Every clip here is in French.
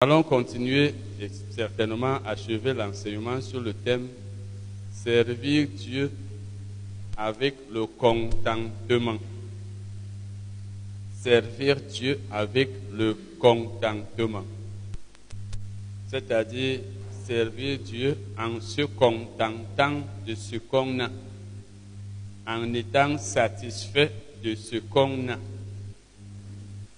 allons continuer et certainement achever l'enseignement sur le thème Servir Dieu avec le contentement. Servir Dieu avec le contentement. C'est-à-dire servir Dieu en se contentant de ce qu'on a, en étant satisfait de ce qu'on a.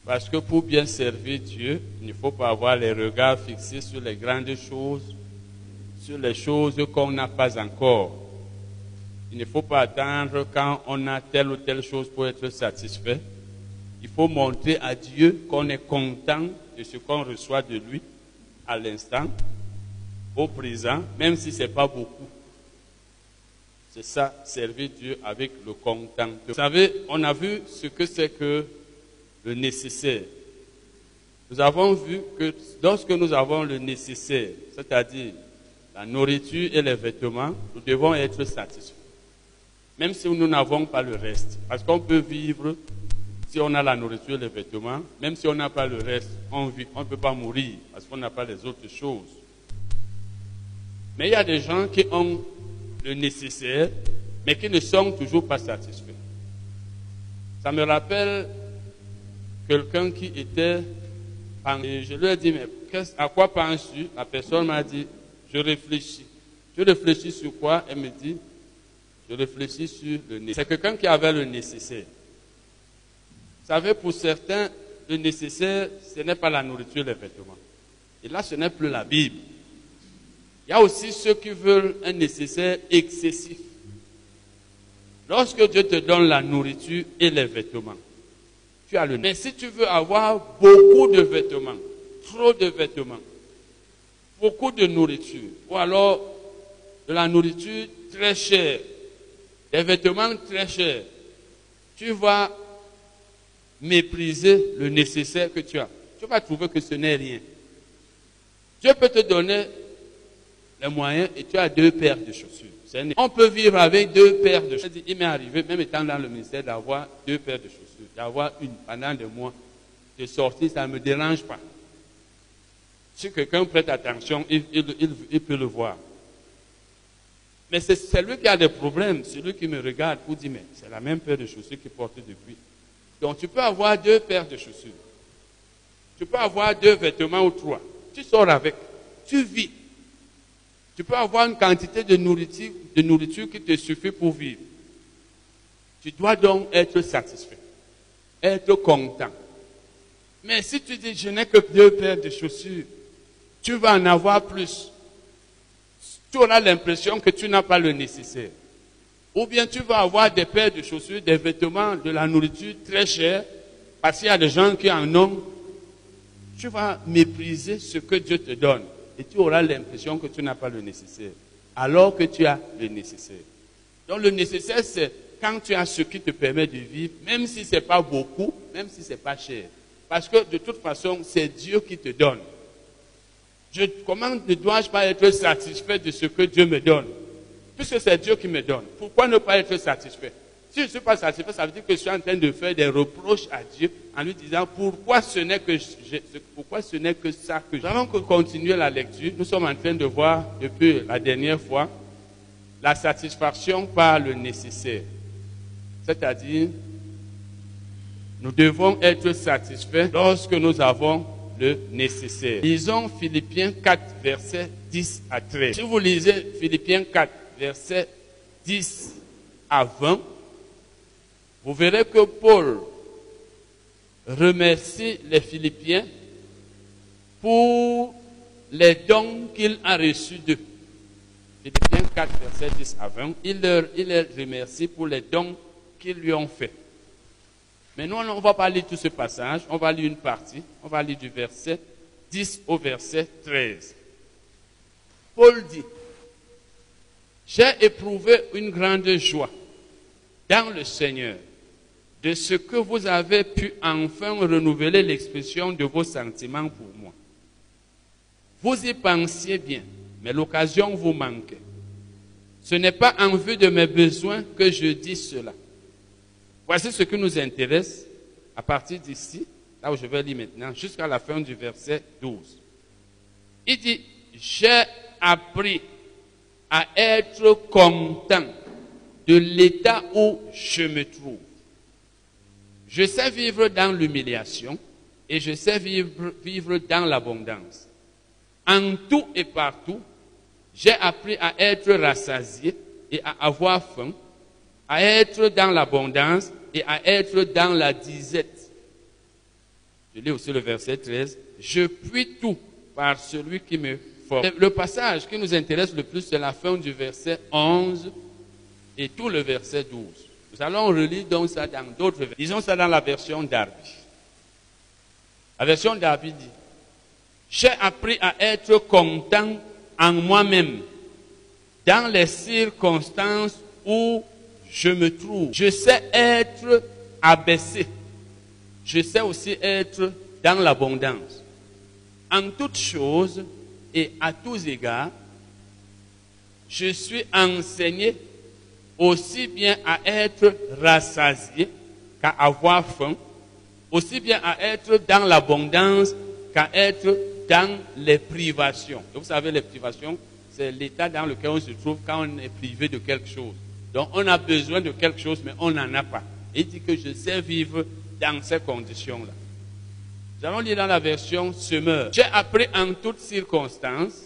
Parce que pour bien servir Dieu, il ne faut pas avoir les regards fixés sur les grandes choses, sur les choses qu'on n'a pas encore. Il ne faut pas attendre quand on a telle ou telle chose pour être satisfait. Il faut montrer à Dieu qu'on est content de ce qu'on reçoit de lui à l'instant, au présent, même si ce n'est pas beaucoup. C'est ça, servir Dieu avec le contentement. Vous savez, on a vu ce que c'est que le nécessaire. Nous avons vu que lorsque nous avons le nécessaire, c'est-à-dire la nourriture et les vêtements, nous devons être satisfaits. Même si nous n'avons pas le reste. Parce qu'on peut vivre si on a la nourriture et les vêtements, même si on n'a pas le reste, on vit, on ne peut pas mourir parce qu'on n'a pas les autres choses. Mais il y a des gens qui ont le nécessaire, mais qui ne sont toujours pas satisfaits. Ça me rappelle quelqu'un qui était. Et je lui ai dit, mais à quoi penses-tu? La personne m'a dit, je réfléchis. Je réfléchis sur quoi? Elle me dit, je réfléchis sur le nécessaire. C'est quelqu'un qui avait le nécessaire. Vous savez, pour certains, le nécessaire, ce n'est pas la nourriture et les vêtements. Et là, ce n'est plus la Bible. Il y a aussi ceux qui veulent un nécessaire excessif. Lorsque Dieu te donne la nourriture et les vêtements, Mais si tu veux avoir beaucoup de vêtements, trop de vêtements, beaucoup de nourriture, ou alors de la nourriture très chère, des vêtements très chers, tu vas mépriser le nécessaire que tu as. Tu vas trouver que ce n'est rien. Dieu peut te donner les moyens et tu as deux paires de chaussures. On peut vivre avec deux paires de chaussures. Il m'est arrivé, même étant dans le ministère, d'avoir deux paires de chaussures, d'avoir une pendant des mois, de sortir, ça ne me dérange pas. Si quelqu'un prête attention, il, il, peut le voir. Mais c'est celui qui a des problèmes, celui qui me regarde pour dire, mais c'est la même paire de chaussures qu'il porte depuis. Donc tu peux avoir deux paires de chaussures. Tu peux avoir deux vêtements ou trois. Tu sors avec. Tu vis. Tu peux avoir une quantité de nourriture, de nourriture qui te suffit pour vivre. Tu dois donc être satisfait, être content. Mais si tu dis, je n'ai que deux paires de chaussures, tu vas en avoir plus. Tu auras l'impression que tu n'as pas le nécessaire. Ou bien tu vas avoir des paires de chaussures, des vêtements, de la nourriture très chère, parce qu'il y a des gens qui en ont. Tu vas mépriser ce que Dieu te donne et tu auras l'impression que tu n'as pas le nécessaire, alors que tu as le nécessaire. Donc le nécessaire, c'est quand tu as ce qui te permet de vivre, même si ce n'est pas beaucoup, même si ce n'est pas cher. Parce que de toute façon, c'est Dieu qui te donne. Je, comment ne dois-je pas être satisfait de ce que Dieu me donne? Puisque c'est Dieu qui me donne. Pourquoi ne pas être satisfait? Si je ne suis pas satisfait, ça veut dire que je suis en train de faire des reproches à Dieu en lui disant pourquoi ce n'est que, pourquoi ce n'est que ça que je... Nous allons continuer la lecture. Nous sommes en train de voir depuis la dernière fois la satisfaction par le nécessaire. C'est-à-dire, nous devons être satisfaits lorsque nous avons le nécessaire. Lisons Philippiens 4, versets 10 à 13. Si vous lisez Philippiens 4, versets 10 à 20, vous verrez que Paul remercie les Philippiens pour les dons qu'il a reçus d'eux. Philippiens 4, verset 10 à 20, il, les remercie pour les dons qu'ils lui ont faits. Mais nous, on ne va pas lire tout ce passage, on va lire une partie, on va lire du verset 10 au verset 13. Paul dit, j'ai éprouvé une grande joie dans le Seigneur de ce que vous avez pu enfin renouveler l'expression de vos sentiments pour moi. Vous y pensiez bien, mais l'occasion vous manquait. Ce n'est pas en vue de mes besoins que je dis cela. Voici ce qui nous intéresse à partir d'ici, là où je vais lire maintenant, jusqu'à la fin du verset 12. Il dit, j'ai appris à être content de l'état où je me trouve. Je sais vivre dans l'humiliation et je sais vivre, vivre dans l'abondance. En tout et partout, j'ai appris à être rassasié et à avoir faim, à être dans l'abondance et à être dans la disette. Je lis aussi le verset 13. Je puis tout par celui qui me forme. Le passage qui nous intéresse le plus, c'est la fin du verset 11 et tout le verset 12. Nous allons relire donc ça dans d'autres versions. Disons ça dans la version Darby. La version Darby dit, j'ai appris à être content en moi-même dans les circonstances où je me trouve. Je sais être abaissé. Je sais aussi être dans l'abondance. En toutes choses et à tous égards, je suis enseigné aussi bien à être rassasié qu'à avoir faim, aussi bien à être dans l'abondance qu'à être dans les privations. vous savez, les privations, c'est l'état dans lequel on se trouve quand on est privé de quelque chose. Donc on a besoin de quelque chose, mais on n'en a pas. Il dit que je sais vivre dans ces conditions-là. Nous allons lire dans la version semeur. J'ai appris en toutes circonstances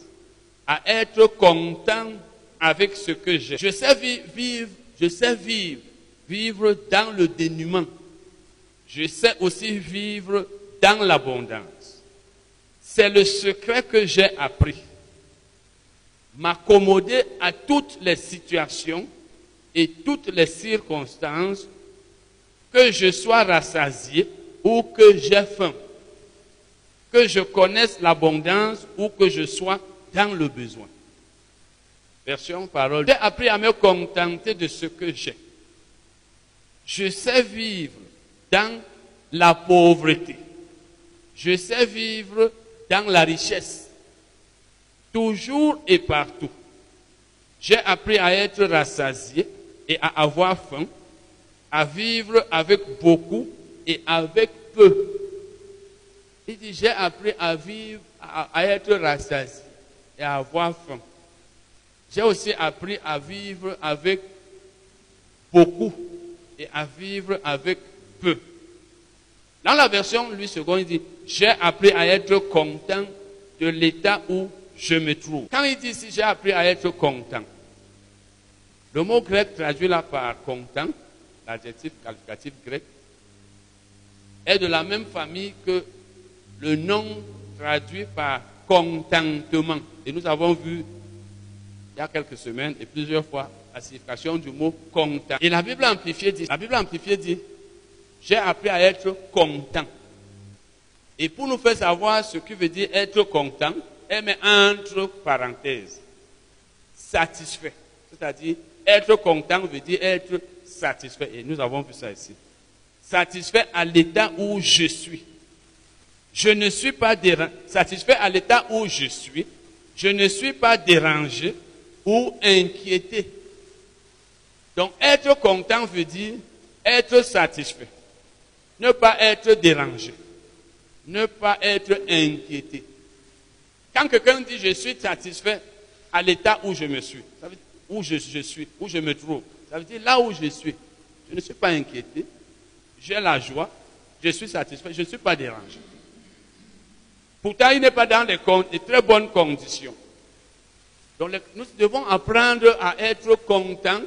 à être content avec ce que j'ai. Je sais vivre, je sais vivre, vivre dans le dénuement. Je sais aussi vivre dans l'abondance. C'est le secret que j'ai appris. M'accommoder à toutes les situations et toutes les circonstances, que je sois rassasié ou que j'ai faim, que je connaisse l'abondance ou que je sois dans le besoin. Version parole. J'ai appris à me contenter de ce que j'ai. Je sais vivre dans la pauvreté. Je sais vivre dans la richesse. Toujours et partout. J'ai appris à être rassasié et à avoir faim, à vivre avec beaucoup et avec peu. Il dit, j'ai appris à vivre, à, être rassasié et à avoir faim. J'ai aussi appris à vivre avec beaucoup et à vivre avec peu. Dans la version lui second, il dit, j'ai appris à être content de l'état où je me trouve. Quand il dit ici, j'ai appris à être content, le mot grec traduit là par content, l'adjectif qualificatif grec, est de la même famille que le nom traduit par contentement. Et nous avons vu il y a quelques semaines et plusieurs fois la signification du mot content. Et la Bible amplifiée dit, la Bible amplifiée dit, j'ai appris à être content. Et pour nous faire savoir ce qui veut dire être content, elle met entre parenthèses, satisfait. C'est-à-dire, être content veut dire être satisfait. Et nous avons vu ça ici. Satisfait à l'état où je suis. Je ne suis pas dérangé. Satisfait à l'état où je suis. Je ne suis pas dérangé ou inquiété. Donc, être content veut dire être satisfait. Ne pas être dérangé. Ne pas être inquiété. Quand quelqu'un dit je suis satisfait à l'état où je me suis, ça veut dire où je, suis, où je me trouve. Ça veut dire là où je suis. Je ne suis pas inquiété. J'ai la joie. Je suis satisfait. Je ne suis pas dérangé. Pourtant, il n'est pas dans les, très bonnes conditions. Donc, nous devons apprendre à être contents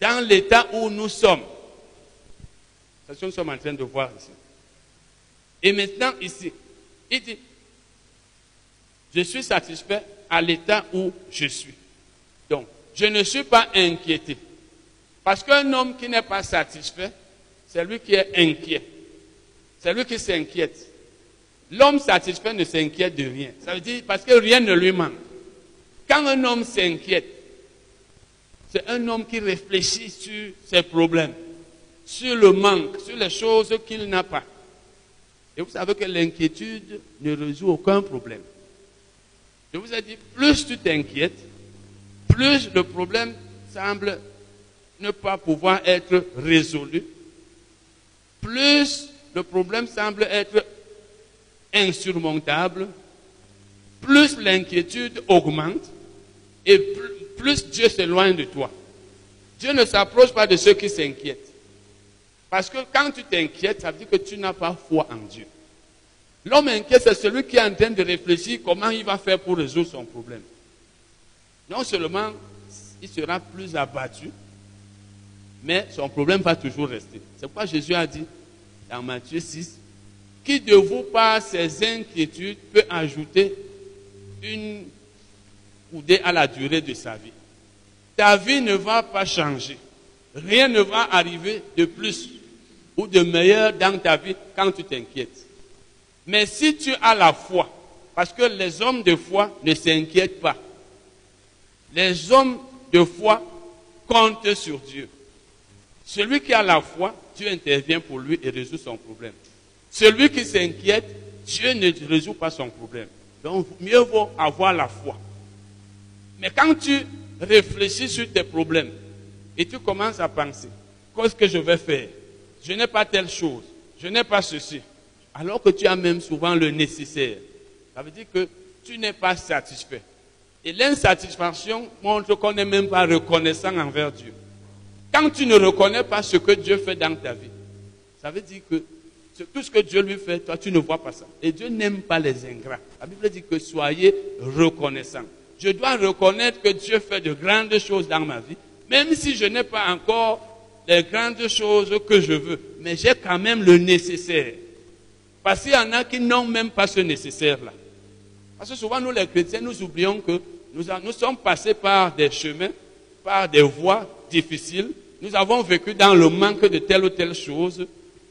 dans l'état où nous sommes. C'est ce que nous sommes en train de voir ici. Et maintenant, ici, il dit, je suis satisfait à l'état où je suis. Je ne suis pas inquiété. Parce qu'un homme qui n'est pas satisfait, c'est lui qui est inquiet. C'est lui qui s'inquiète. L'homme satisfait ne s'inquiète de rien. Ça veut dire parce que rien ne lui manque. Quand un homme s'inquiète, c'est un homme qui réfléchit sur ses problèmes, sur le manque, sur les choses qu'il n'a pas. Et vous savez que l'inquiétude ne résout aucun problème. Je vous ai dit, plus tu t'inquiètes, plus le problème semble ne pas pouvoir être résolu, plus le problème semble être insurmontable, plus l'inquiétude augmente et plus Dieu s'éloigne de toi. Dieu ne s'approche pas de ceux qui s'inquiètent. Parce que quand tu t'inquiètes, ça veut dire que tu n'as pas foi en Dieu. L'homme inquiet, c'est celui qui est en train de réfléchir comment il va faire pour résoudre son problème. Non seulement il sera plus abattu, mais son problème va toujours rester. C'est pourquoi Jésus a dit dans Matthieu 6, qui de vous, par ses inquiétudes, peut ajouter une coudée à la durée de sa vie? Ta vie ne va pas changer. Rien ne va arriver de plus ou de meilleur dans ta vie quand tu t'inquiètes. Mais si tu as la foi, parce que les hommes de foi ne s'inquiètent pas. Les hommes de foi comptent sur Dieu. Celui qui a la foi, Dieu intervient pour lui et résout son problème. Celui qui s'inquiète, Dieu ne résout pas son problème. Donc, mieux vaut avoir la foi. Mais quand tu réfléchis sur tes problèmes et tu commences à penser, qu'est-ce que je vais faire? Je n'ai pas telle chose, je n'ai pas ceci. Alors que tu as même souvent le nécessaire. Ça veut dire que tu n'es pas satisfait. Et l'insatisfaction montre qu'on n'est même pas reconnaissant envers Dieu. Quand tu ne reconnais pas ce que Dieu fait dans ta vie, ça veut dire que tout ce que Dieu lui fait, toi, tu ne vois pas ça. Et Dieu n'aime pas les ingrats. La Bible dit que soyez reconnaissants. Je dois reconnaître que Dieu fait de grandes choses dans ma vie, même si je n'ai pas encore les grandes choses que je veux. Mais j'ai quand même le nécessaire. Parce qu'il y en a qui n'ont même pas ce nécessaire-là. Parce que souvent, nous les chrétiens, nous oublions que nous, sommes passés par des chemins, par des voies difficiles. Nous avons vécu dans le manque de telle ou telle chose.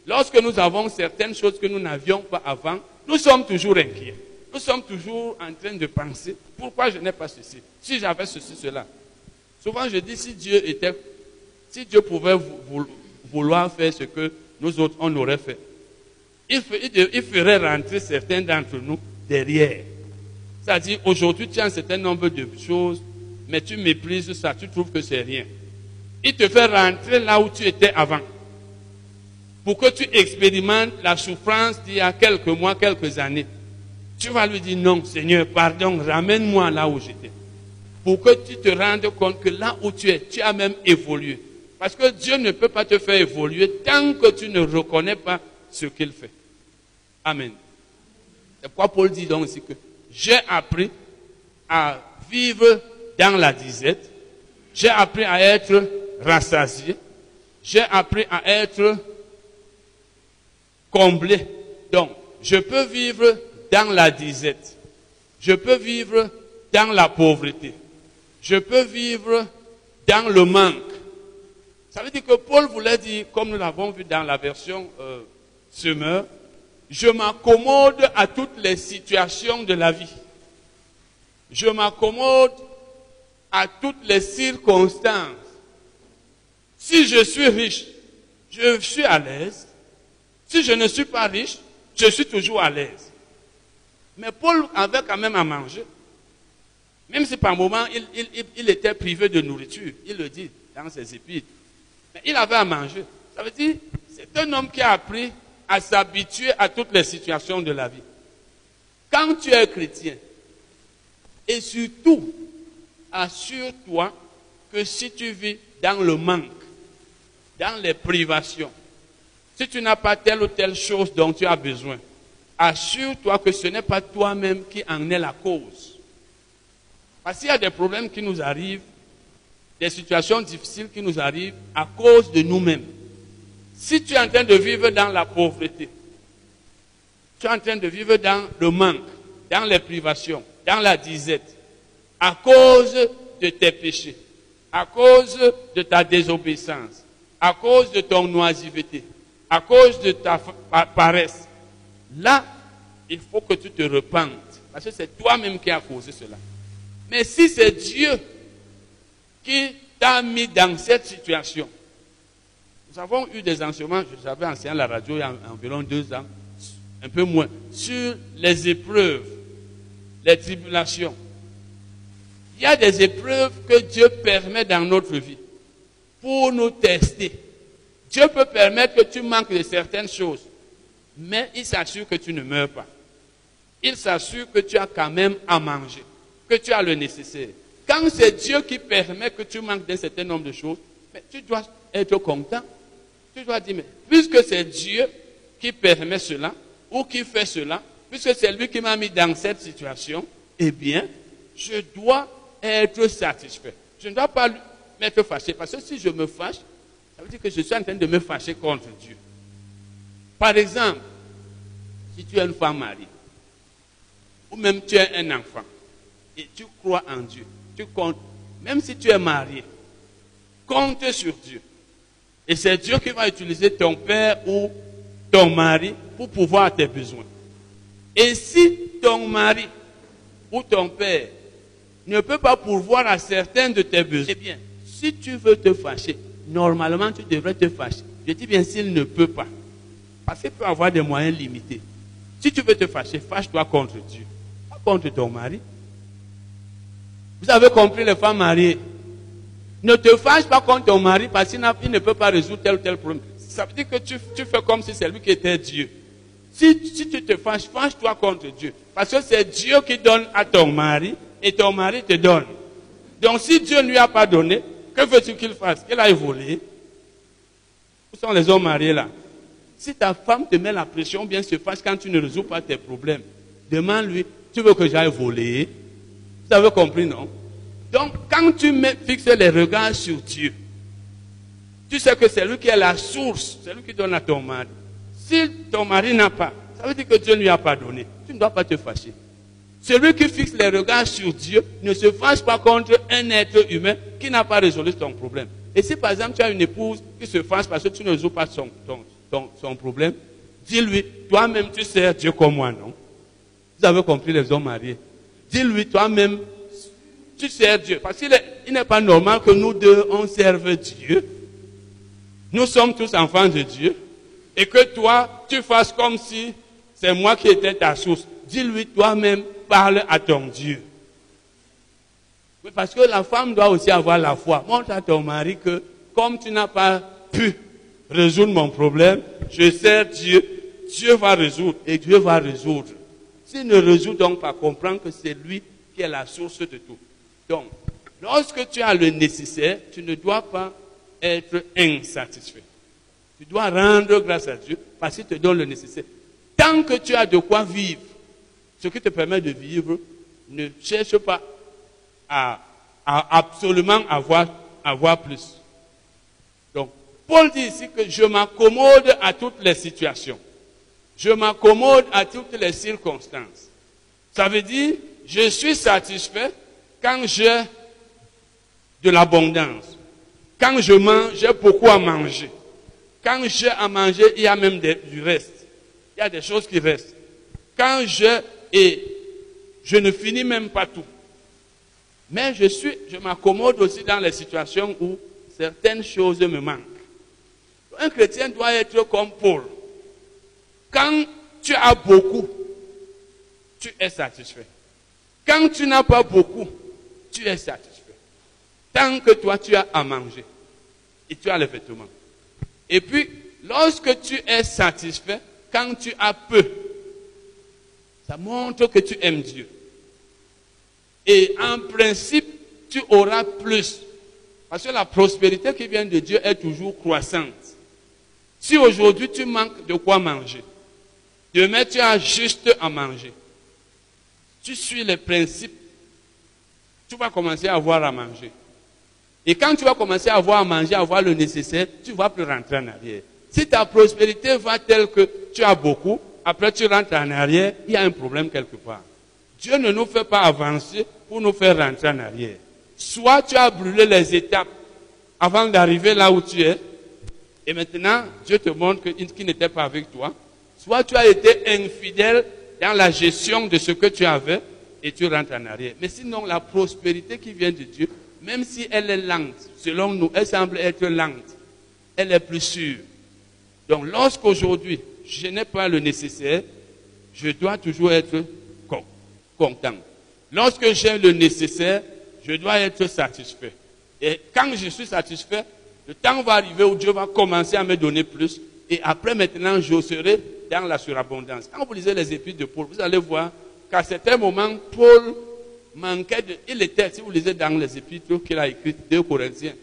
Lorsque nous avons certaines choses que nous n'avions pas avant, nous sommes toujours inquiets. Nous sommes toujours en train de penser, pourquoi je n'ai pas ceci? Si j'avais ceci, cela. Souvent je dis, si Dieu était, si Dieu pouvait vouloir faire ce que nous autres, on aurait fait, il, ferait rentrer certains d'entre nous derrière. C'est-à-dire, aujourd'hui, tu as un certain nombre de choses, mais tu méprises ça, tu trouves que c'est rien. Il te fait rentrer là où tu étais avant pour que tu expérimentes la souffrance d'il y a quelques mois, quelques années. Tu vas lui dire non, Seigneur, pardon, ramène-moi là où j'étais. Pour que tu te rendes compte que là où tu es, tu as même évolué. Parce que Dieu ne peut pas te faire évoluer tant que tu ne reconnais pas ce qu'il fait. Amen. C'est pourquoi Paul dit donc aussi que j'ai appris à vivre dans la disette. J'ai appris à être rassasié. J'ai appris à être comblé. Donc, je peux vivre dans la disette. Je peux vivre dans la pauvreté. Je peux vivre dans le manque. Ça veut dire que Paul voulait dire, comme nous l'avons vu dans la version euh, Semeur, je m'accommode à toutes les situations de la vie. Je m'accommode à toutes les circonstances. Si je suis riche, je suis à l'aise. Si je ne suis pas riche, je suis toujours à l'aise. Mais Paul avait quand même à manger. Même si par moment il, était privé de nourriture, il le dit dans ses épîtres. Mais il avait à manger. Ça veut dire, c'est un homme qui a appris à s'habituer à toutes les situations de la vie. Quand tu es chrétien, et surtout, assure-toi que si tu vis dans le manque, dans les privations, si tu n'as pas telle ou telle chose dont tu as besoin, assure-toi que ce n'est pas toi-même qui en est la cause. Parce qu'il y a des problèmes qui nous arrivent, des situations difficiles qui nous arrivent à cause de nous-mêmes. Si tu es en train de vivre dans la pauvreté, tu es en train de vivre dans le manque, dans les privations, dans la disette, à cause de tes péchés, à cause de ta désobéissance, à cause de ton oisiveté, à cause de ta paresse, là, il faut que tu te repentes. Parce que c'est toi-même qui as causé cela. Mais si c'est Dieu qui t'a mis dans cette situation, nous avons eu des enseignements, j'avais enseigné à la radio il y a environ deux ans, un peu moins, sur les épreuves, les tribulations. Il y a des épreuves que Dieu permet dans notre vie pour nous tester. Dieu peut permettre que tu manques de certaines choses, mais il s'assure que tu ne meurs pas. il s'assure que tu as quand même à manger, que tu as le nécessaire. Quand c'est Dieu qui permet que tu manques d'un certain nombre de choses, mais tu dois être content. Tu dois dire, mais puisque c'est Dieu qui permet cela, ou qui fait cela, puisque c'est lui qui m'a mis dans cette situation, eh bien, je dois être satisfait. Je ne dois pas m'être fâché, parce que si je me fâche, ça veut dire que je suis en train de me fâcher contre Dieu. Par exemple, si tu es une femme mariée, ou même tu es un enfant, et tu crois en Dieu, tu comptes, même si tu es marié, compte sur Dieu. Et c'est Dieu qui va utiliser ton père ou ton mari pour pouvoir tes besoins. Et si ton mari ou ton père ne peut pas pourvoir à certains de tes besoins, eh bien, si tu veux te fâcher, normalement tu devrais te fâcher. Je dis bien s'il ne peut pas. Parce qu'il peut avoir des moyens limités. Si tu veux te fâcher, fâche-toi contre Dieu, pas contre ton mari. Vous avez compris les femmes mariées. Ne te fâche pas contre ton mari parce qu'il ne peut pas résoudre tel ou tel problème. Ça veut dire que tu, fais comme si c'est lui qui était Dieu. Si, si tu te fâches, fâche-toi contre Dieu. Parce que c'est Dieu qui donne à ton mari et ton mari te donne. Donc si Dieu ne lui a pas donné, que veux-tu qu'il fasse? Qu'il aille voler Où sont les hommes mariés là? Si ta femme te met la pression, bien se fâche quand tu ne résous pas tes problèmes. Demande-lui, tu veux que j'aille voler? Vous avez compris, non? Donc quand tu fixes les regards sur Dieu, tu sais que c'est lui qui est la source, c'est lui qui donne à ton mari. Si ton mari n'a pas, ça veut dire que Dieu ne lui a pas donné. Tu ne dois pas te fâcher. Celui qui fixe les regards sur Dieu ne se fâche pas contre un être humain qui n'a pas résolu ton problème. Et si par exemple tu as une épouse qui se fâche parce que tu ne résous pas son, problème, dis-lui, toi-même tu sers Dieu comme moi, non? Vous avez compris les hommes mariés. Dis-lui, toi-même, tu sers Dieu. Parce qu'il n'est pas normal que nous deux, on serve Dieu. Nous sommes tous enfants de Dieu. Et que toi, tu fasses comme si c'est moi qui étais ta source. Dis-lui toi-même, parle à ton Dieu. parce que la femme doit aussi avoir la foi. Montre à ton mari que comme tu n'as pas pu résoudre mon problème, je sers Dieu, Dieu va résoudre et Dieu va résoudre. S'il ne résout donc pas, comprends que c'est lui qui est la source de tout. Donc, lorsque tu as le nécessaire, tu ne dois pas être insatisfait. Tu dois rendre grâce à Dieu parce qu'il te donne le nécessaire. Tant que tu as de quoi vivre, ce qui te permet de vivre, ne cherche pas à, absolument avoir, avoir plus. Donc, Paul dit ici que je m'accommode à toutes les situations. Je m'accommode à toutes les circonstances. Ça veut dire, je suis satisfait quand j'ai de l'abondance. Quand je mange, j'ai beaucoup à manger. Quand j'ai à manger, il y a même du reste. Il y a des choses qui restent. Quand je et je ne finis même pas tout. Mais je suis, je m'accommode aussi dans les situations où certaines choses me manquent. Un chrétien doit être comme Paul. Quand tu as beaucoup, tu es satisfait. Quand tu n'as pas beaucoup, tu es satisfait. Tant que toi, tu as à manger et tu as les vêtements. Et puis, lorsque tu es satisfait, quand tu as peu, ça montre que tu aimes Dieu. Et en principe, tu auras plus. Parce que la prospérité qui vient de Dieu est toujours croissante. Si aujourd'hui tu manques de quoi manger, demain tu as juste à manger. Tu suis les principes, tu vas commencer à avoir à manger. Et quand tu vas commencer à avoir à manger, à avoir le nécessaire, tu vas plus rentrer en arrière. Si ta prospérité va telle que tu as beaucoup, après tu rentres en arrière, il y a un problème quelque part. Dieu ne nous fait pas avancer pour nous faire rentrer en arrière. Soit tu as brûlé les étapes avant d'arriver là où tu es, et maintenant Dieu te montre qu'il n'était pas avec toi. Soit tu as été infidèle dans la gestion de ce que tu avais et tu rentres en arrière. Mais sinon, la prospérité qui vient de Dieu, même si elle est lente, selon nous, elle semble être lente, elle est plus sûre. Donc lorsqu'aujourd'hui, je n'ai pas le nécessaire, je dois toujours être content. Lorsque j'ai le nécessaire, je dois être satisfait. Et quand je suis satisfait, le temps va arriver où Dieu va commencer à me donner plus. Et après, maintenant, je serai dans la surabondance. Quand vous lisez les épîtres de Paul, vous allez voir qu'à certains moments, Paul manquait de... Il était, si vous lisez dans les épîtres qu'il a écrites, 2 Corinthiens,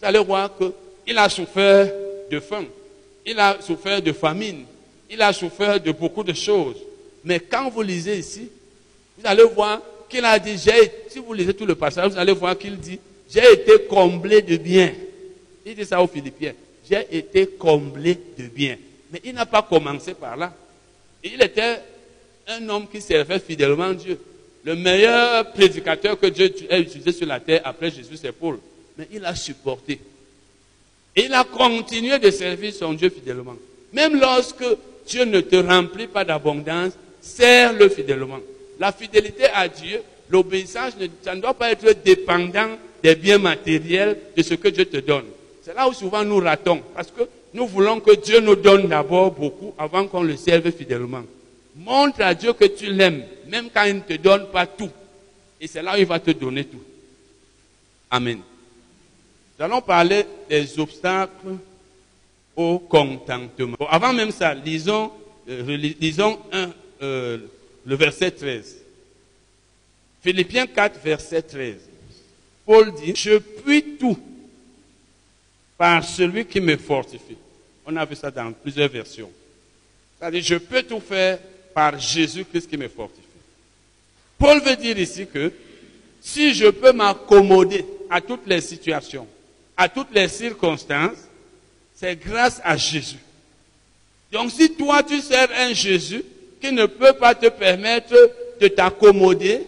vous allez voir qu'il a souffert de faim, il a souffert de famine, il a souffert de beaucoup de choses. Mais quand vous lisez ici, vous allez voir qu'il a dit, si vous lisez tout le passage, vous allez voir qu'il dit, j'ai été comblé de bien. Il dit ça aux Philippiens. J'ai été comblé de bien. Mais il n'a pas commencé par là. Il était un homme qui servait fidèlement Dieu. Le meilleur prédicateur que Dieu a utilisé sur la terre après Jésus, c'est Paul. Mais il a supporté. Et il a continué de servir son Dieu fidèlement. Même lorsque Dieu ne te remplit pas d'abondance, sers-le fidèlement. La fidélité à Dieu, l'obéissance, ça ne doit pas être dépendant des biens matériels, de ce que Dieu te donne. C'est là où souvent nous ratons, parce que nous voulons que Dieu nous donne d'abord beaucoup avant qu'on le serve fidèlement. Montre à Dieu que tu l'aimes, même quand il ne te donne pas tout. Et c'est là où il va te donner tout. Amen. Nous allons parler des obstacles au contentement. avant même ça, lisons, euh, lisons euh, le verset 13. Philippiens 4, verset 13. Paul dit, je puis tout par celui qui me fortifie. On a vu ça dans plusieurs versions. C'est-à-dire, je peux tout faire par Jésus-Christ qui me fortifie. Paul veut dire ici que si je peux m'accommoder à toutes les situations, à toutes les circonstances, c'est grâce à Jésus. Donc si toi tu sers un Jésus qui ne peut pas te permettre de t'accommoder,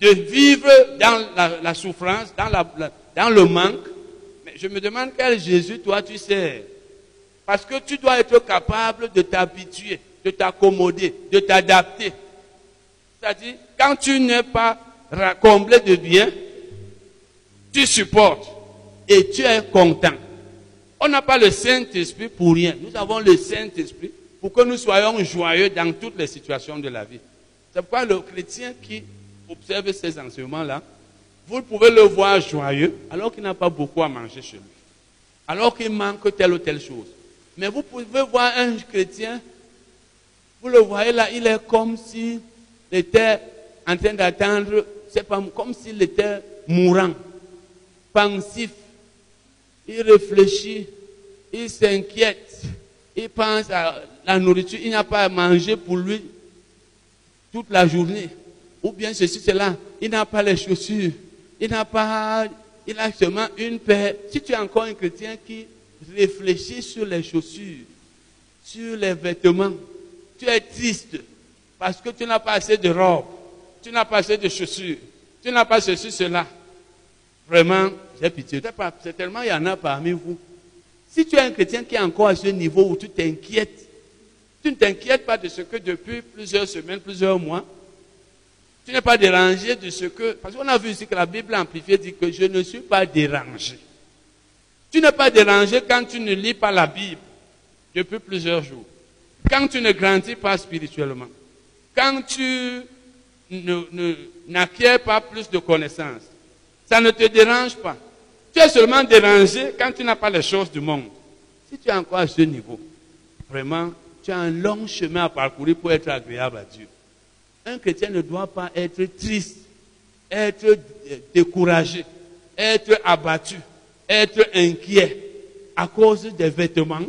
de vivre dans la, souffrance, dans, le manque, mais je me demande quel Jésus toi tu sers. Parce que tu dois être capable de t'habituer, de t'accommoder, de t'adapter. C'est-à-dire, quand tu n'es pas comblé de bien, tu supportes et tu es content. On n'a pas le Saint-Esprit pour rien. Nous avons le Saint-Esprit pour que nous soyons joyeux dans toutes les situations de la vie. C'est pourquoi le chrétien qui observe ces enseignements-là, vous pouvez le voir joyeux alors qu'il n'a pas beaucoup à manger chez lui. Alors qu'il manque telle ou telle chose. Mais vous pouvez voir un chrétien, vous le voyez là, il est comme s'il était en train d'attendre, c'est pas comme s'il était mourant, pensif, il réfléchit, il s'inquiète, il pense à la nourriture, il n'a pas à manger pour lui toute la journée. Ou bien ceci, cela, il n'a pas les chaussures, il n'a pas, il a seulement une paire. Si tu es encore un chrétien qui réfléchit sur les chaussures, sur les vêtements, tu es triste parce que tu n'as pas assez de robe, tu n'as pas assez de chaussures, tu n'as pas ceci, cela. Vraiment, j'ai pitié. Certainement, il y en a parmi vous. Si tu es un chrétien qui est encore à ce niveau où tu t'inquiètes, tu ne t'inquiètes pas de ce que depuis plusieurs semaines, plusieurs mois, tu n'es pas dérangé de ce que... Parce qu'on a vu ici que la Bible amplifiée dit que je ne suis pas dérangé. Tu n'es pas dérangé quand tu ne lis pas la Bible depuis plusieurs jours. Quand tu ne grandis pas spirituellement. Quand tu n'acquiers pas plus de connaissances. Ça ne te dérange pas. Tu es seulement dérangé quand tu n'as pas les choses du monde. Si tu es encore à ce niveau, vraiment, tu as un long chemin à parcourir pour être agréable à Dieu. Un chrétien ne doit pas être triste, être découragé, être abattu, être inquiet à cause des vêtements,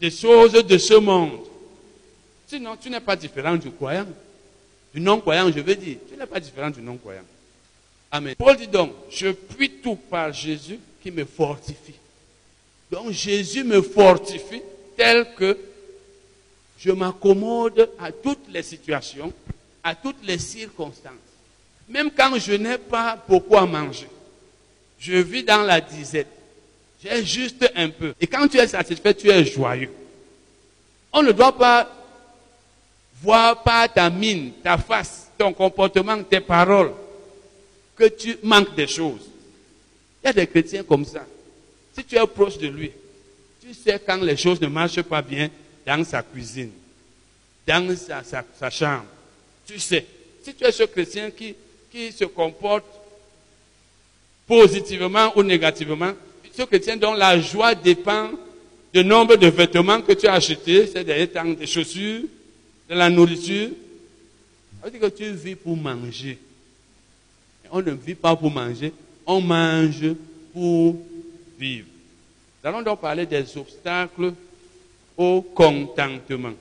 des choses de ce monde. Sinon, tu n'es pas différent du croyant. Du non-croyant, je veux dire. Tu n'es pas différent du non-croyant. Amen. Paul dit donc, je puis tout par Jésus qui me fortifie. Donc Jésus me fortifie tel que je m'accommode à toutes les situations, à toutes les circonstances. Même quand je n'ai pas beaucoup à manger, je vis dans la disette. J'ai juste un peu. Et quand tu es satisfait, tu es joyeux. On ne doit pas voir par ta mine, ta face, ton comportement, tes paroles, que tu manques des choses. Il y a des chrétiens comme ça. Si tu es proche de lui, tu sais quand les choses ne marchent pas bien dans sa cuisine, dans sa chambre, tu sais, si tu es ce chrétien qui, qui se comporte positivement ou négativement, ce chrétien dont la joie dépend du nombre de vêtements que tu as achetés ces derniers temps, des chaussures, de la nourriture, Ça veut dire que tu vis pour manger. On ne vit pas pour manger, on mange pour vivre. Nous allons donc parler des obstacles au contentement.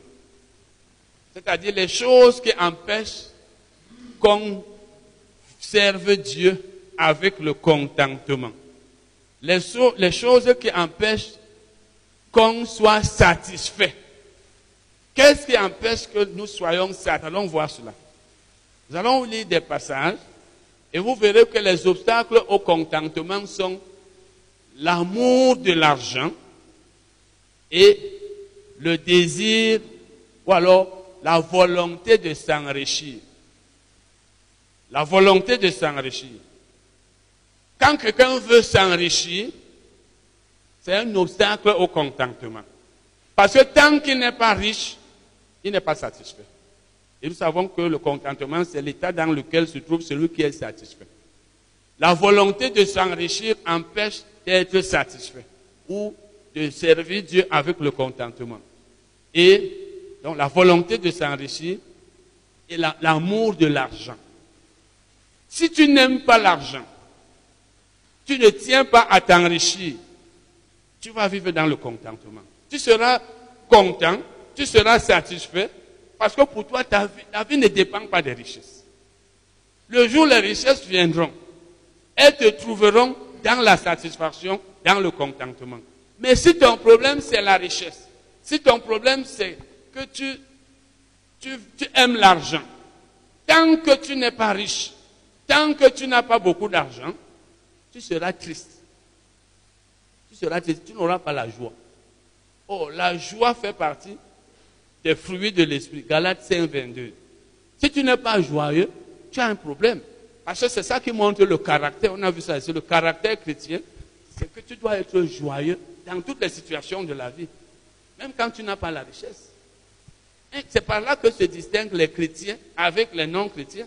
C'est-à-dire les choses qui empêchent qu'on serve Dieu avec le contentement. Les, les choses qui empêchent qu'on soit satisfait. Qu'est-ce qui empêche que nous soyons satisfaits Allons voir cela. Nous allons lire des passages et vous verrez que les obstacles au contentement sont l'amour de l'argent et le désir ou alors la volonté de s'enrichir. La volonté de s'enrichir. Quand quelqu'un veut s'enrichir, c'est un obstacle au contentement. Parce que tant qu'il n'est pas riche, n'est pas satisfait. Et nous savons que le contentement, c'est l'état dans lequel se trouve celui qui est satisfait. La volonté de s'enrichir empêche d'être satisfait ou de servir Dieu avec le contentement. Et donc la volonté de s'enrichir et l'amour de l'argent. Si tu n'aimes pas l'argent, tu ne tiens pas à t'enrichir, tu vas vivre dans le contentement. Tu seras content, tu seras satisfait, parce que pour toi, ta vie, ta vie ne dépend pas des richesses. Le jour où les richesses viendront, elles te trouveront dans la satisfaction, dans le contentement. Mais si ton problème, c'est la richesse, si ton problème, c'est que tu, tu, tu aimes l'argent, tant que tu n'es pas riche, tant que tu n'as pas beaucoup d'argent, tu seras triste. Tu seras triste, tu n'auras pas la joie. Oh, la joie fait partie des fruits de l'esprit. Galates 5, 22. Si tu n'es pas joyeux, tu as un problème. Parce que c'est ça qui montre le caractère. On a vu ça, c'est le caractère chrétien. C'est que tu dois être joyeux dans toutes les situations de la vie. Même quand tu n'as pas la richesse. C'est par là que se distinguent les chrétiens avec les non-chrétiens.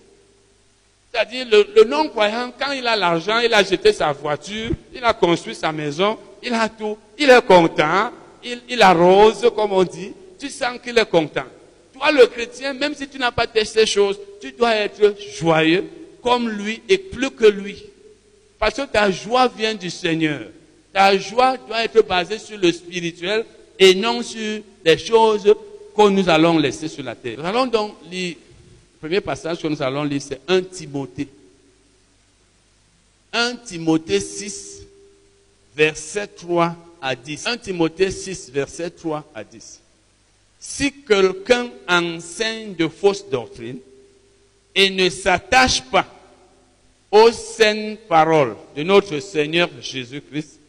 C'est-à-dire, le, non-croyant, quand il a l'argent, il a jeté sa voiture, il a construit sa maison, il a tout, il est content, il, il arrose, comme on dit, tu sens qu'il est content. Toi, le chrétien, même si tu n'as pas testé ces choses, tu dois être joyeux comme lui et plus que lui. Parce que ta joie vient du Seigneur. Ta joie doit être basée sur le spirituel et non sur les choses que nous allons laisser sur la terre. Nous allons donc lire, le premier passage que nous allons lire, c'est 1 Timothée. 1 Timothée 6, verset 3 à 10. 1 Timothée 6, verset 3 à 10 si quelqu'un enseigne de fausses doctrines et ne s'attache pas aux saines paroles de notre Seigneur Jésus-Christ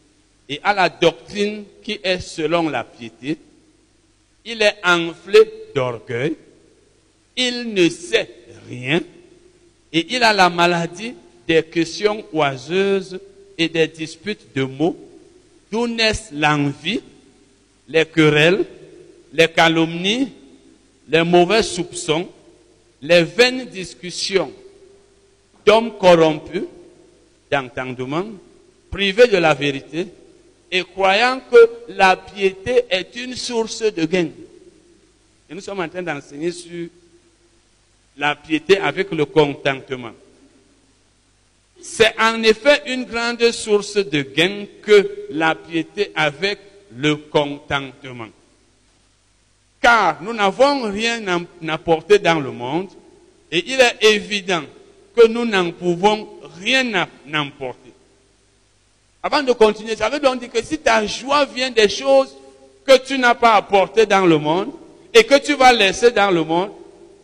et à la doctrine qui est selon la piété, il est enflé d'orgueil, il ne sait rien et il a la maladie des questions oiseuses et des disputes de mots, d'où naissent l'envie, les querelles, les calomnies, les mauvais soupçons, les vaines discussions d'hommes corrompus d'entendement, privés de la vérité et croyant que la piété est une source de gain. Et nous sommes en train d'enseigner sur la piété avec le contentement. C'est en effet une grande source de gain que la piété avec le contentement car nous n'avons rien à apporter dans le monde et il est évident que nous n'en pouvons rien emporter. Avant de continuer, ça veut donc dire que si ta joie vient des choses que tu n'as pas apportées dans le monde et que tu vas laisser dans le monde,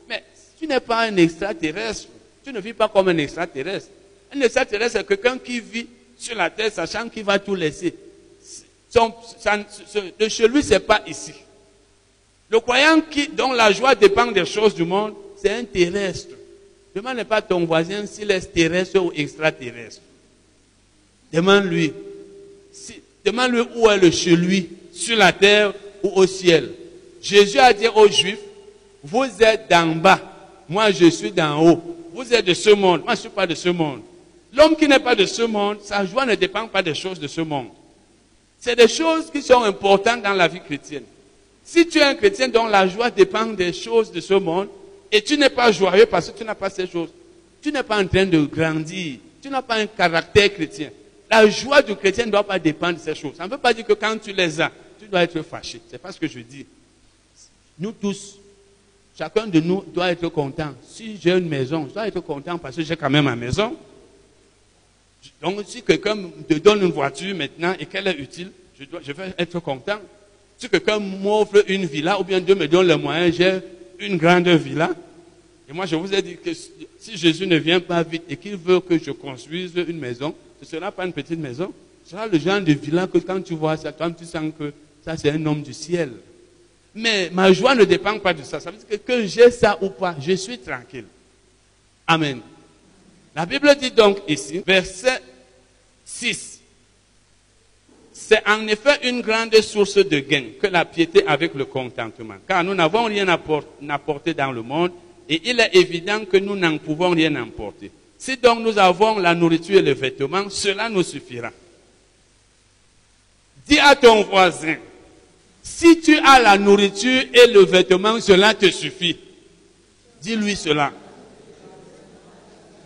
mais tu n'es pas un extraterrestre. Tu ne vis pas comme un extraterrestre. Un extraterrestre, c'est quelqu'un qui vit sur la terre sachant qu'il va tout laisser. de chez lui, c'est pas ici. Le croyant qui, dont la joie dépend des choses du monde, c'est un terrestre. Demande pas ton voisin s'il est terrestre ou extraterrestre. Demande-lui. Demande-lui où est le chez lui, sur la terre ou au ciel. Jésus a dit aux Juifs, vous êtes d'en bas, moi je suis d'en haut. Vous êtes de ce monde, moi je ne suis pas de ce monde. L'homme qui n'est pas de ce monde, sa joie ne dépend pas des choses de ce monde. C'est des choses qui sont importantes dans la vie chrétienne. Si tu es un chrétien dont la joie dépend des choses de ce monde, et tu n'es pas joyeux parce que tu n'as pas ces choses, tu n'es pas en train de grandir. Tu n'as pas un caractère chrétien. La joie du chrétien ne doit pas dépendre de ces choses. Ça ne veut pas dire que quand tu les as, tu dois être fâché. C'est pas ce que je dis. Nous tous, chacun de nous doit être content. Si j'ai une maison, je dois être content parce que j'ai quand même ma maison. Donc, si quelqu'un me donne une voiture maintenant et qu'elle est utile, je, dois, je vais être content. Si quelqu'un m'offre une villa ou bien Dieu me donne les moyens, j'ai une grande villa? Et moi, je vous ai dit que si Jésus ne vient pas vite et qu'il veut que je construise une maison, ce ne sera pas une petite maison. Ce sera le genre de villa que quand tu vois ça, toi, tu sens que ça, c'est un homme du ciel. Mais ma joie ne dépend pas de ça. Ça veut dire que, que j'ai ça ou pas, je suis tranquille. Amen. La Bible dit donc ici, verset 6. C'est en effet une grande source de gain que la piété avec le contentement. Car nous n'avons rien à apporter dans le monde et il est évident que nous n'en pouvons rien emporter. Si donc nous avons la nourriture et le vêtement, cela nous suffira. Dis à ton voisin, si tu as la nourriture et le vêtement, cela te suffit. Dis-lui cela.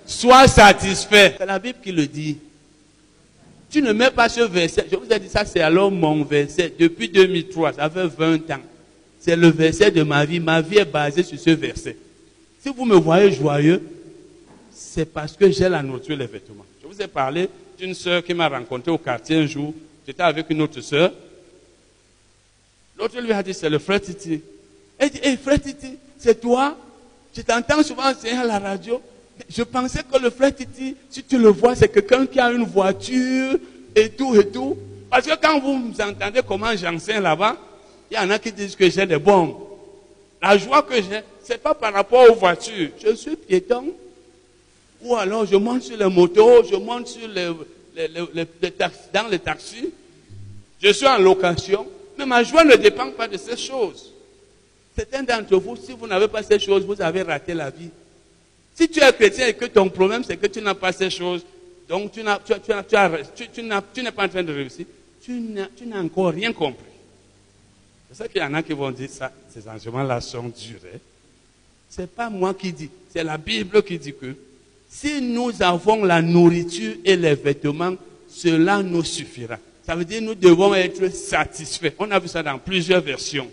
Sois satisfait. C'est la Bible qui le dit. Tu ne mets pas ce verset. Je vous ai dit ça, c'est alors mon verset. Depuis 2003, ça fait 20 ans. C'est le verset de ma vie. Ma vie est basée sur ce verset. Si vous me voyez joyeux, c'est parce que j'ai la nourriture et les vêtements. Je vous ai parlé d'une sœur qui m'a rencontré au quartier un jour. J'étais avec une autre sœur. L'autre lui a dit, c'est le frère Titi. Elle dit, hé frère Titi, c'est toi? Je t'entends souvent enseigner à la radio. Je pensais que le frère Titi, si tu le vois, c'est quelqu'un qui a une voiture et tout et tout. Parce que quand vous entendez comment j'enseigne là-bas, il y en a qui disent que j'ai des bombes. La joie que j'ai, c'est pas par rapport aux voitures. Je suis piéton. Ou alors je monte sur les motos, je monte sur les, dans les taxis. Je suis en location. Mais ma joie ne dépend pas de ces choses. Certains d'entre vous, si vous n'avez pas ces choses, vous avez raté la vie. Si tu es chrétien et que ton problème, c'est que tu n'as pas ces choses, donc tu n'es pas en train de réussir, tu n'as encore rien compris. C'est ça qu'il y en a qui vont dire ça, ces enseignements-là sont durs. Hein. Ce n'est pas moi qui dis, c'est la Bible qui dit que si nous avons la nourriture et les vêtements, cela nous suffira. Ça veut dire que nous devons être satisfaits. On a vu ça dans plusieurs versions.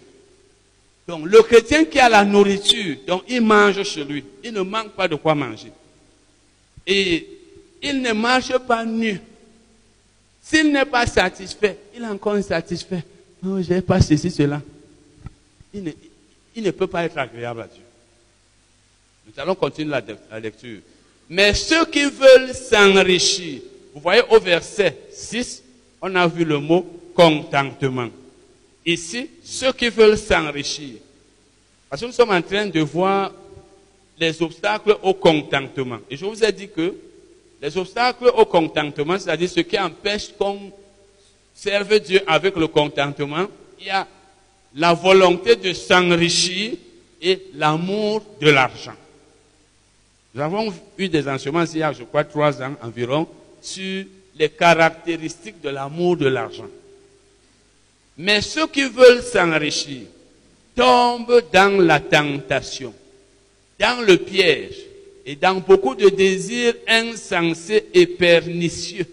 Donc le chrétien qui a la nourriture, donc il mange chez lui, il ne manque pas de quoi manger. Et il ne marche pas nu. S'il n'est pas satisfait, il est encore insatisfait. Non, oh, je n'ai pas ceci, cela. Il ne, il ne, peut pas être agréable à Dieu. Nous allons continuer la, la lecture. Mais ceux qui veulent s'enrichir, vous voyez au verset 6, on a vu le mot contentement. Ici, ceux qui veulent s'enrichir. Parce que nous sommes en train de voir les obstacles au contentement. Et je vous ai dit que les obstacles au contentement, c'est-à-dire ce qui empêche qu'on serve Dieu avec le contentement, il y a la volonté de s'enrichir et l'amour de l'argent. Nous avons eu des enseignements il y a, je crois, trois ans environ, sur les caractéristiques de l'amour de l'argent. Mais ceux qui veulent s'enrichir tombent dans la tentation, dans le piège et dans beaucoup de désirs insensés et pernicieux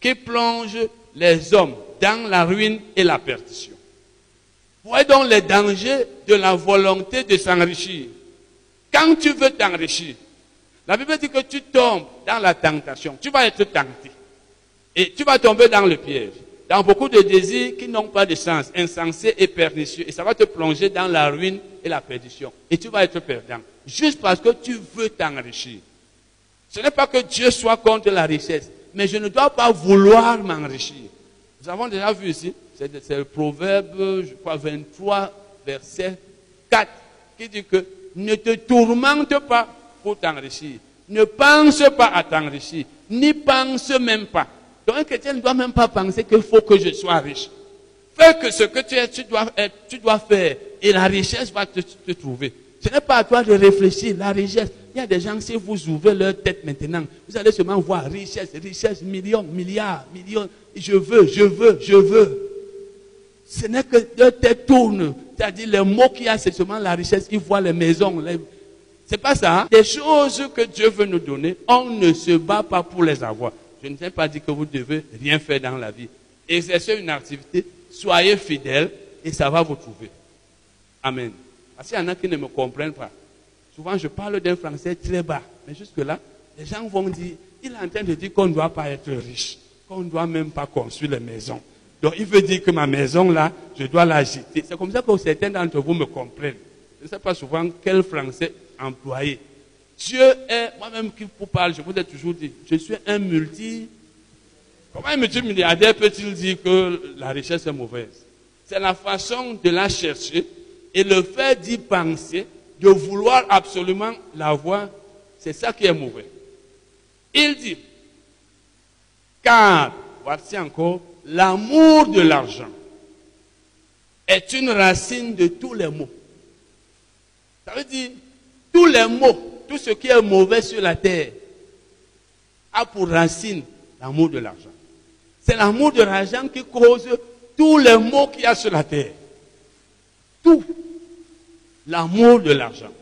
qui plongent les hommes dans la ruine et la perdition. Voyez donc les dangers de la volonté de s'enrichir. Quand tu veux t'enrichir, la Bible dit que tu tombes dans la tentation, tu vas être tenté. Et tu vas tomber dans le piège, dans beaucoup de désirs qui n'ont pas de sens, insensés et pernicieux. Et ça va te plonger dans la ruine et la perdition. Et tu vas être perdant. Juste parce que tu veux t'enrichir. Ce n'est pas que Dieu soit contre la richesse, mais je ne dois pas vouloir m'enrichir. Nous avons déjà vu ici, c'est le proverbe, je crois, 23, verset 4, qui dit que ne te tourmente pas pour t'enrichir. Ne pense pas à t'enrichir, n'y pense même pas. Donc un chrétien ne doit même pas penser qu'il faut que je sois riche. Fais que ce que tu es, tu dois, dois faire, et la richesse va te, trouver. Ce n'est pas à toi de réfléchir, la richesse. Il y a des gens, si vous ouvrez leur tête maintenant, vous allez seulement voir richesse, richesse, millions, milliards, millions. Je veux, je veux, je veux. Ce n'est que leur tête tourne. C'est-à-dire, les mots qu'il y a, c'est seulement la richesse. Ils voient les maisons. C'est pas ça. Hein? Des choses que Dieu veut nous donner, on ne se bat pas pour les avoir. Je ne sais pas dire que vous devez rien faire dans la vie. Exercez une activité, soyez fidèles et ça va vous trouver. Amen. Parce qu'il y en a qui ne me comprennent pas. Souvent, je parle d'un français très bas. Mais jusque-là, les gens vont dire, il est en train de dire qu'on ne doit pas être riche, qu'on ne doit même pas construire les maisons. Donc, il veut dire que ma maison, là, je dois la jeter. C'est comme ça que certains d'entre vous me comprennent. Je ne sais pas souvent quel français employer. Dieu est, moi-même qui vous parle, je vous ai toujours dit, je suis un multi. Comment un multimilliardaire peut-il dire que la richesse est mauvaise? C'est la façon de la chercher et le fait d'y penser, de vouloir absolument l'avoir, c'est ça qui est mauvais. Il dit, car, voici encore, l'amour de l'argent est une racine de tous les maux. Ça veut dire, tous les maux, tout ce qui est mauvais sur la terre, a pour racine l'amour de l'argent. C'est l'amour de l'argent qui cause tous les maux qu'il y a sur la terre. Tout. L'amour de l'argent.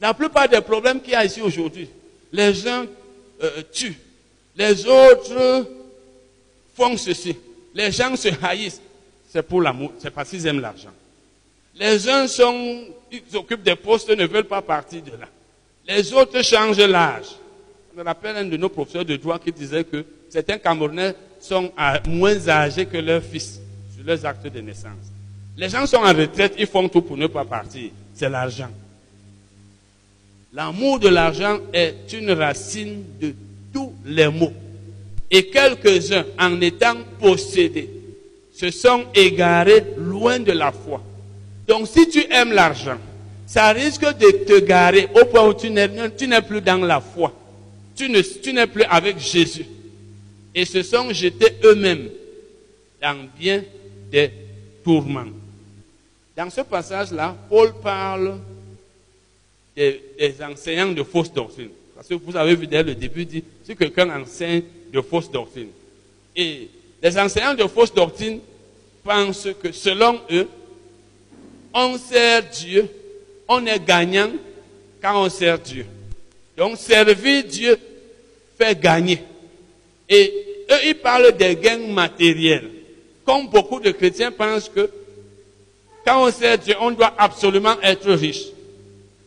La plupart des problèmes qu'il y a ici aujourd'hui, les gens euh, tuent, les autres font ceci, les gens se haïssent, c'est pour l'amour, c'est parce qu'ils aiment l'argent. Les uns sont, ils occupent des postes, ne veulent pas partir de là. Les autres changent l'âge. Je me rappelle un de nos professeurs de droit qui disait que certains Camerounais sont moins âgés que leurs fils sur leurs actes de naissance. Les gens sont en retraite, ils font tout pour ne pas partir. C'est l'argent. L'amour de l'argent est une racine de tous les maux. Et quelques-uns, en étant possédés, se sont égarés loin de la foi. Donc si tu aimes l'argent, ça risque de te garer au point où tu n'es plus dans la foi. Tu n'es plus avec Jésus. Et se sont jetés eux-mêmes dans bien des tourments. Dans ce passage-là, Paul parle des, enseignants de fausses doctrines. Parce que vous avez vu dès le début, dit, si quelqu'un enseigne de fausses doctrines. Et les enseignants de fausses doctrines pensent que selon eux, on sert Dieu, on est gagnant quand on sert Dieu. Donc servir Dieu fait gagner. Et eux, ils parlent des gains matériels. Comme beaucoup de chrétiens pensent que quand on sert Dieu, on doit absolument être riche.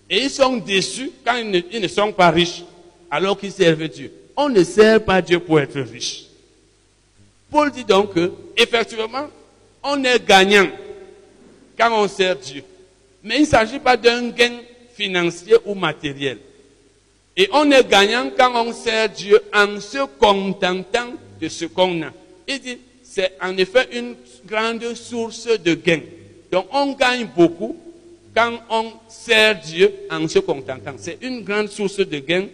Et ils sont déçus quand ils ne, sont pas riches, alors qu'ils servent Dieu. On ne sert pas Dieu pour être riche. Paul dit donc que, effectivement, on est gagnant quand on sert Dieu. Mais il ne s'agit pas d'un gain financier ou matériel. Et on est gagnant quand on sert Dieu en se contentant de ce qu'on a. Il dit, c'est en effet une grande source de gain. Donc on gagne beaucoup quand on sert Dieu en se contentant. C'est une grande source de gain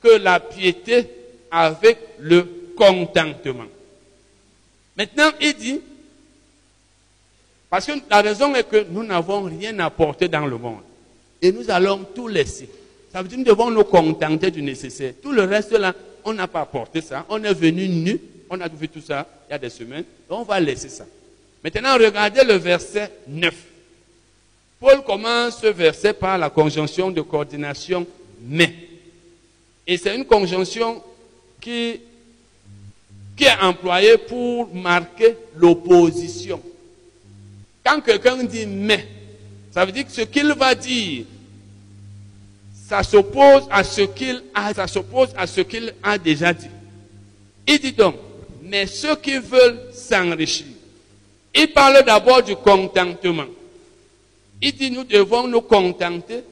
que la piété avec le contentement. Maintenant, il dit, parce que la raison est que nous n'avons rien apporté dans le monde. Et nous allons tout laisser. Ça veut dire que nous devons nous contenter du nécessaire. Tout le reste là, on n'a pas apporté ça. On est venu nu. On a vu tout ça il y a des semaines. On va laisser ça. Maintenant, regardez le verset 9. Paul commence ce verset par la conjonction de coordination mais. Et c'est une conjonction qui est employée pour marquer l'opposition. Quand quelqu'un dit mais, ça veut dire que ce qu'il va dire, ça s'oppose à ce qu'il a, ça s'oppose à ce qu'il a déjà dit. Il dit donc, mais ceux qui veulent s'enrichir, il parle d'abord du contentement. Il dit, nous devons nous contenter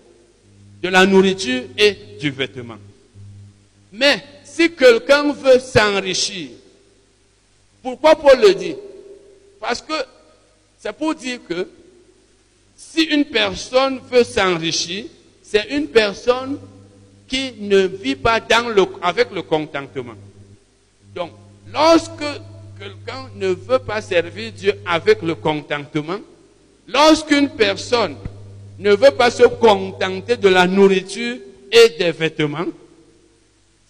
de la nourriture et du vêtement. Mais si quelqu'un veut s'enrichir, pourquoi Paul le dit? Parce que c'est pour dire que si une personne veut s'enrichir, c'est une personne qui ne vit pas avec le contentement. Donc, lorsque quelqu'un ne veut pas servir Dieu avec le contentement, lorsqu'une personne ne veut pas se contenter de la nourriture et des vêtements,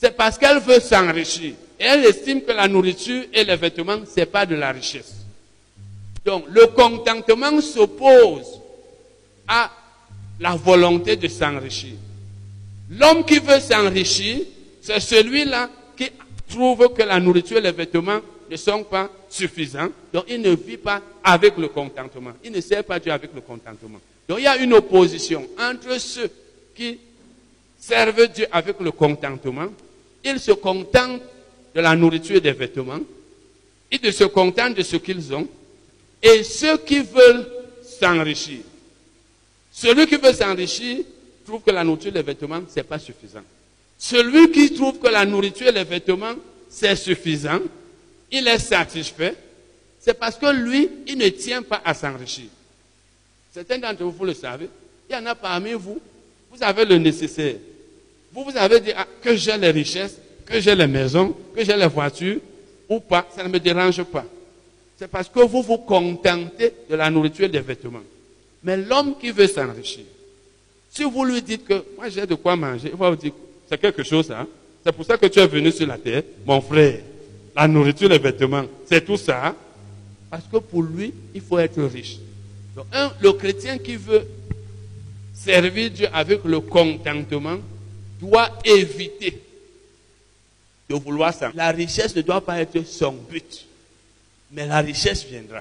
c'est parce qu'elle veut s'enrichir. Et elle estime que la nourriture et les vêtements, ce n'est pas de la richesse. Donc, le contentement s'oppose à la volonté de s'enrichir. L'homme qui veut s'enrichir, c'est celui-là qui trouve que la nourriture et les vêtements ne sont pas suffisants. Donc il ne vit pas avec le contentement. Il ne sert pas Dieu avec le contentement. Donc il y a une opposition entre ceux qui servent Dieu avec le contentement. Ils se contentent de la nourriture et des vêtements. Ils se contentent de ce qu'ils ont. Et ceux qui veulent s'enrichir. Celui qui veut s'enrichir trouve que la nourriture et les vêtements, ce n'est pas suffisant. Celui qui trouve que la nourriture et les vêtements, c'est suffisant, il est satisfait, c'est parce que lui, il ne tient pas à s'enrichir. Certains d'entre vous, vous le savez, il y en a parmi vous, vous avez le nécessaire. Vous, vous avez dit ah, que j'ai les richesses, que j'ai les maisons, que j'ai les voitures, ou pas, ça ne me dérange pas. C'est parce que vous vous contentez de la nourriture et des vêtements. Mais l'homme qui veut s'enrichir, si vous lui dites que moi j'ai de quoi manger, il va vous dire c'est quelque chose, hein? C'est pour ça que tu es venu sur la terre, mon frère. La nourriture, les vêtements, c'est tout ça. Parce que pour lui, il faut être riche. Donc, un, le chrétien qui veut servir Dieu avec le contentement doit éviter de vouloir ça. La richesse ne doit pas être son but, mais la richesse viendra.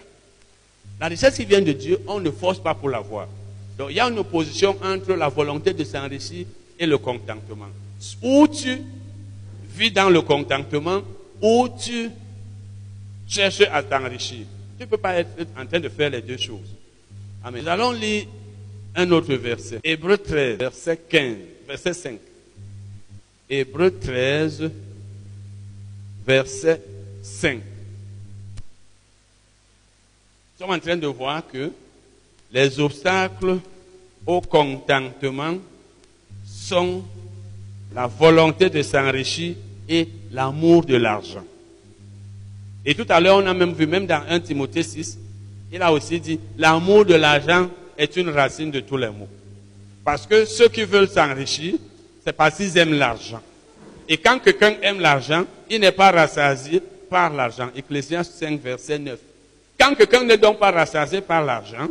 La richesse qui vient de Dieu, on ne force pas pour l'avoir. Donc il y a une opposition entre la volonté de s'enrichir et le contentement. Ou tu vis dans le contentement, ou tu cherches à t'enrichir. Tu ne peux pas être en train de faire les deux choses. Amen. Nous allons lire un autre verset. Hébreu 13, verset 15, verset 5. Hébreu 13, verset 5. Nous sommes en train de voir que les obstacles au contentement sont la volonté de s'enrichir et l'amour de l'argent. Et tout à l'heure, on a même vu, même dans 1 Timothée 6, il a aussi dit, l'amour de l'argent est une racine de tous les maux. Parce que ceux qui veulent s'enrichir, c'est parce qu'ils aiment l'argent. Et quand quelqu'un aime l'argent, il n'est pas rassasié par l'argent. Ecclésiaste 5, verset 9. Quand quelqu'un n'est donc pas rassasié par l'argent,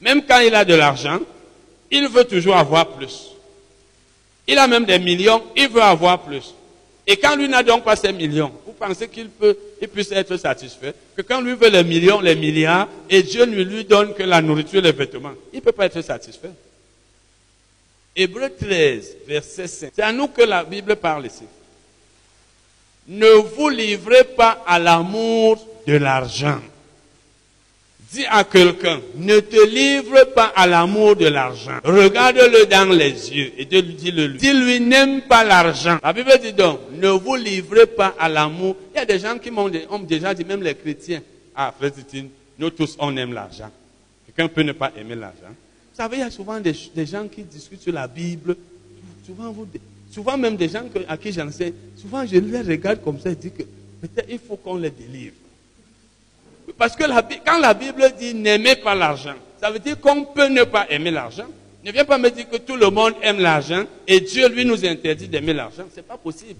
même quand il a de l'argent, il veut toujours avoir plus. Il a même des millions, il veut avoir plus. Et quand lui n'a donc pas ces millions, vous pensez qu'il peut, il puisse être satisfait Que quand lui veut les millions, les milliards, et Dieu ne lui donne que la nourriture, les vêtements, il ne peut pas être satisfait. Hébreu 13, verset 5. C'est à nous que la Bible parle ici. Ne vous livrez pas à l'amour de l'argent Dis à quelqu'un, ne te livre pas à l'amour de l'argent. Regarde-le dans les yeux et dis-le lui. Dis-lui, n'aime pas l'argent. La Bible dit donc, ne vous livrez pas à l'amour. Il y a des gens qui m'ont déjà dit, même les chrétiens, ah, frère nous tous, on aime l'argent. Quelqu'un peut ne pas aimer l'argent. Vous savez, il y a souvent des, gens qui discutent sur la Bible. Souvent, souvent même des gens à qui j'enseigne, souvent je les regarde comme ça et dis que peut-être il faut qu'on les délivre. Parce que quand la Bible dit n'aimez pas l'argent, ça veut dire qu'on peut ne pas aimer l'argent. Ne viens pas me dire que tout le monde aime l'argent et Dieu lui nous interdit d'aimer l'argent. Ce n'est pas possible.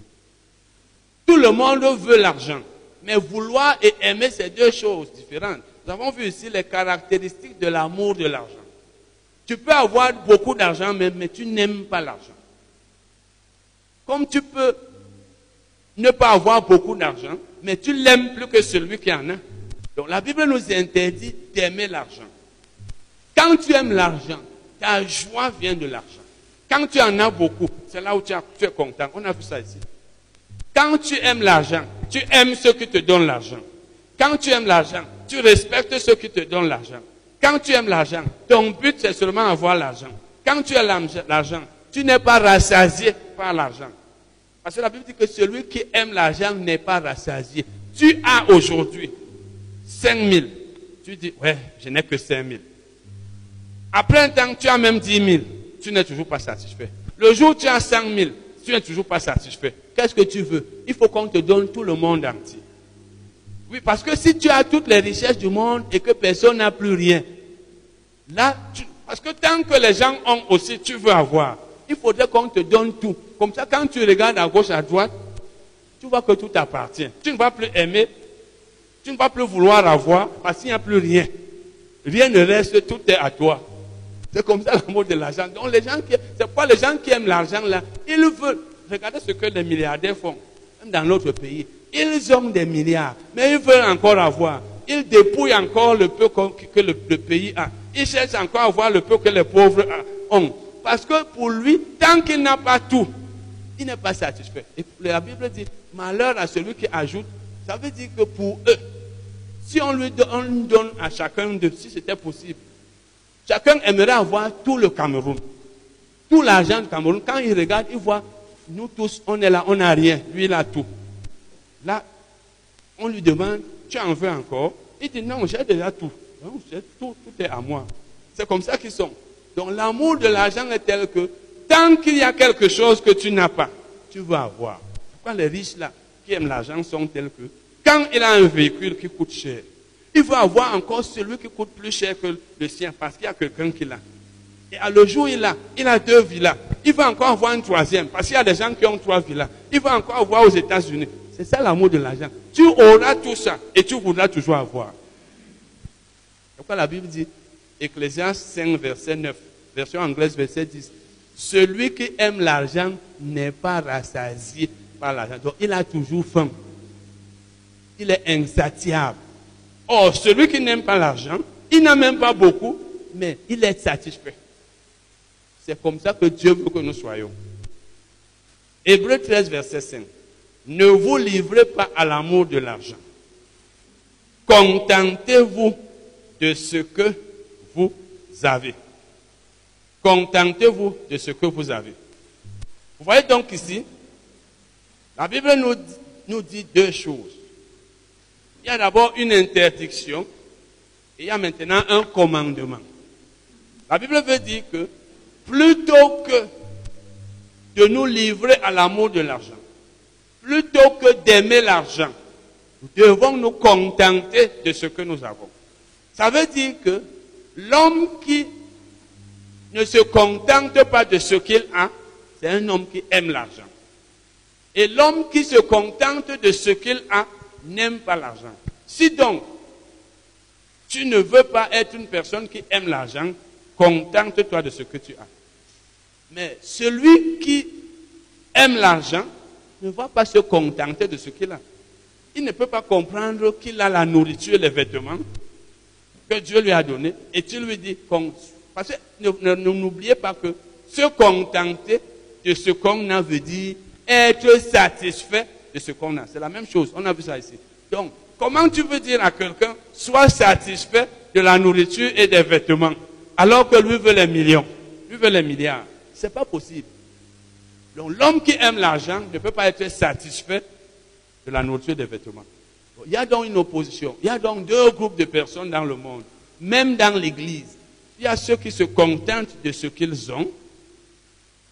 Tout le monde veut l'argent. Mais vouloir et aimer, c'est deux choses différentes. Nous avons vu ici les caractéristiques de l'amour de l'argent. Tu peux avoir beaucoup d'argent, mais, mais tu n'aimes pas l'argent. Comme tu peux ne pas avoir beaucoup d'argent, mais tu l'aimes plus que celui qui en a. Donc la Bible nous interdit d'aimer l'argent. Quand tu aimes l'argent, ta joie vient de l'argent. Quand tu en as beaucoup, c'est là où tu, es content. On a vu ça ici. Quand tu aimes l'argent, tu aimes ceux qui te donnent l'argent. Quand tu aimes l'argent, tu respectes ceux qui te donnent l'argent. Quand tu aimes l'argent, ton but c'est seulement avoir l'argent. Quand tu aimes l'argent, tu n'es pas rassasié par l'argent. Parce que la Bible dit que celui qui aime l'argent n'est pas rassasié. Tu as aujourd'hui 5 000. Tu dis, ouais, je n'ai que 5 000. Après un temps, tu as même 10 000. Tu n'es toujours pas satisfait. Le jour où tu as 5 000, tu n'es toujours pas satisfait. Qu'est-ce que tu veux? Il faut qu'on te donne tout le monde entier. Oui, parce que si tu as toutes les richesses du monde et que personne n'a plus rien, là, parce que tant que les gens ont aussi, tu veux avoir. Il faudrait qu'on te donne tout. Comme ça, quand tu regardes à gauche, à droite, tu vois que tout t'appartient. Tu ne vas plus aimer tu ne vas plus vouloir avoir parce qu'il n'y a plus rien. Rien ne reste, tout est à toi. C'est comme ça l'amour de l'argent. Donc les gens qui, c'est quoi les gens qui aiment l'argent là, ils veulent. Regardez ce que les milliardaires font, même dans notre pays. Ils ont des milliards, mais ils veulent encore avoir. Ils dépouillent encore le peu que le, pays a. Ils cherchent encore à avoir le peu que les pauvres ont. Parce que pour lui, tant qu'il n'a pas tout, il n'est pas satisfait. Et la Bible dit, malheur à celui qui ajoute. Ça veut dire que pour eux, si on lui donne, à chacun de, si c'était possible, chacun aimerait avoir tout le Cameroun, tout l'argent du Cameroun. Quand il regarde, il voit, nous tous, on est là, on n'a rien. Lui, il a tout. Là, on lui demande, tu en veux encore? Il dit, non, j'ai déjà tout. tout, tout est à moi. C'est comme ça qu'ils sont. Donc l'amour de l'argent est tel que tant qu'il y a quelque chose que tu n'as pas, tu vas avoir. Pourquoi les riches là, qui aiment l'argent, sont tels que quand il a un véhicule qui coûte cher, il va avoir encore celui qui coûte plus cher que le sien parce qu'il y a quelqu'un qui l'a. Et à le jour, il a, il a deux villas. Il va encore avoir une troisième parce qu'il y a des gens qui ont trois villas. Il va encore avoir aux États-Unis. C'est ça l'amour de l'argent. Tu auras tout ça et tu voudras toujours avoir. Pourquoi la Bible dit, Ecclésiaste 5, verset 9, version anglaise, verset 10. Celui qui aime l'argent n'est pas rassasié par l'argent. Donc, il a toujours faim. Il est insatiable. Or, celui qui n'aime pas l'argent, il n'a même pas beaucoup, mais il est satisfait. C'est comme ça que Dieu veut que nous soyons. Hébreu 13, verset 5. Ne vous livrez pas à l'amour de l'argent. Contentez-vous de ce que vous avez. Contentez-vous de ce que vous avez. Vous voyez donc ici, la Bible nous, nous dit deux choses. Il y a d'abord une interdiction et il y a maintenant un commandement. La Bible veut dire que plutôt que de nous livrer à l'amour de l'argent, plutôt que d'aimer l'argent, nous devons nous contenter de ce que nous avons. Ça veut dire que l'homme qui ne se contente pas de ce qu'il a, c'est un homme qui aime l'argent. Et l'homme qui se contente de ce qu'il a n'aime pas l'argent. Si donc tu ne veux pas être une personne qui aime l'argent, contente-toi de ce que tu as. Mais celui qui aime l'argent ne va pas se contenter de ce qu'il a. Il ne peut pas comprendre qu'il a la nourriture les vêtements que Dieu lui a donnés. Et tu lui dis, parce que n'oubliez pas que se contenter de ce qu'on a veut dire être satisfait de ce qu'on a. C'est la même chose. On a vu ça ici. Donc, comment tu veux dire à quelqu'un, sois satisfait de la nourriture et des vêtements, alors que lui veut les millions, lui veut les milliards? C'est pas possible. Donc l'homme qui aime l'argent ne peut pas être satisfait de la nourriture et des vêtements. Il y a donc une opposition. Il y a donc deux groupes de personnes dans le monde, même dans l'Église. Il y a ceux qui se contentent de ce qu'ils ont.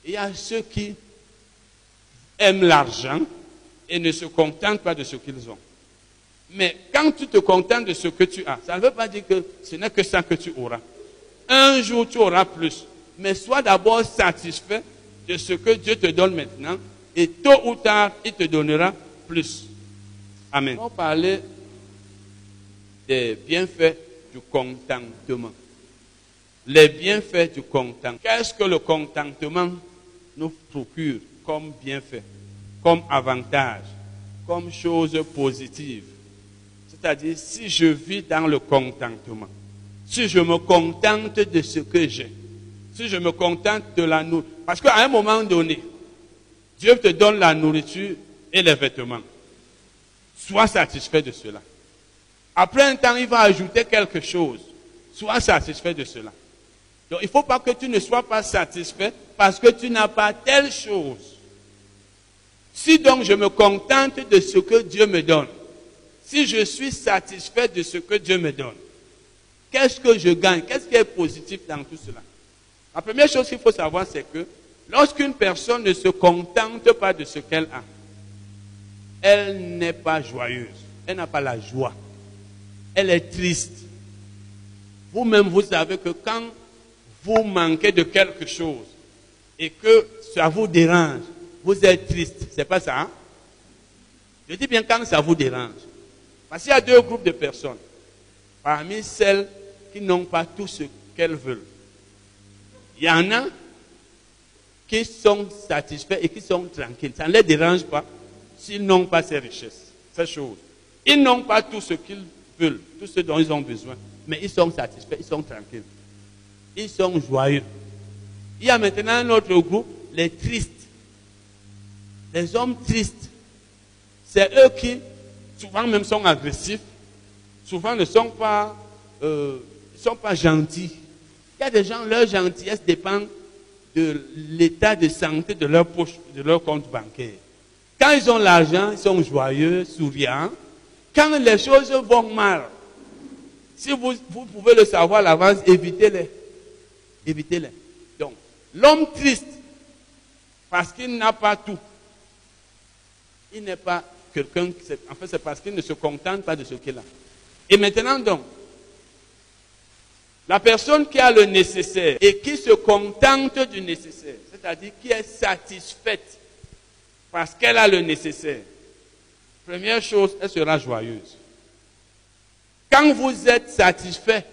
Et il y a ceux qui aiment l'argent et ne se contentent pas de ce qu'ils ont. Mais quand tu te contentes de ce que tu as, ça ne veut pas dire que ce n'est que ça que tu auras. Un jour, tu auras plus. Mais sois d'abord satisfait de ce que Dieu te donne maintenant. Et tôt ou tard, il te donnera plus. Amen. On parler des bienfaits du contentement. Les bienfaits du contentement. Qu'est-ce que le contentement nous procure comme bienfait, comme avantage, comme chose positive C'est-à-dire, si je vis dans le contentement, si je me contente de ce que j'ai, si je me contente de la nourriture, parce qu'à un moment donné, Dieu te donne la nourriture et les vêtements. Sois satisfait de cela. Après un temps, il va ajouter quelque chose. Sois satisfait de cela. Donc il ne faut pas que tu ne sois pas satisfait parce que tu n'as pas telle chose. Si donc je me contente de ce que Dieu me donne, si je suis satisfait de ce que Dieu me donne, qu'est-ce que je gagne? Qu'est-ce qui est positif dans tout cela? La première chose qu'il faut savoir, c'est que lorsqu'une personne ne se contente pas de ce qu'elle a, elle n'est pas joyeuse. Elle n'a pas la joie. Elle est triste. Vous-même, vous savez que quand vous manquez de quelque chose et que ça vous dérange, vous êtes triste. C'est pas ça, hein? Je dis bien quand ça vous dérange. Parce qu'il y a deux groupes de personnes. Parmi celles qui n'ont pas tout ce qu'elles veulent. Il y en a qui sont satisfaits et qui sont tranquilles. Ça ne les dérange pas s'ils n'ont pas ces richesses, ces choses. Ils n'ont pas tout ce qu'ils veulent, tout ce dont ils ont besoin, mais ils sont satisfaits, ils sont tranquilles. Ils sont joyeux. Il y a maintenant un autre groupe, les tristes. Les hommes tristes. C'est eux qui, souvent même, sont agressifs, souvent ne sont pas, euh, sont pas gentils. Il y a des gens, leur gentillesse dépend de l'état de santé de leur poche, de leur compte bancaire. Quand ils ont l'argent, ils sont joyeux, souriants. Quand les choses vont mal, si vous, vous pouvez le savoir à l'avance, évitez-les. Évitez-les. Donc, l'homme triste, parce qu'il n'a pas tout, il n'est pas quelqu'un, en fait c'est parce qu'il ne se contente pas de ce qu'il a. Et maintenant donc, la personne qui a le nécessaire et qui se contente du nécessaire, c'est-à-dire qui est satisfaite parce qu'elle a le nécessaire, première chose, elle sera joyeuse. Quand vous êtes satisfait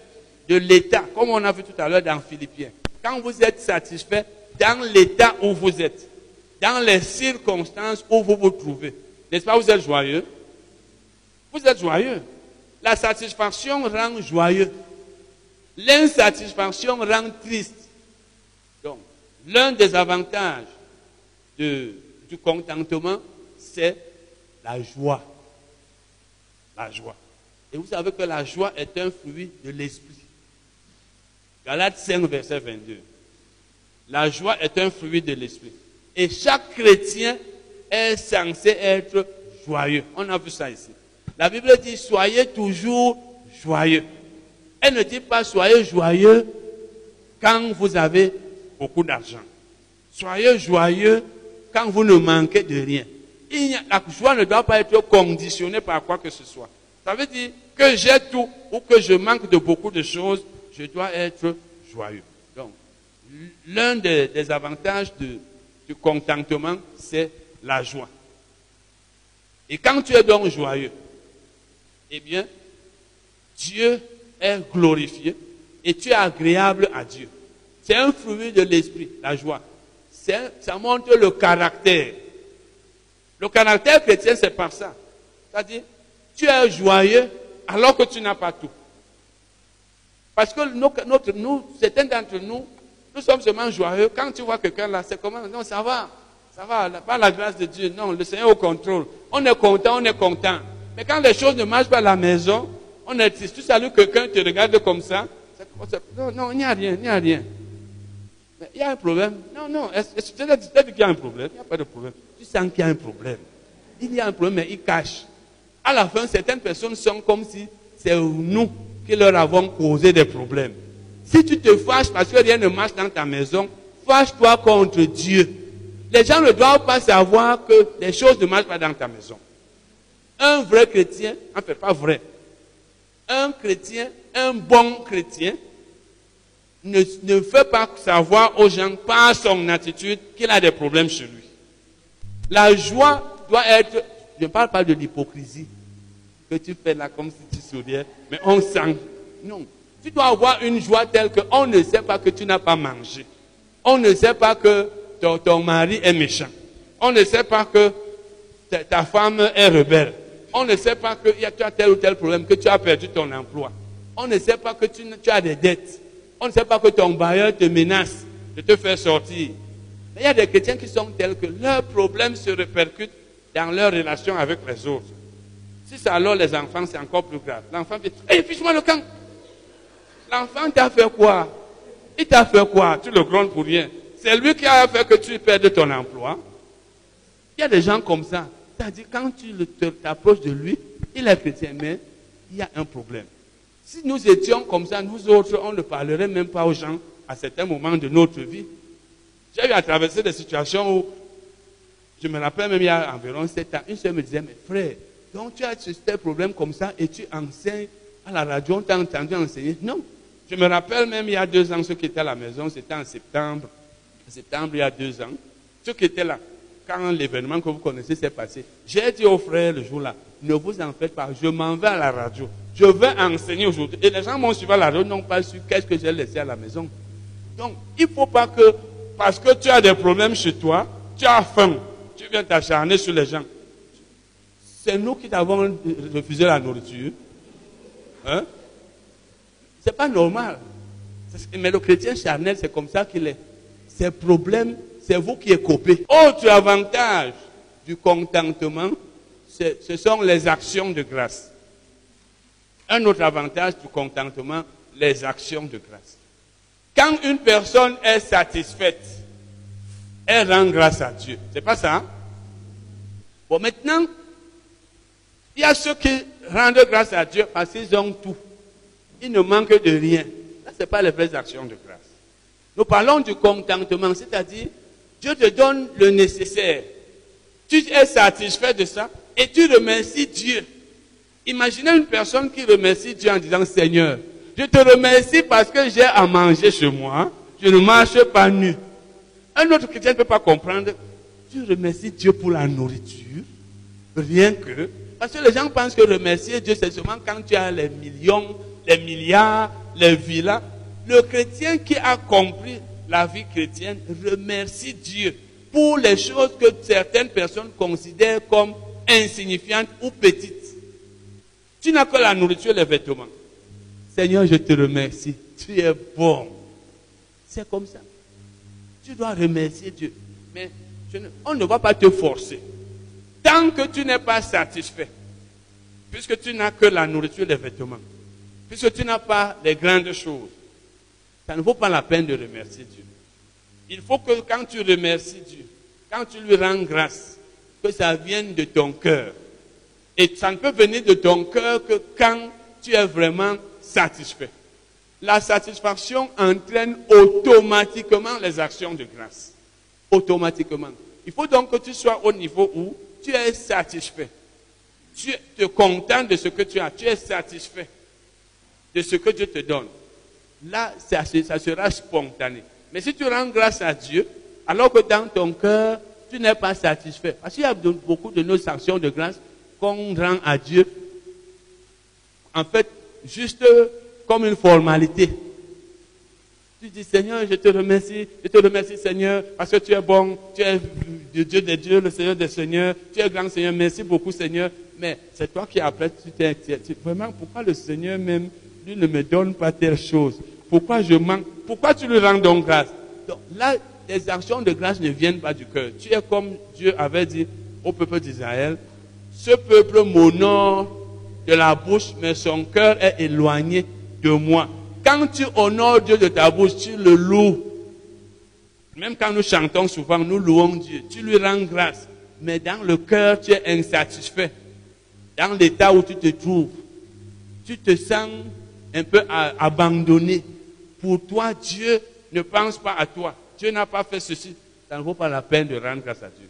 de l'état, comme on a vu tout à l'heure dans Philippiens, quand vous êtes satisfait dans l'état où vous êtes, dans les circonstances où vous vous trouvez, n'est-ce pas, vous êtes joyeux? Vous êtes joyeux. La satisfaction rend joyeux. L'insatisfaction rend triste. Donc, l'un des avantages du contentement, c'est la joie. La joie. Et vous savez que la joie est un fruit de l'esprit. Galates 5, verset 22. La joie est un fruit de l'esprit. Et chaque chrétien est censé être joyeux. On a vu ça ici. La Bible dit, soyez toujours joyeux. Elle ne dit pas soyez joyeux quand vous avez beaucoup d'argent. Soyez joyeux quand vous ne manquez de rien. la joie ne doit pas être conditionnée par quoi que ce soit. Ça veut dire que j'ai tout ou que je manque de beaucoup de choses, je dois être joyeux. Donc, l'un des, avantages du contentement, c'est la joie. Et quand tu es donc joyeux, eh bien, Dieu est glorifié et tu es agréable à Dieu. C'est un fruit de l'esprit, la joie. Ça montre le caractère. Le caractère chrétien, c'est par ça. C'est-à-dire, tu es joyeux alors que tu n'as pas tout. Parce que notre, nous, certains d'entre nous, nous sommes seulement joyeux. Quand tu vois quelqu'un là, c'est comment? Non, ça va. Ça va, pas la grâce de Dieu. Non, le Seigneur au contrôle. On est content, on est content. Mais quand les choses ne marchent pas à la maison, on est triste. Tu salues quelqu'un, tu regardes comme ça. Non, non, il n'y a rien, il n'y a rien. Mais il y a un problème. Non, non, est-ce que tu qu'il y a un problème? Il n'y a pas de problème. Tu sens qu'il y a un problème. Il y a un problème, mais il cache. À la fin, certaines personnes sont comme si c'est nous qui leur avons causé des problèmes. Si tu te fâches parce que rien ne marche dans ta maison, fâche-toi contre Dieu. Les gens ne doivent pas savoir que les choses ne marchent pas dans ta maison. Un vrai chrétien, en fait pas vrai, un chrétien, un bon chrétien, ne, ne fait pas savoir aux gens par son attitude qu'il a des problèmes chez lui. La joie doit être, je ne parle pas de l'hypocrisie, que tu fais là comme si tu souriais, mais on sent. Non. Tu dois avoir une joie telle qu'on ne sait pas que tu n'as pas mangé. On ne sait pas que ton, mari est méchant. On ne sait pas que ta, femme est rebelle. On ne sait pas que tu as tel ou tel problème, que tu as perdu ton emploi. On ne sait pas que tu, as des dettes. On ne sait pas que ton bailleur te menace de te faire sortir. Mais il y a des chrétiens qui sont tels que leurs problèmes se répercutent dans leur relation avec les autres. Si c'est alors les enfants, c'est encore plus grave. L'enfant dit, hé, hey, fiche-moi le camp. L'enfant t'a fait quoi? Il t'a fait quoi? Tu le grondes pour rien. C'est lui qui a fait que tu perdes ton emploi. Il y a des gens comme ça. C'est-à-dire, quand tu t'approches de lui, il est chrétien, mais il y a un problème. Si nous étions comme ça, nous autres, on ne parlerait même pas aux gens à certains moments de notre vie. J'ai eu à traverser des situations où, je me rappelle même il y a environ 7 ans, une seule me disait, mais frère, donc tu as ce problème comme ça et tu enseignes à la radio, on t'a entendu enseigner. Non. Je me rappelle même il y a deux ans, ceux qui étaient à la maison, c'était en septembre septembre, il y a deux ans, ceux qui étaient là, quand l'événement que vous connaissez s'est passé, j'ai dit aux frères le jour-là, ne vous en faites pas, je m'en vais à la radio. Je vais enseigner aujourd'hui. Et les gens m'ont suivi à la radio, n'ont pas su qu'est-ce que j'ai laissé à la maison. Donc, il ne faut pas que, parce que tu as des problèmes chez toi, tu as faim, tu viens t'acharner sur les gens. C'est nous qui t'avons refusé la nourriture. Hein? C'est pas normal. Mais le chrétien charnel, c'est comme ça qu'il est. Ces problèmes, c'est vous qui êtes copé. Autre avantage du contentement, ce sont les actions de grâce. Un autre avantage du contentement, les actions de grâce. Quand une personne est satisfaite, elle rend grâce à Dieu. C'est pas ça? Hein? Bon, maintenant, il y a ceux qui rendent grâce à Dieu parce qu'ils ont tout. Ils ne manquent de rien. Là, ce n'est pas les vraies actions de grâce. Nous parlons du contentement, c'est-à-dire, Dieu te donne le nécessaire. Tu es satisfait de ça et tu remercies Dieu. Imaginez une personne qui remercie Dieu en disant, Seigneur, je te remercie parce que j'ai à manger chez moi. Je ne marche pas nu. Un autre chrétien ne peut pas comprendre. Tu remercies Dieu pour la nourriture? Rien que. Parce que les gens pensent que remercier Dieu, c'est seulement quand tu as les millions, les milliards, les villas. Le chrétien qui a compris la vie chrétienne remercie Dieu pour les choses que certaines personnes considèrent comme insignifiantes ou petites. Tu n'as que la nourriture et les vêtements. Seigneur, je te remercie. Tu es bon. C'est comme ça. Tu dois remercier Dieu. Mais on ne va pas te forcer. Tant que tu n'es pas satisfait, puisque tu n'as que la nourriture et les vêtements, puisque tu n'as pas les grandes choses, ça ne vaut pas la peine de remercier Dieu. Il faut que quand tu remercies Dieu, quand tu lui rends grâce, que ça vienne de ton cœur. Et ça ne peut venir de ton cœur que quand tu es vraiment satisfait. La satisfaction entraîne automatiquement les actions de grâce. Automatiquement. Il faut donc que tu sois au niveau où tu es satisfait. Tu te contentes de ce que tu as. Tu es satisfait de ce que Dieu te donne. Là, ça, sera spontané. Mais si tu rends grâce à Dieu, alors que dans ton cœur, tu n'es pas satisfait. Parce qu'il y a beaucoup de nos actions de grâce qu'on rend à Dieu. En fait, juste comme une formalité. Tu dis, Seigneur, je te remercie, je te remercie, Seigneur, parce que tu es bon, tu es le Dieu des dieux, le Seigneur des seigneurs, tu es grand Seigneur, merci beaucoup, Seigneur. Mais c'est toi qui après, tu t'es, vraiment, pourquoi le Seigneur même, lui ne me donne pas telle chose? Pourquoi je manque? Pourquoi tu lui rends donc grâce? Là, les actions de grâce ne viennent pas du cœur. Tu es comme Dieu avait dit au peuple d'Israël, ce peuple m'honore de la bouche, mais son cœur est éloigné de moi. Quand tu honores Dieu de ta bouche, tu le loues. Même quand nous chantons souvent, nous louons Dieu. Tu lui rends grâce. Mais dans le cœur, tu es insatisfait. Dans l'état où tu te trouves, tu te sens un peu abandonné. Pour toi, Dieu ne pense pas à toi. Dieu n'a pas fait ceci. Ça ne vaut pas la peine de rendre grâce à Dieu.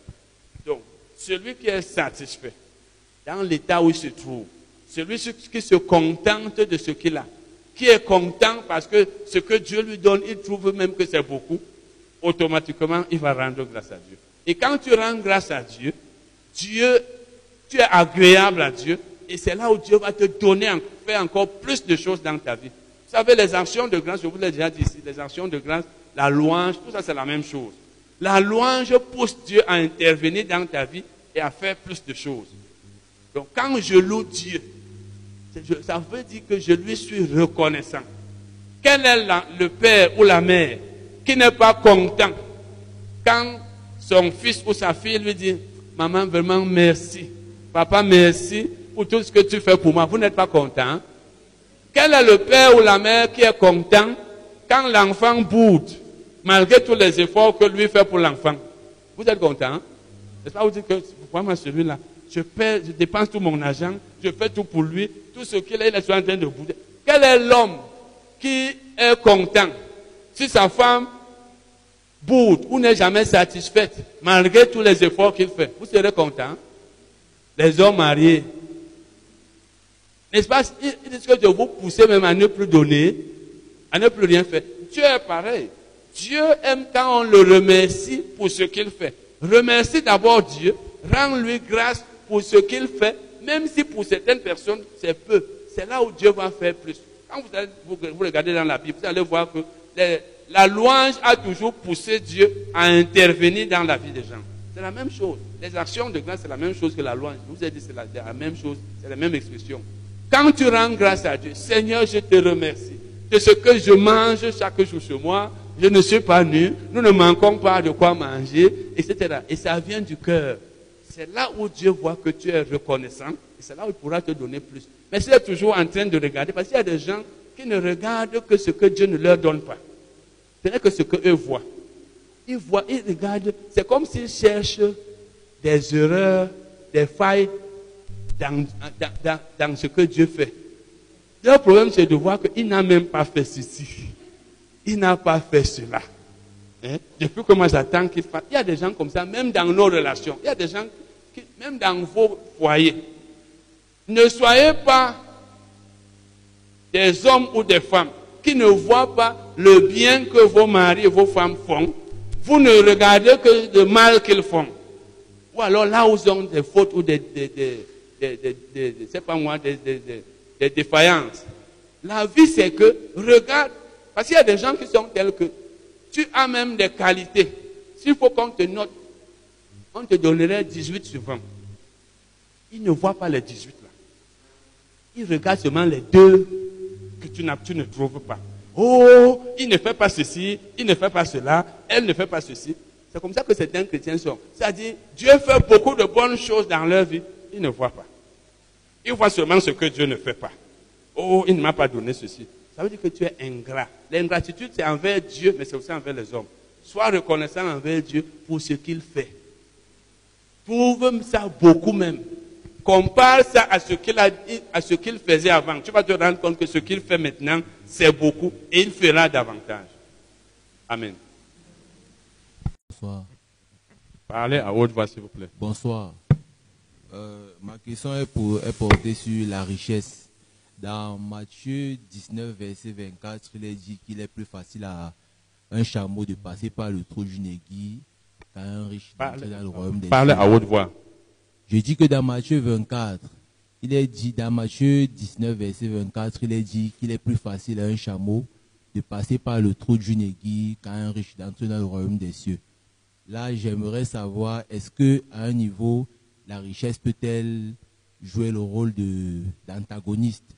Donc, celui qui est satisfait dans l'état où il se trouve, celui qui se contente de ce qu'il a, qui est content parce que ce que Dieu lui donne, il trouve même que c'est beaucoup, automatiquement, il va rendre grâce à Dieu. Et quand tu rends grâce à Dieu, Dieu, tu es agréable à Dieu, et c'est là où Dieu va te donner, faire encore plus de choses dans ta vie. Vous savez, les actions de grâce, je vous l'ai déjà dit ici, les actions de grâce, la louange, tout ça c'est la même chose. La louange pousse Dieu à intervenir dans ta vie et à faire plus de choses. Donc quand je loue Dieu, ça veut dire que je lui suis reconnaissant. Quel est le père ou la mère qui n'est pas content quand son fils ou sa fille lui dit, maman, vraiment merci. Papa, merci pour tout ce que tu fais pour moi. Vous n'êtes pas content. Quel est le père ou la mère qui est content quand l'enfant boude, malgré tous les efforts que lui fait pour l'enfant? Vous êtes content N'est-ce pas? Vous dites que, moi, celui-là, je, je dépense tout mon argent, je fais tout pour lui, tout ce qu'il est, il est en train de bouder. Quel est l'homme qui est content si sa femme boude ou n'est jamais satisfaite, malgré tous les efforts qu'il fait? Vous serez content Les hommes mariés. N'est-ce pas? Ils disent que je vous pousser même à ne plus donner, à ne plus rien faire. Dieu est pareil. Dieu aime quand on le remercie pour ce qu'il fait. Remercie d'abord Dieu, rends-lui grâce pour ce qu'il fait, même si pour certaines personnes c'est peu. C'est là où Dieu va faire plus. Quand vous, allez, vous, regardez dans la Bible, vous allez voir que La louange a toujours poussé Dieu à intervenir dans la vie des gens. C'est la même chose. Les actions de grâce, c'est la même chose que la louange. Je vous ai dit, c'est la, la même chose, c'est la même expression. Quand tu rends grâce à Dieu, Seigneur, je te remercie de ce que je mange chaque jour chez moi. Je ne suis pas nu, nous ne manquons pas de quoi manger, etc. Et ça vient du cœur. C'est là où Dieu voit que tu es reconnaissant, et c'est là où il pourra te donner plus. Mais s'il est toujours en train de regarder, parce qu'il y a des gens qui ne regardent que ce que Dieu ne leur donne pas. Ce n'est que ce qu'eux voient. Ils voient, ils regardent. C'est comme s'ils cherchent des erreurs, des failles dans, ce que Dieu fait. Le problème, c'est de voir qu'il n'a même pas fait ceci. Il n'a pas fait cela. Hein? Depuis que moi j'attends qu'il fasse. Il y a des gens comme ça, même dans nos relations. Il y a des gens, qui, même dans vos foyers. Ne soyez pas des hommes ou des femmes qui ne voient pas le bien que vos maris et vos femmes font. Vous ne regardez que le mal qu'ils font. Ou alors là où ils ont des fautes ou des, des pas moi, des, défaillances. La vie, c'est que, regarde, parce qu'il y a des gens qui sont tels que tu as même des qualités. S'il faut qu'on te note, on te donnerait 18 sur 20. Ils ne voient pas les 18 là. Ils regardent seulement les deux que tu, tu ne trouves pas. Oh, il ne fait pas ceci, il ne fait pas cela, elle ne fait pas ceci. C'est comme ça que certains chrétiens sont. C'est-à-dire, Dieu fait beaucoup de bonnes choses dans leur vie, ils ne voient pas. Ils voient seulement ce que Dieu ne fait pas. Oh, il ne m'a pas donné ceci. Ça veut dire que tu es ingrat. L'ingratitude, c'est envers Dieu, mais c'est aussi envers les hommes. Sois reconnaissant envers Dieu pour ce qu'il fait. Trouve ça beaucoup même. Compare ça à ce qu'il a à ce qu'il faisait avant. Tu vas te rendre compte que ce qu'il fait maintenant, c'est beaucoup et il fera davantage. Amen. Bonsoir. Parlez à haute voix, s'il vous plaît. Bonsoir. Euh, ma question est, pour, est portée sur la richesse. Dans Matthieu 19, verset 24, il est dit qu'il est plus facile à un chameau de passer par le trou d'une aiguille qu'à un riche d'entrer dans le royaume des Parlez à haute voix. Je dis que dans Matthieu 24, il est dit, dans Matthieu 19, verset 24, il est dit qu'il est plus facile à un chameau de passer par le trou d'une aiguille qu'à un riche d'entrer dans le royaume des cieux. Là, j'aimerais savoir, est-ce que à un niveau, la richesse peut-elle jouer le rôle d'antagoniste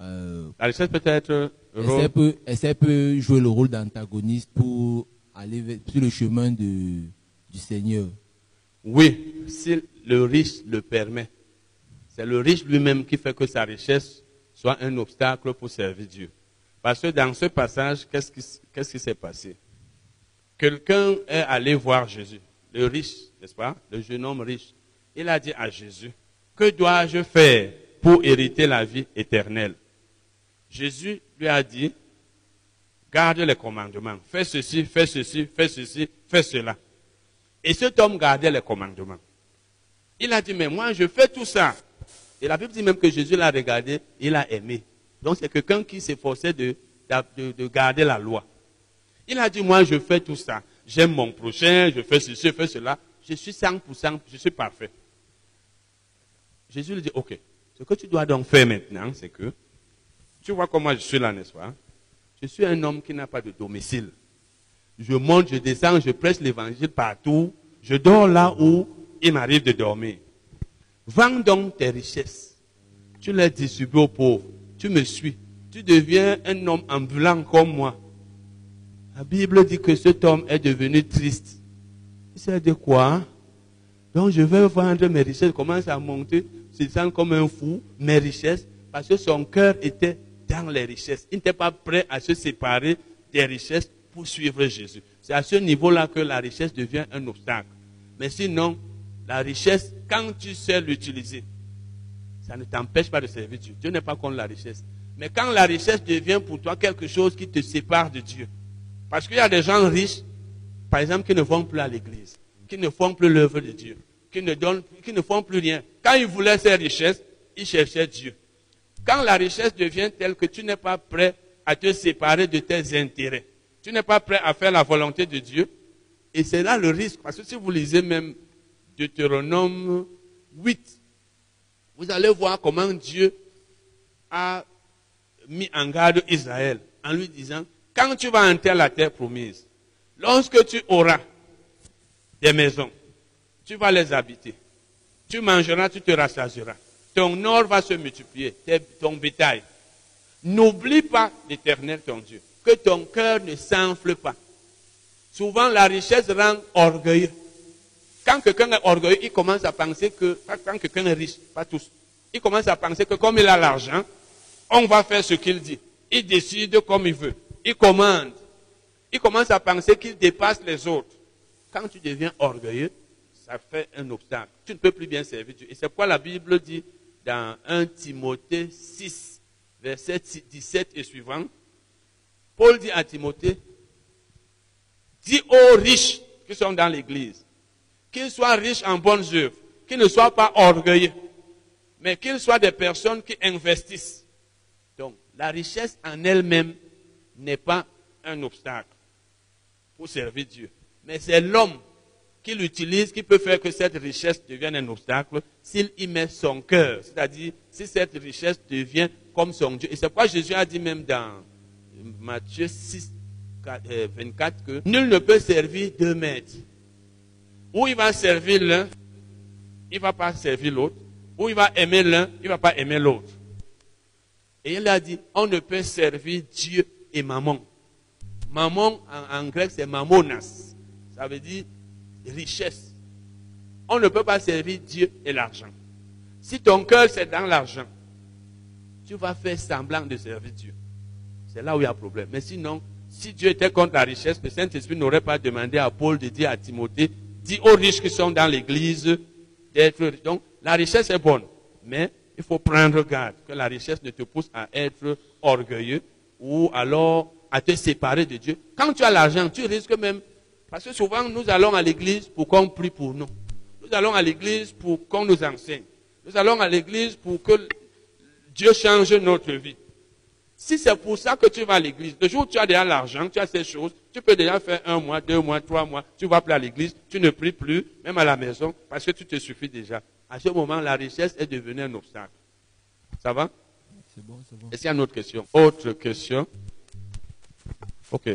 euh, La richesse peut être. Est-ce qu'elle peut, jouer le rôle d'antagoniste pour aller sur le chemin de, du Seigneur? Oui, si le riche le permet. C'est le riche lui-même qui fait que sa richesse soit un obstacle pour servir Dieu. Parce que dans ce passage, qu'est-ce qui s'est passé? Quelqu'un est allé voir Jésus, le riche, n'est-ce pas? Le jeune homme riche. Il a dit à Jésus, que dois-je faire pour hériter la vie éternelle? Jésus lui a dit, garde les commandements, fais ceci, fais ceci, fais ceci, fais cela. Et cet homme gardait les commandements. Il a dit, mais moi je fais tout ça. Et la Bible dit même que Jésus l'a regardé, il a aimé. Donc c'est quelqu'un qui s'efforçait de, de, de garder la loi. Il a dit, moi, je fais tout ça. J'aime mon prochain, je fais ceci, je fais cela. Je suis 100%, je suis parfait. Jésus lui dit, ok, ce que tu dois donc faire maintenant, c'est que, tu vois comment je suis là, n'est-ce pas? Je suis un homme qui n'a pas de domicile. Je monte, je descends, je prêche l'évangile partout. Je dors là où il m'arrive de dormir. Vends donc tes richesses. Tu les distribues aux pauvres. Tu me suis. Tu deviens un homme ambulant comme moi. La Bible dit que cet homme est devenu triste. Il sait de quoi? Donc je vais vendre mes richesses. Commence à monter, se sent comme un fou, mes richesses, parce que son cœur était dans les richesses. Il n'était pas prêt à se séparer des richesses pour suivre Jésus. C'est à ce niveau-là que la richesse devient un obstacle. Mais sinon, la richesse, quand tu sais l'utiliser, ça ne t'empêche pas de servir Dieu. Dieu n'est pas contre la richesse. Mais quand la richesse devient pour toi quelque chose qui te sépare de Dieu, parce qu'il y a des gens riches, par exemple, qui ne vont plus à l'église, qui ne font plus l'œuvre de Dieu, qui ne, donnent, ne font plus rien. Quand ils voulaient ces richesses, ils cherchaient Dieu. Quand la richesse devient telle que tu n'es pas prêt à te séparer de tes intérêts, tu n'es pas prêt à faire la volonté de Dieu, et c'est là le risque. Parce que si vous lisez même Deutéronome 8, vous allez voir comment Dieu a mis en garde Israël en lui disant quand tu vas entrer la terre promise, lorsque tu auras des maisons, tu vas les habiter. Tu mangeras, tu te rassasieras. Ton or va se multiplier, ton bétail. N'oublie pas l'éternel ton Dieu. Que ton cœur ne s'enfle pas. Souvent, la richesse rend orgueilleux. Quand quelqu'un est orgueilleux, il commence à penser que, quand quelqu'un est riche, pas tous, il commence à penser que comme il a l'argent, on va faire ce qu'il dit. Il décide comme il veut. Il commande. Il commence à penser qu'il dépasse les autres. Quand tu deviens orgueilleux, ça fait un obstacle. Tu ne peux plus bien servir Dieu. Et c'est pourquoi la Bible dit dans 1 Timothée 6, verset 17 et suivant, Paul dit à Timothée, dis aux riches qui sont dans l'église, qu'ils soient riches en bonnes œuvres, qu'ils ne soient pas orgueilleux, mais qu'ils soient des personnes qui investissent. Donc, la richesse en elle-même n'est pas un obstacle pour servir Dieu. Mais c'est l'homme qui l'utilise qui peut faire que cette richesse devienne un obstacle s'il y met son cœur. C'est-à-dire, si cette richesse devient comme son Dieu. Et c'est pourquoi Jésus a dit même dans Matthieu 6, 24 euh, que nul ne peut servir deux maîtres. Ou il va servir l'un, il ne va pas servir l'autre. Ou il va aimer l'un, il ne va pas aimer l'autre. Et il a dit, on ne peut servir Dieu et maman. Maman, en, grec, c'est mamonas. Ça veut dire richesse. On ne peut pas servir Dieu et l'argent. Si ton cœur c'est dans l'argent, tu vas faire semblant de servir Dieu. C'est là où il y a problème. Mais sinon, si Dieu était contre la richesse, le Saint-Esprit n'aurait pas demandé à Paul de dire à Timothée, dis aux riches qui sont dans l'église d'être riches. Donc, la richesse est bonne. Mais il faut prendre garde que la richesse ne te pousse à être orgueilleux ou alors à te séparer de Dieu. Quand tu as l'argent, tu risques même, parce que souvent nous allons à l'église pour qu'on prie pour nous. Nous allons à l'église pour qu'on nous enseigne. Nous allons à l'église pour que Dieu change notre vie. Si c'est pour ça que tu vas à l'église, le jour où tu as déjà l'argent, tu as ces choses, tu peux déjà faire un mois, deux mois, trois mois, tu vas plus à l'église, tu ne pries plus, même à la maison, parce que tu te suffis déjà. À ce moment, la richesse est devenue un obstacle. Ça va? C'est bon, c'est bon. Est-ce qu'il y a une autre question? Autre question? Ok.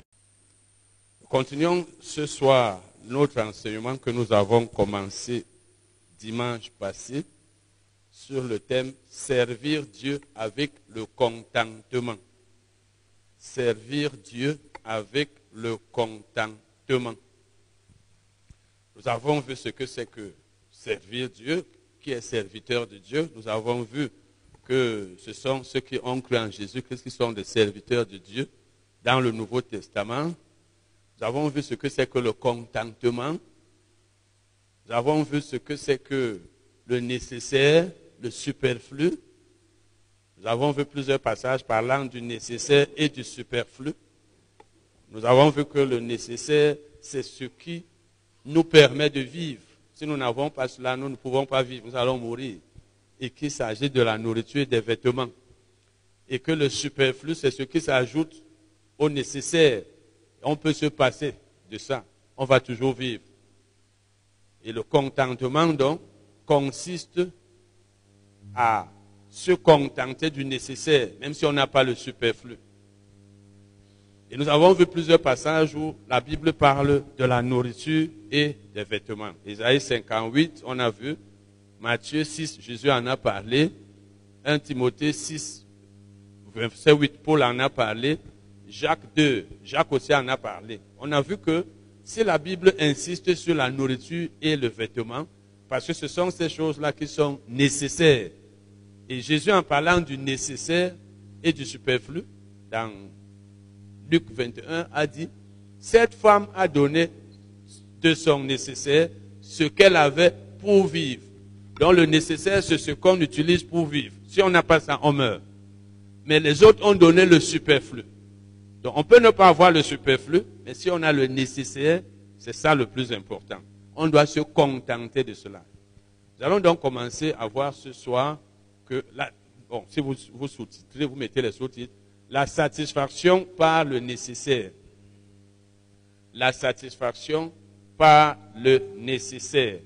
Continuons ce soir notre enseignement que nous avons commencé dimanche passé sur le thème Servir Dieu avec le contentement. Servir Dieu avec le contentement. Nous avons vu ce que c'est que servir Dieu, qui est serviteur de Dieu. Nous avons vu que ce sont ceux qui ont cru en Jésus-Christ qui sont des serviteurs de Dieu dans le Nouveau Testament. Nous avons vu ce que c'est que le contentement. Nous avons vu ce que c'est que le nécessaire, le superflu. Nous avons vu plusieurs passages parlant du nécessaire et du superflu. Nous avons vu que le nécessaire, c'est ce qui nous permet de vivre. Si nous n'avons pas cela, nous ne pouvons pas vivre, nous allons mourir. Et qu'il s'agit de la nourriture et des vêtements. Et que le superflu, c'est ce qui s'ajoute au nécessaire. On peut se passer de ça. On va toujours vivre. Et le contentement, donc, consiste à se contenter du nécessaire, même si on n'a pas le superflu. Et nous avons vu plusieurs passages où la Bible parle de la nourriture et des vêtements. Isaïe 58, on a vu. Matthieu 6, Jésus en a parlé. 1 Timothée 6, verset 8, Paul en a parlé. Jacques 2, Jacques aussi en a parlé. On a vu que si la Bible insiste sur la nourriture et le vêtement, parce que ce sont ces choses-là qui sont nécessaires. Et Jésus, en parlant du nécessaire et du superflu, dans Luc 21, a dit, cette femme a donné de son nécessaire ce qu'elle avait pour vivre. Donc le nécessaire, c'est ce qu'on utilise pour vivre. Si on n'a pas ça, on meurt. Mais les autres ont donné le superflu. Donc on peut ne pas avoir le superflu, mais si on a le nécessaire, c'est ça le plus important. On doit se contenter de cela. Nous allons donc commencer à voir ce soir que, la, bon, si vous, vous sous-titrez, vous mettez les sous-titres, la satisfaction par le nécessaire. La satisfaction par le nécessaire.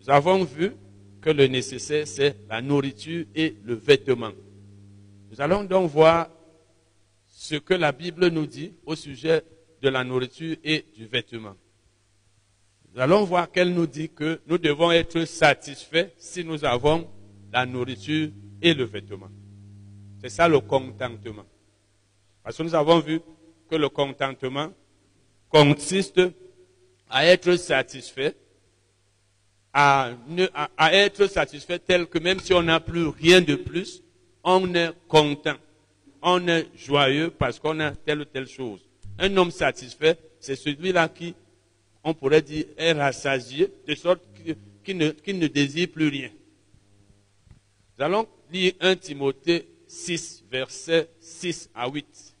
Nous avons vu que le nécessaire, c'est la nourriture et le vêtement. Nous allons donc voir ce que la Bible nous dit au sujet de la nourriture et du vêtement. Nous allons voir qu'elle nous dit que nous devons être satisfaits si nous avons la nourriture et le vêtement. C'est ça le contentement. Parce que nous avons vu que le contentement consiste à être satisfait, à, être satisfait tel que même si on n'a plus rien de plus, on est content, on est joyeux parce qu'on a telle ou telle chose. Un homme satisfait, c'est celui-là qui, on pourrait dire, est rassasié, de sorte qu'il ne, désire plus rien. Nous allons lire 1 Timothée 6, versets 6 à 8.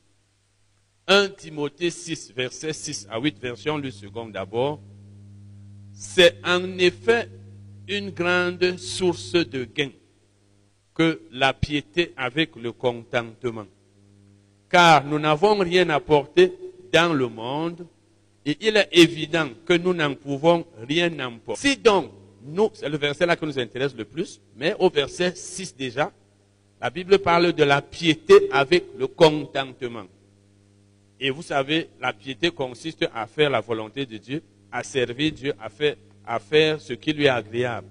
1 Timothée 6, versets 6 à 8, version le second d'abord. C'est en effet une grande source de gain que la piété avec le contentement. Car nous n'avons rien apporté dans le monde et il est évident que nous n'en pouvons rien emporter. Si donc, nous, c'est le verset là qui nous intéresse le plus, mais au verset 6 déjà, la Bible parle de la piété avec le contentement. Et vous savez, la piété consiste à faire la volonté de Dieu, à servir Dieu, à faire, à faire ce qui lui est agréable.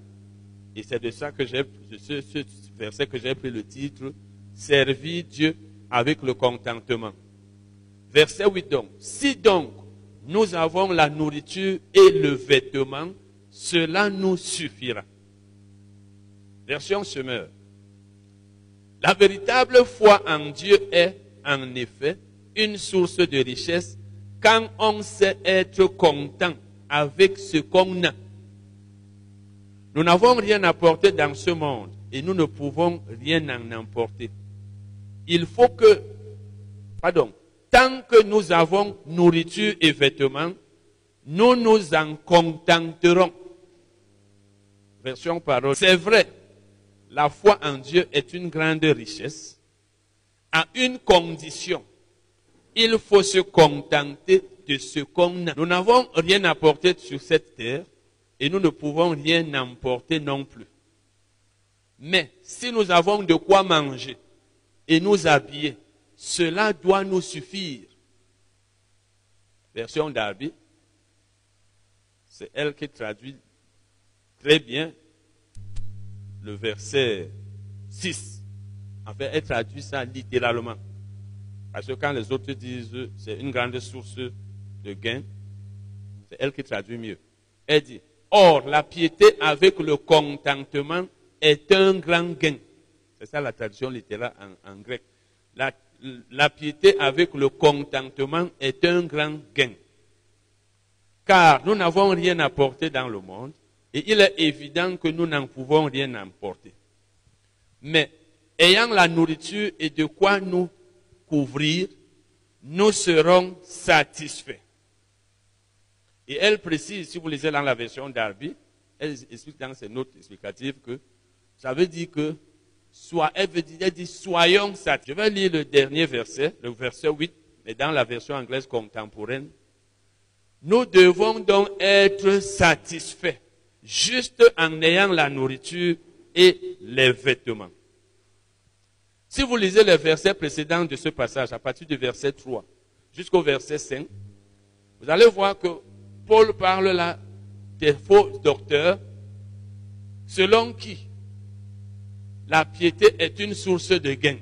Et c'est de ça que j'ai, verset que j'ai pris le titre, Servir Dieu avec le contentement. Verset 8 donc. Si donc nous avons la nourriture et le vêtement, cela nous suffira. Version semeur. La véritable foi en Dieu est, en effet, une source de richesse quand on sait être content avec ce qu'on a. Nous n'avons rien apporté dans ce monde et nous ne pouvons rien en emporter. Il faut que, pardon, tant que nous avons nourriture et vêtements, nous nous en contenterons. Version parole. C'est vrai, la foi en Dieu est une grande richesse à une condition. Il faut se contenter de ce qu'on a. Nous n'avons rien apporté sur cette terre et nous ne pouvons rien emporter non plus. Mais si nous avons de quoi manger et nous habiller, cela doit nous suffire. Version Darby, c'est elle qui traduit très bien le verset 6. En fait, elle traduit ça littéralement. Parce que quand les autres disent c'est une grande source de gain, c'est elle qui traduit mieux. Elle dit, Or, la piété avec le contentement est un grand gain. C'est ça la traduction littérale en, grec. La, la piété avec le contentement est un grand gain. Car nous n'avons rien apporté dans le monde et il est évident que nous n'en pouvons rien emporter. Mais ayant la nourriture et de quoi nous couvrir, nous serons satisfaits. Et elle précise, si vous lisez dans la version d'Arby, elle explique dans ses notes explicatives que ça veut dire que, elle, elle dit soyons satisfaits. Je vais lire le dernier verset, le verset 8, mais dans la version anglaise contemporaine. Nous devons donc être satisfaits juste en ayant la nourriture et les vêtements. Si vous lisez les versets précédents de ce passage, à partir du verset 3 jusqu'au verset 5, vous allez voir que Paul parle là des faux docteurs, selon qui la piété est une source de gain.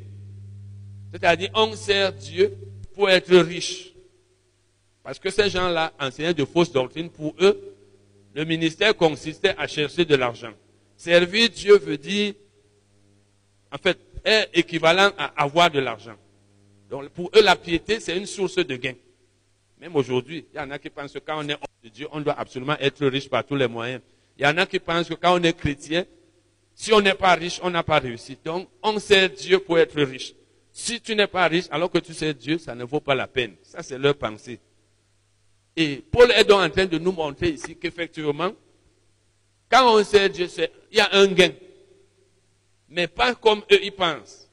C'est-à-dire, on sert Dieu pour être riche. Parce que ces gens-là enseignaient de fausses doctrines. Pour eux, le ministère consistait à chercher de l'argent. Servir Dieu veut dire, en fait, est équivalent à avoir de l'argent. Donc pour eux, la piété, c'est une source de gain. Même aujourd'hui, il y en a qui pensent que quand on est homme de Dieu, on doit absolument être riche par tous les moyens. Il y en a qui pensent que quand on est chrétien, si on n'est pas riche, on n'a pas réussi. Donc, on sert Dieu pour être riche. Si tu n'es pas riche, alors que tu sers Dieu, ça ne vaut pas la peine. Ça, c'est leur pensée. Et Paul est donc en train de nous montrer ici qu'effectivement, quand on sait Dieu, il y a un gain. Mais pas comme eux y pensent.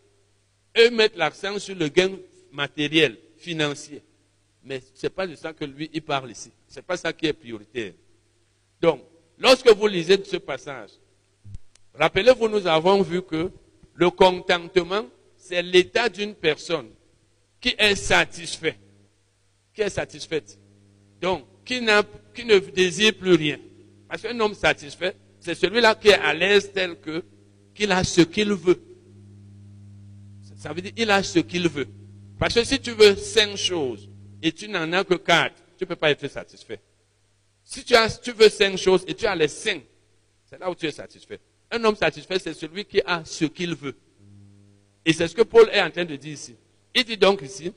Eux mettent l'accent sur le gain matériel, financier. Mais ce n'est pas de ça que lui, il parle ici. Ce n'est pas ça qui est prioritaire. Donc, lorsque vous lisez ce passage, rappelez-vous, nous avons vu que le contentement, c'est l'état d'une personne qui est satisfait. Qui est satisfait. Donc, qui, ne désire plus rien. Parce qu'un homme satisfait, c'est celui-là qui est à l'aise tel que, qu'il a ce qu'il veut. Ça veut dire, il a ce qu'il veut. Parce que si tu veux cinq choses et tu n'en as que quatre, tu ne peux pas être satisfait. Si tu, as, tu veux cinq choses et tu as les cinq, c'est là où tu es satisfait. Un homme satisfait, c'est celui qui a ce qu'il veut. Et c'est ce que Paul est en train de dire ici. Il dit donc ici,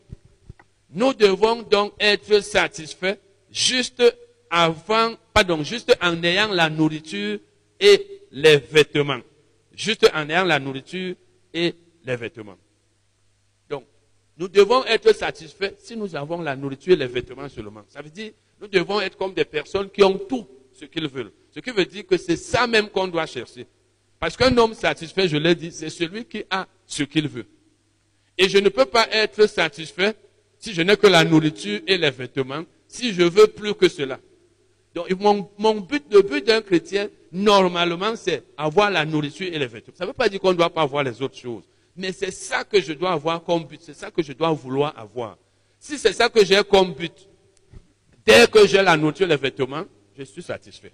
nous devons donc être satisfaits juste avant, pardon, juste en ayant la nourriture et les vêtements. Juste en ayant la nourriture et les vêtements. Donc, nous devons être satisfaits si nous avons la nourriture et les vêtements seulement. Ça veut dire, nous devons être comme des personnes qui ont tout ce qu'ils veulent. Ce qui veut dire que c'est ça même qu'on doit chercher. Parce qu'un homme satisfait, je l'ai dit, c'est celui qui a ce qu'il veut. Et je ne peux pas être satisfait si je n'ai que la nourriture et les vêtements, si je veux plus que cela. Donc, mon, but, le but d'un chrétien, normalement, c'est avoir la nourriture et les vêtements. Ça ne veut pas dire qu'on ne doit pas avoir les autres choses. Mais c'est ça que je dois avoir comme but. C'est ça que je dois vouloir avoir. Si c'est ça que j'ai comme but, dès que j'ai la nourriture et les vêtements, je suis satisfait.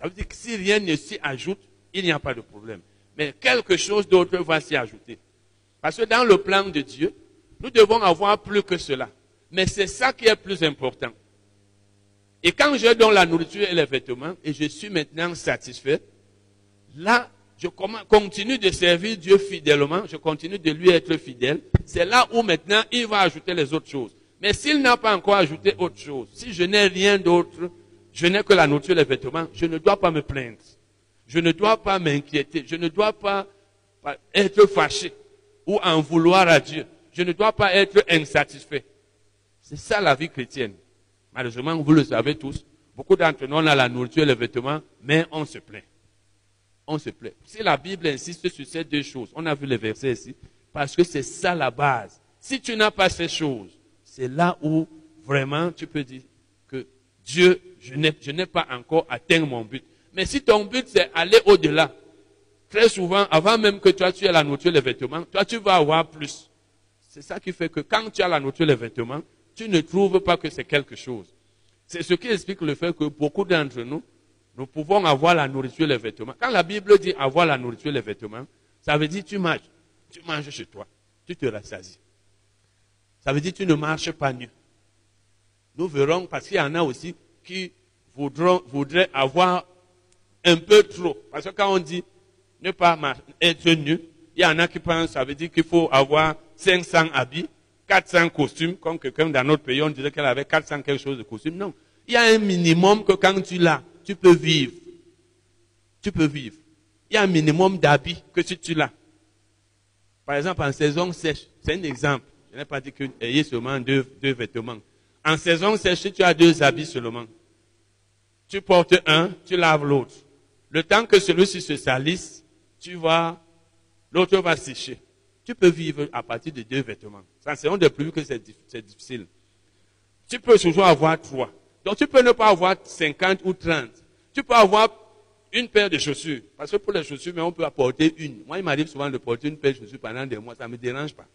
Ça veut dire que si rien ne s'y ajoute, il n'y a pas de problème. Mais quelque chose d'autre va s'y ajouter. Parce que dans le plan de Dieu, nous devons avoir plus que cela. Mais c'est ça qui est plus important. Et quand je donne la nourriture et les vêtements, et je suis maintenant satisfait, là, je continue de servir Dieu fidèlement, je continue de lui être fidèle. C'est là où maintenant il va ajouter les autres choses. Mais s'il n'a pas encore ajouté autre chose, si je n'ai rien d'autre, je n'ai que la nourriture et les vêtements, je ne dois pas me plaindre. Je ne dois pas m'inquiéter. Je ne dois pas être fâché ou en vouloir à Dieu. Je ne dois pas être insatisfait. C'est ça la vie chrétienne. Malheureusement, vous le savez tous, beaucoup d'entre nous, on a la nourriture et les vêtements, mais on se plaint. On se plaint. Si la Bible insiste sur ces deux choses, on a vu les versets ici, parce que c'est ça la base. Si tu n'as pas ces choses, c'est là où vraiment tu peux dire que Dieu, je n'ai pas encore atteint mon but. Mais si ton but c'est aller au-delà, très souvent, avant même que toi tu aies la nourriture, les vêtements, toi tu vas avoir plus. C'est ça qui fait que quand tu as la nourriture, les vêtements, tu ne trouves pas que c'est quelque chose. C'est ce qui explique le fait que beaucoup d'entre nous, nous pouvons avoir la nourriture, les vêtements. Quand la Bible dit avoir la nourriture, les vêtements, ça veut dire tu manges. Tu manges chez toi. Tu te rassasies. Ça veut dire tu ne marches pas nu. Nous verrons, parce qu'il y en a aussi qui voudront, voudraient avoir un peu trop. Parce que quand on dit ne pas être nu, il y en a qui pensent, ça veut dire qu'il faut avoir 500 habits, 400 costumes, comme quelqu'un dans notre pays, on disait qu'elle avait 400 quelque chose de costumes. Non. Il y a un minimum que quand tu l'as, tu peux vivre. Tu peux vivre. Il y a un minimum d'habits que si tu l'as. Par exemple, en saison sèche, c'est un exemple. Je n'ai pas dit que ayez seulement deux, deux vêtements. En saison sèche, si tu as deux habits seulement, tu portes un, tu laves l'autre. Le temps que celui-ci se salisse, tu vas, l'autre va sécher. Tu peux vivre à partir de deux vêtements. Ça, c'est un de plus que c'est difficile. Tu peux toujours avoir trois. Donc, tu peux ne pas avoir 50 ou 30. Tu peux avoir une paire de chaussures. Parce que pour les chaussures, mais on peut apporter une. Moi, il m'arrive souvent de porter une paire de chaussures pendant des mois. Ça ne me dérange pas.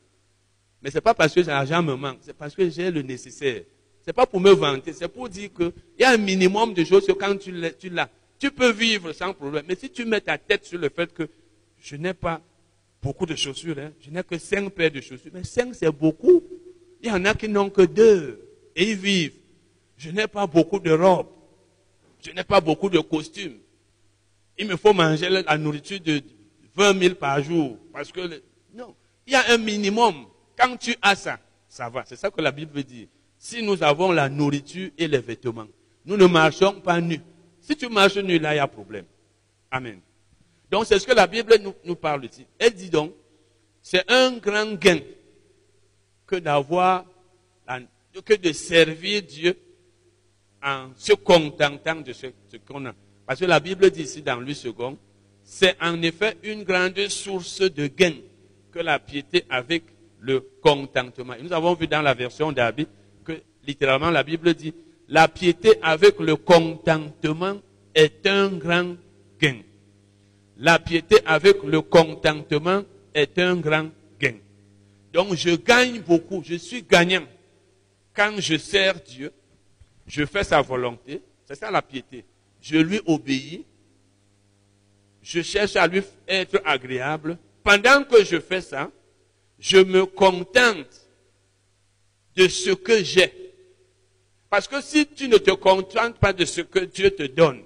Mais ce n'est pas parce que l'argent me manque. C'est parce que j'ai le nécessaire. Ce n'est pas pour me vanter. C'est pour dire qu'il y a un minimum de choses que quand tu l'as, tu peux vivre sans problème. Mais si tu mets ta tête sur le fait que je n'ai pas beaucoup de chaussures, hein, je n'ai que cinq paires de chaussures, mais cinq c'est beaucoup. Il y en a qui n'ont que deux et ils vivent. Je n'ai pas beaucoup de robes. Je n'ai pas beaucoup de costumes. Il me faut manger la nourriture de 20 000 par jour. Parce que, non, il y a un minimum. Quand tu as ça, ça va. C'est ça que la Bible dit. Si nous avons la nourriture et les vêtements, nous ne marchons pas nus. Si tu marches nu, là, il y a problème. Amen. Donc, c'est ce que la Bible nous, parle ici. Elle dit donc, c'est un grand gain que d'avoir, que de servir Dieu en se contentant de ce, qu'on a. Parce que la Bible dit ici dans lui second, c'est en effet une grande source de gain que la piété avec le contentement. Et nous avons vu dans la version d'Abi que littéralement la Bible dit la piété avec le contentement est un grand gain. La piété avec le contentement est un grand gain. Donc je gagne beaucoup, je suis gagnant. Quand je sers Dieu, je fais sa volonté, c'est ça la piété. Je lui obéis, je cherche à lui être agréable. Pendant que je fais ça, je me contente de ce que j'ai. Parce que si tu ne te contentes pas de ce que Dieu te donne,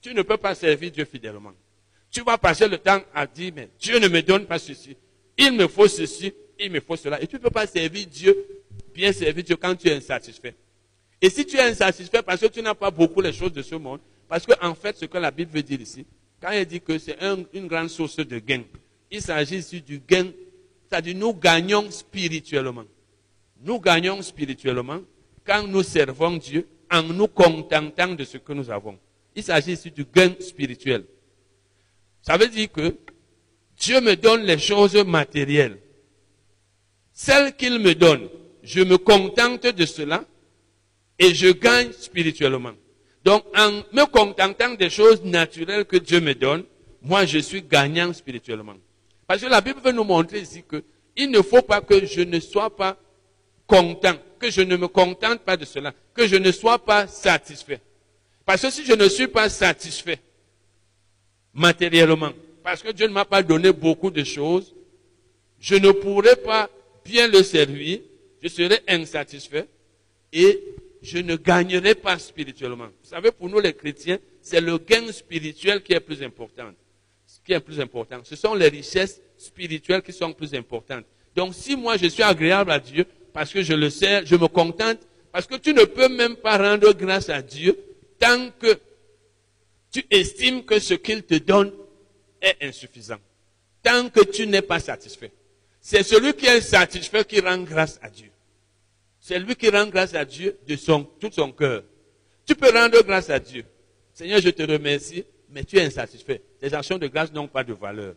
tu ne peux pas servir Dieu fidèlement. Tu vas passer le temps à dire, mais Dieu ne me donne pas ceci. Il me faut ceci, il me faut cela. Et tu ne peux pas servir Dieu, bien servir Dieu quand tu es insatisfait. Et si tu es insatisfait parce que tu n'as pas beaucoup les choses de ce monde, parce qu'en en fait, ce que la Bible veut dire ici, quand elle dit que c'est une grande source de gain, il s'agit ici du gain, c'est-à-dire nous gagnons spirituellement. Nous gagnons spirituellement quand nous servons Dieu en nous contentant de ce que nous avons. Il s'agit ici du gain spirituel. Ça veut dire que Dieu me donne les choses matérielles. Celles qu'il me donne, je me contente de cela et je gagne spirituellement. Donc, en me contentant des choses naturelles que Dieu me donne, moi, je suis gagnant spirituellement. Parce que la Bible veut nous montrer ici que il ne faut pas que je ne sois pas content, que je ne me contente pas de cela, que je ne sois pas satisfait. Parce que si je ne suis pas satisfait matériellement, parce que Dieu ne m'a pas donné beaucoup de choses, je ne pourrai pas bien le servir, je serai insatisfait et je ne gagnerai pas spirituellement. Vous savez, pour nous les chrétiens, c'est le gain spirituel qui est plus important. Ce qui est plus important. Ce sont les richesses spirituelles qui sont plus importantes. Donc si moi je suis agréable à Dieu, parce que je le sais, je me contente, parce que tu ne peux même pas rendre grâce à Dieu tant que tu estimes que ce qu'il te donne est insuffisant. Tant que tu n'es pas satisfait. C'est celui qui est satisfait qui rend grâce à Dieu. C'est lui qui rend grâce à Dieu de tout son cœur. Tu peux rendre grâce à Dieu. Seigneur, je te remercie, mais tu es insatisfait. Tes actions de grâce n'ont pas de valeur.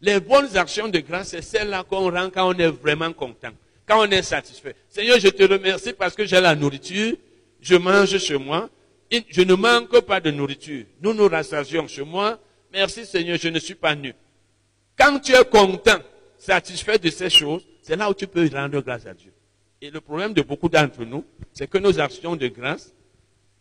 Les bonnes actions de grâce, c'est celles-là qu'on rend quand on est vraiment content, quand on est satisfait. Seigneur, je te remercie parce que j'ai la nourriture, je mange chez moi, je ne manque pas de nourriture. Nous nous rassasions chez moi. Merci Seigneur, je ne suis pas nu. Quand tu es content, satisfait de ces choses, c'est là où tu peux rendre grâce à Dieu. Et le problème de beaucoup d'entre nous, c'est que nos actions de grâce,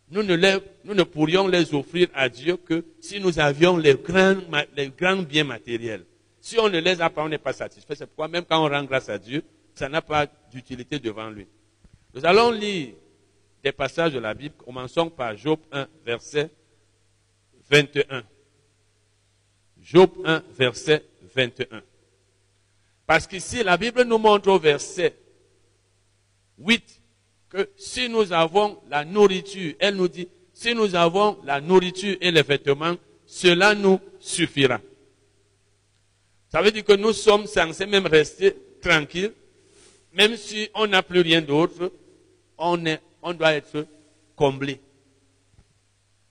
nous ne, pourrions les offrir à Dieu que si nous avions les grands, les grands biens matériels. Si on ne les a pas, on n'est pas satisfait. C'est pourquoi même quand on rend grâce à Dieu, ça n'a pas d'utilité devant lui. Nous allons lire des passages de la Bible. Commençons par Job 1, verset 21. Job 1, verset 21. Parce qu'ici, la Bible nous montre au verset 8 que si nous avons la nourriture, elle nous dit, si nous avons la nourriture et les vêtements, cela nous suffira. Ça veut dire que nous sommes censés même rester tranquilles, même si on n'a plus rien d'autre, on, est, on doit être comblé.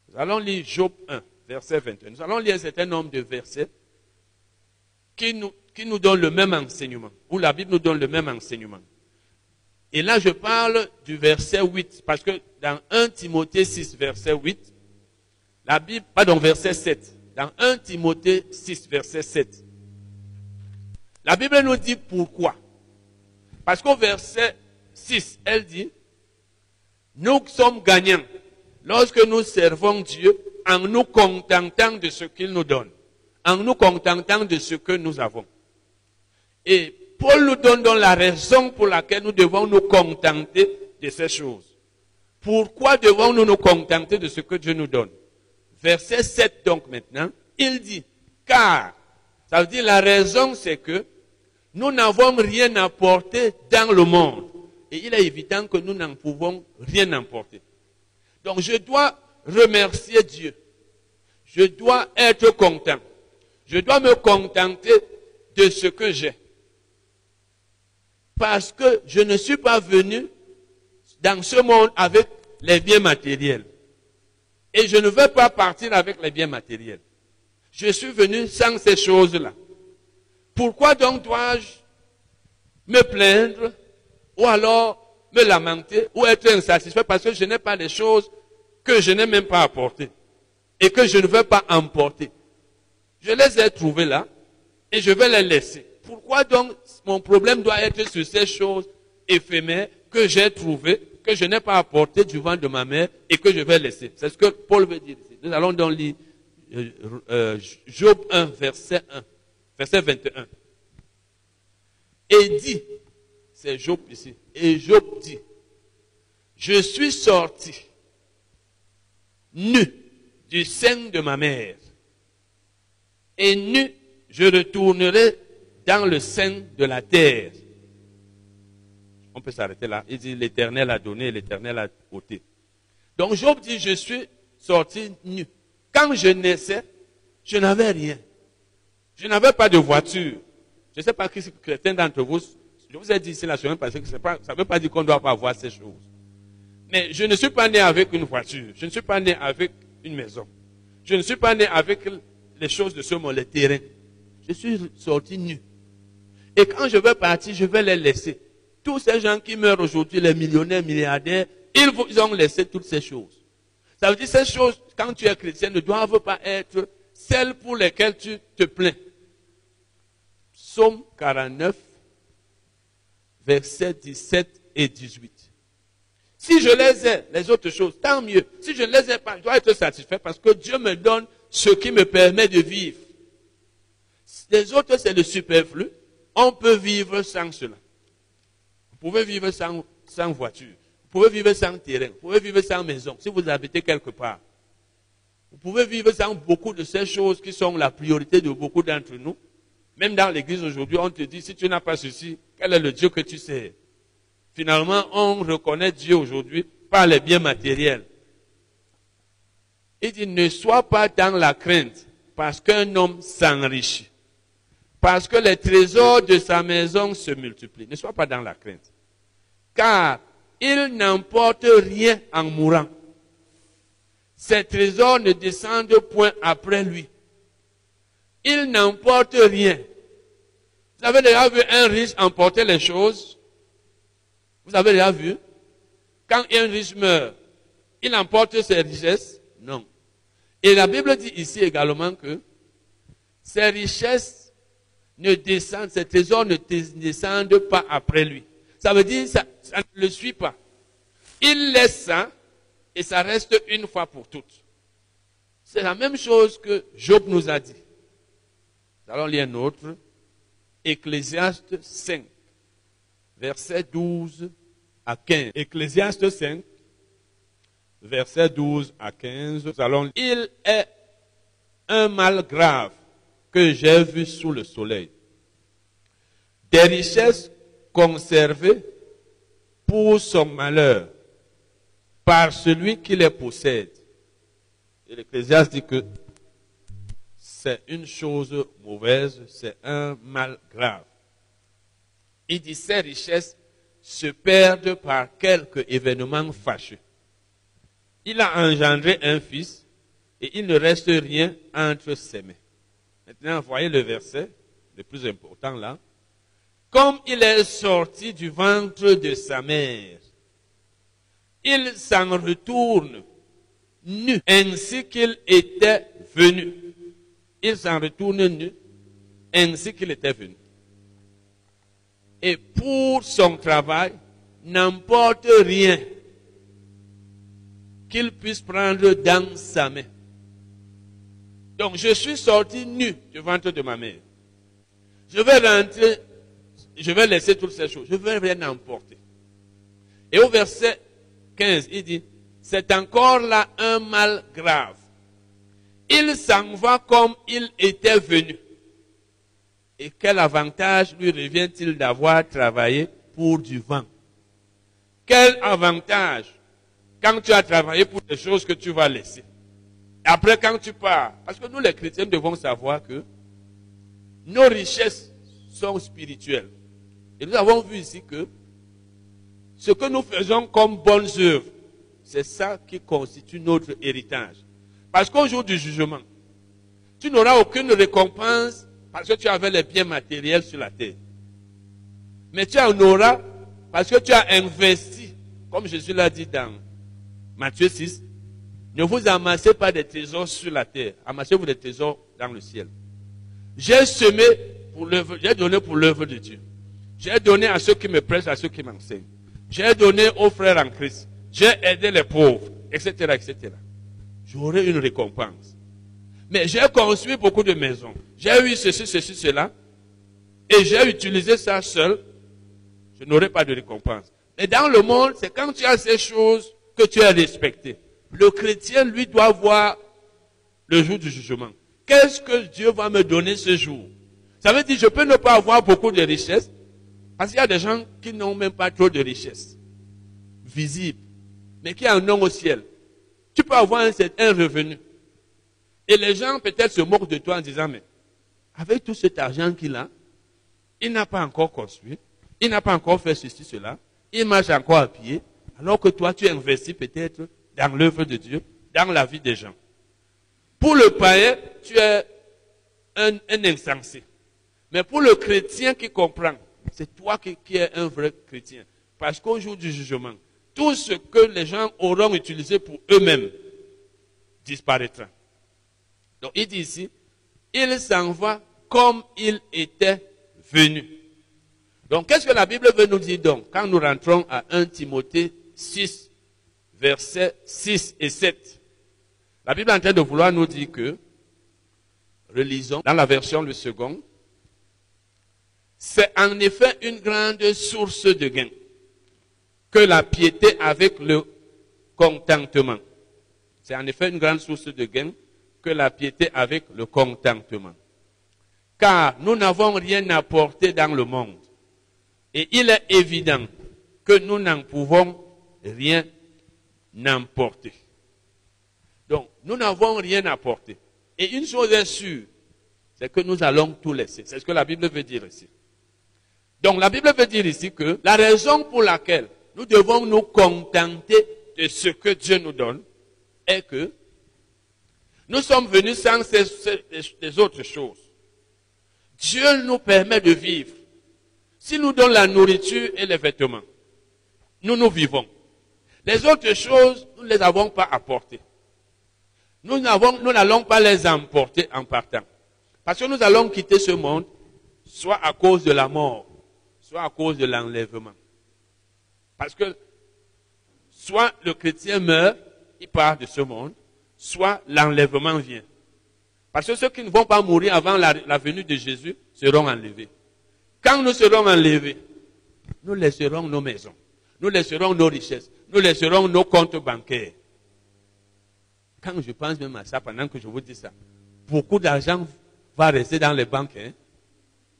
Nous allons lire Job 1, verset 21. Nous allons lire un certain nombre de versets qui nous, qui nous donnent le même enseignement, où la Bible nous donne le même enseignement. Et là, je parle du verset 8, parce que dans 1 Timothée 6, verset 8, la Bible, pardon, verset 7, dans 1 Timothée 6, verset 7, la Bible nous dit pourquoi. Parce qu'au verset 6, elle dit, nous sommes gagnants lorsque nous servons Dieu en nous contentant de ce qu'il nous donne, en nous contentant de ce que nous avons. Et Paul nous donne donc la raison pour laquelle nous devons nous contenter de ces choses. Pourquoi devons-nous nous contenter de ce que Dieu nous donne? Verset 7 donc maintenant, il dit, car, ça veut dire la raison c'est que nous n'avons rien apporté dans le monde. Et il est évident que nous n'en pouvons rien apporter. Donc je dois remercier Dieu. Je dois être content. Je dois me contenter de ce que j'ai parce que je ne suis pas venu dans ce monde avec les biens matériels. Et je ne veux pas partir avec les biens matériels. Je suis venu sans ces choses-là. Pourquoi donc dois-je me plaindre ou alors me lamenter ou être insatisfait parce que je n'ai pas les choses que je n'ai même pas apportées et que je ne veux pas emporter? Je les ai trouvées là et je vais les laisser. pourquoi donc mon problème doit être sur ces choses éphémères que j'ai trouvées, que je n'ai pas apportées du vent de ma mère et que je vais laisser? C'est ce que Paul veut dire ici. Nous allons donc lire euh, euh, Job 1, verset 1, verset 21. Et dit, c'est Job ici, et Job dit, je suis sorti nu du sein de ma mère, et nu je retournerai dans le sein de la terre. On peut s'arrêter là. Il dit, l'Éternel a donné, l'Éternel a ôté. Donc Job dit, je suis sorti nu. Quand je naissais, je n'avais rien. Je n'avais pas de voiture. Je ne sais pas qui chrétien d'entre vous. Je vous ai dit ici la semaine passée que ça ne veut pas dire qu'on ne doit pas avoir ces choses. Mais je ne suis pas né avec une voiture. Je ne suis pas né avec une maison. Je ne suis pas né avec les choses de ce monde, les terrains. Je suis sorti nu. Et quand je vais partir, je vais les laisser. Tous ces gens qui meurent aujourd'hui, les millionnaires, milliardaires, ils ont laissé toutes ces choses. Ça veut dire que ces choses, quand tu es chrétien, ne doivent pas être celles pour lesquelles tu te plains. Psaume 49, versets 17 et 18. Si je les ai, les autres choses, tant mieux. Si je ne les ai pas, je dois être satisfait parce que Dieu me donne ce qui me permet de vivre. Les autres, c'est le superflu. On peut vivre sans cela. Vous pouvez vivre sans, sans voiture. Vous pouvez vivre sans terrain. Vous pouvez vivre sans maison. Si vous habitez quelque part. Vous pouvez vivre sans beaucoup de ces choses qui sont la priorité de beaucoup d'entre nous. Même dans l'église aujourd'hui, on te dit, si tu n'as pas ceci, quel est le Dieu que tu sais? Finalement, on reconnaît Dieu aujourd'hui par les biens matériels. Il dit, ne sois pas dans la crainte parce qu'un homme s'enrichit. Parce que les trésors de sa maison se multiplient. Ne sois pas dans la crainte. Car il n'emporte rien en mourant. Ses trésors ne descendent point après lui. Il n'emporte rien. Vous avez déjà vu un riche emporter les choses? Vous avez déjà vu? Quand un riche meurt, il emporte ses richesses? Non. Et la Bible dit ici également que ses richesses ne descendent, ses trésors ne descendent pas après lui. Ça veut dire ça, ça ne le suit pas. Il laisse ça et ça reste une fois pour toutes. C'est la même chose que Job nous a dit. Nous allons lire un autre. Ecclésiaste 5 verset 12 à 15. Ecclésiaste 5, verset 12 à 15. allons, il est un mal grave que j'ai vu sous le soleil. Des richesses conservées pour son malheur par celui qui les possède. Et l'Ecclésiaste dit que c'est une chose mauvaise, c'est un mal grave. Il dit ces richesses se perdent par quelque événement fâcheux. Il a engendré un fils et il ne reste rien entre ses mains. Maintenant, voyez le verset, le plus important là. Comme il est sorti du ventre de sa mère, il s'en retourne nu, ainsi qu'il était venu. Il s'en retourne nu, ainsi qu'il était venu et pour son travail n'emporte rien qu'il puisse prendre dans sa main. Donc je suis sorti nu du ventre de ma mère. Je vais rentrer, je vais laisser toutes ces choses. Je vais rien emporter. Et au verset 15, il dit, c'est encore là un mal grave. Il s'en va comme il était venu. Et quel avantage lui revient-il d'avoir travaillé pour du vent? Quel avantage quand tu as travaillé pour des choses que tu vas laisser? Après, quand tu pars, parce que nous les chrétiens devons savoir que nos richesses sont spirituelles. Et nous avons vu ici que ce que nous faisons comme bonnes œuvres, c'est ça qui constitue notre héritage. Parce qu'au jour du jugement, tu n'auras aucune récompense parce que tu avais les biens matériels sur la terre. Mais tu en auras parce que tu as investi, comme Jésus l'a dit dans Matthieu 6. Ne vous amassez pas des trésors sur la terre, amassez-vous des trésors dans le ciel. J'ai semé pour l'œuvre, j'ai donné pour l'œuvre de Dieu. J'ai donné à ceux qui me prêchent, à ceux qui m'enseignent. J'ai donné aux frères en Christ. J'ai aidé les pauvres, etc., etc. J'aurai une récompense. Mais j'ai construit beaucoup de maisons. J'ai eu ceci, ceci, cela. Et j'ai utilisé ça seul. Je n'aurai pas de récompense. Mais dans le monde, c'est quand tu as ces choses que tu es respecté. Le chrétien, lui, doit voir le jour du jugement. Qu'est-ce que Dieu va me donner ce jour? Ça veut dire, je peux ne pas avoir beaucoup de richesses, parce qu'il y a des gens qui n'ont même pas trop de richesses visibles, mais qui en ont au ciel. Tu peux avoir un, revenu. Et les gens peut-être se moquent de toi en disant, mais avec tout cet argent qu'il a, il n'a pas encore construit, il n'a pas encore fait ceci, cela, il marche encore à pied, alors que toi tu investis peut-être dans l'œuvre de Dieu, dans la vie des gens. Pour le païen, tu es un, insensé. Mais pour le chrétien qui comprend, c'est toi qui, qui, es un vrai chrétien. Parce qu'au jour du jugement, tout ce que les gens auront utilisé pour eux-mêmes disparaîtra. Donc il dit ici, il s'en va comme il était venu. Donc qu'est-ce que la Bible veut nous dire donc quand nous rentrons à 1 Timothée 6, versets 6 et 7 la Bible est en train de vouloir nous dire que, relisons dans la version le second, c'est en effet une grande source de gain que la piété avec le contentement. C'est en effet une grande source de gain que la piété avec le contentement. Car nous n'avons rien apporté dans le monde. Et il est évident que nous n'en pouvons rien emporter. Donc, nous n'avons rien apporté. Et une chose est sûre, c'est que nous allons tout laisser. C'est ce que la Bible veut dire ici. Donc, la Bible veut dire ici que la raison pour laquelle nous devons nous contenter de ce que Dieu nous donne est que nous sommes venus sans ces, autres choses. Dieu nous permet de vivre. S'il nous donne la nourriture et les vêtements, nous nous vivons. Les autres choses, nous ne les avons pas apportées nous n'allons pas les emporter en partant. Parce que nous allons quitter ce monde, soit à cause de la mort, soit à cause de l'enlèvement. Parce que soit le chrétien meurt, il part de ce monde, soit l'enlèvement vient. Parce que ceux qui ne vont pas mourir avant la, venue de Jésus seront enlevés. Quand nous serons enlevés, nous laisserons nos maisons, nous laisserons nos richesses, nous laisserons nos comptes bancaires. Quand je pense même à ça, pendant que je vous dis ça, beaucoup d'argent va rester dans les banques. Hein?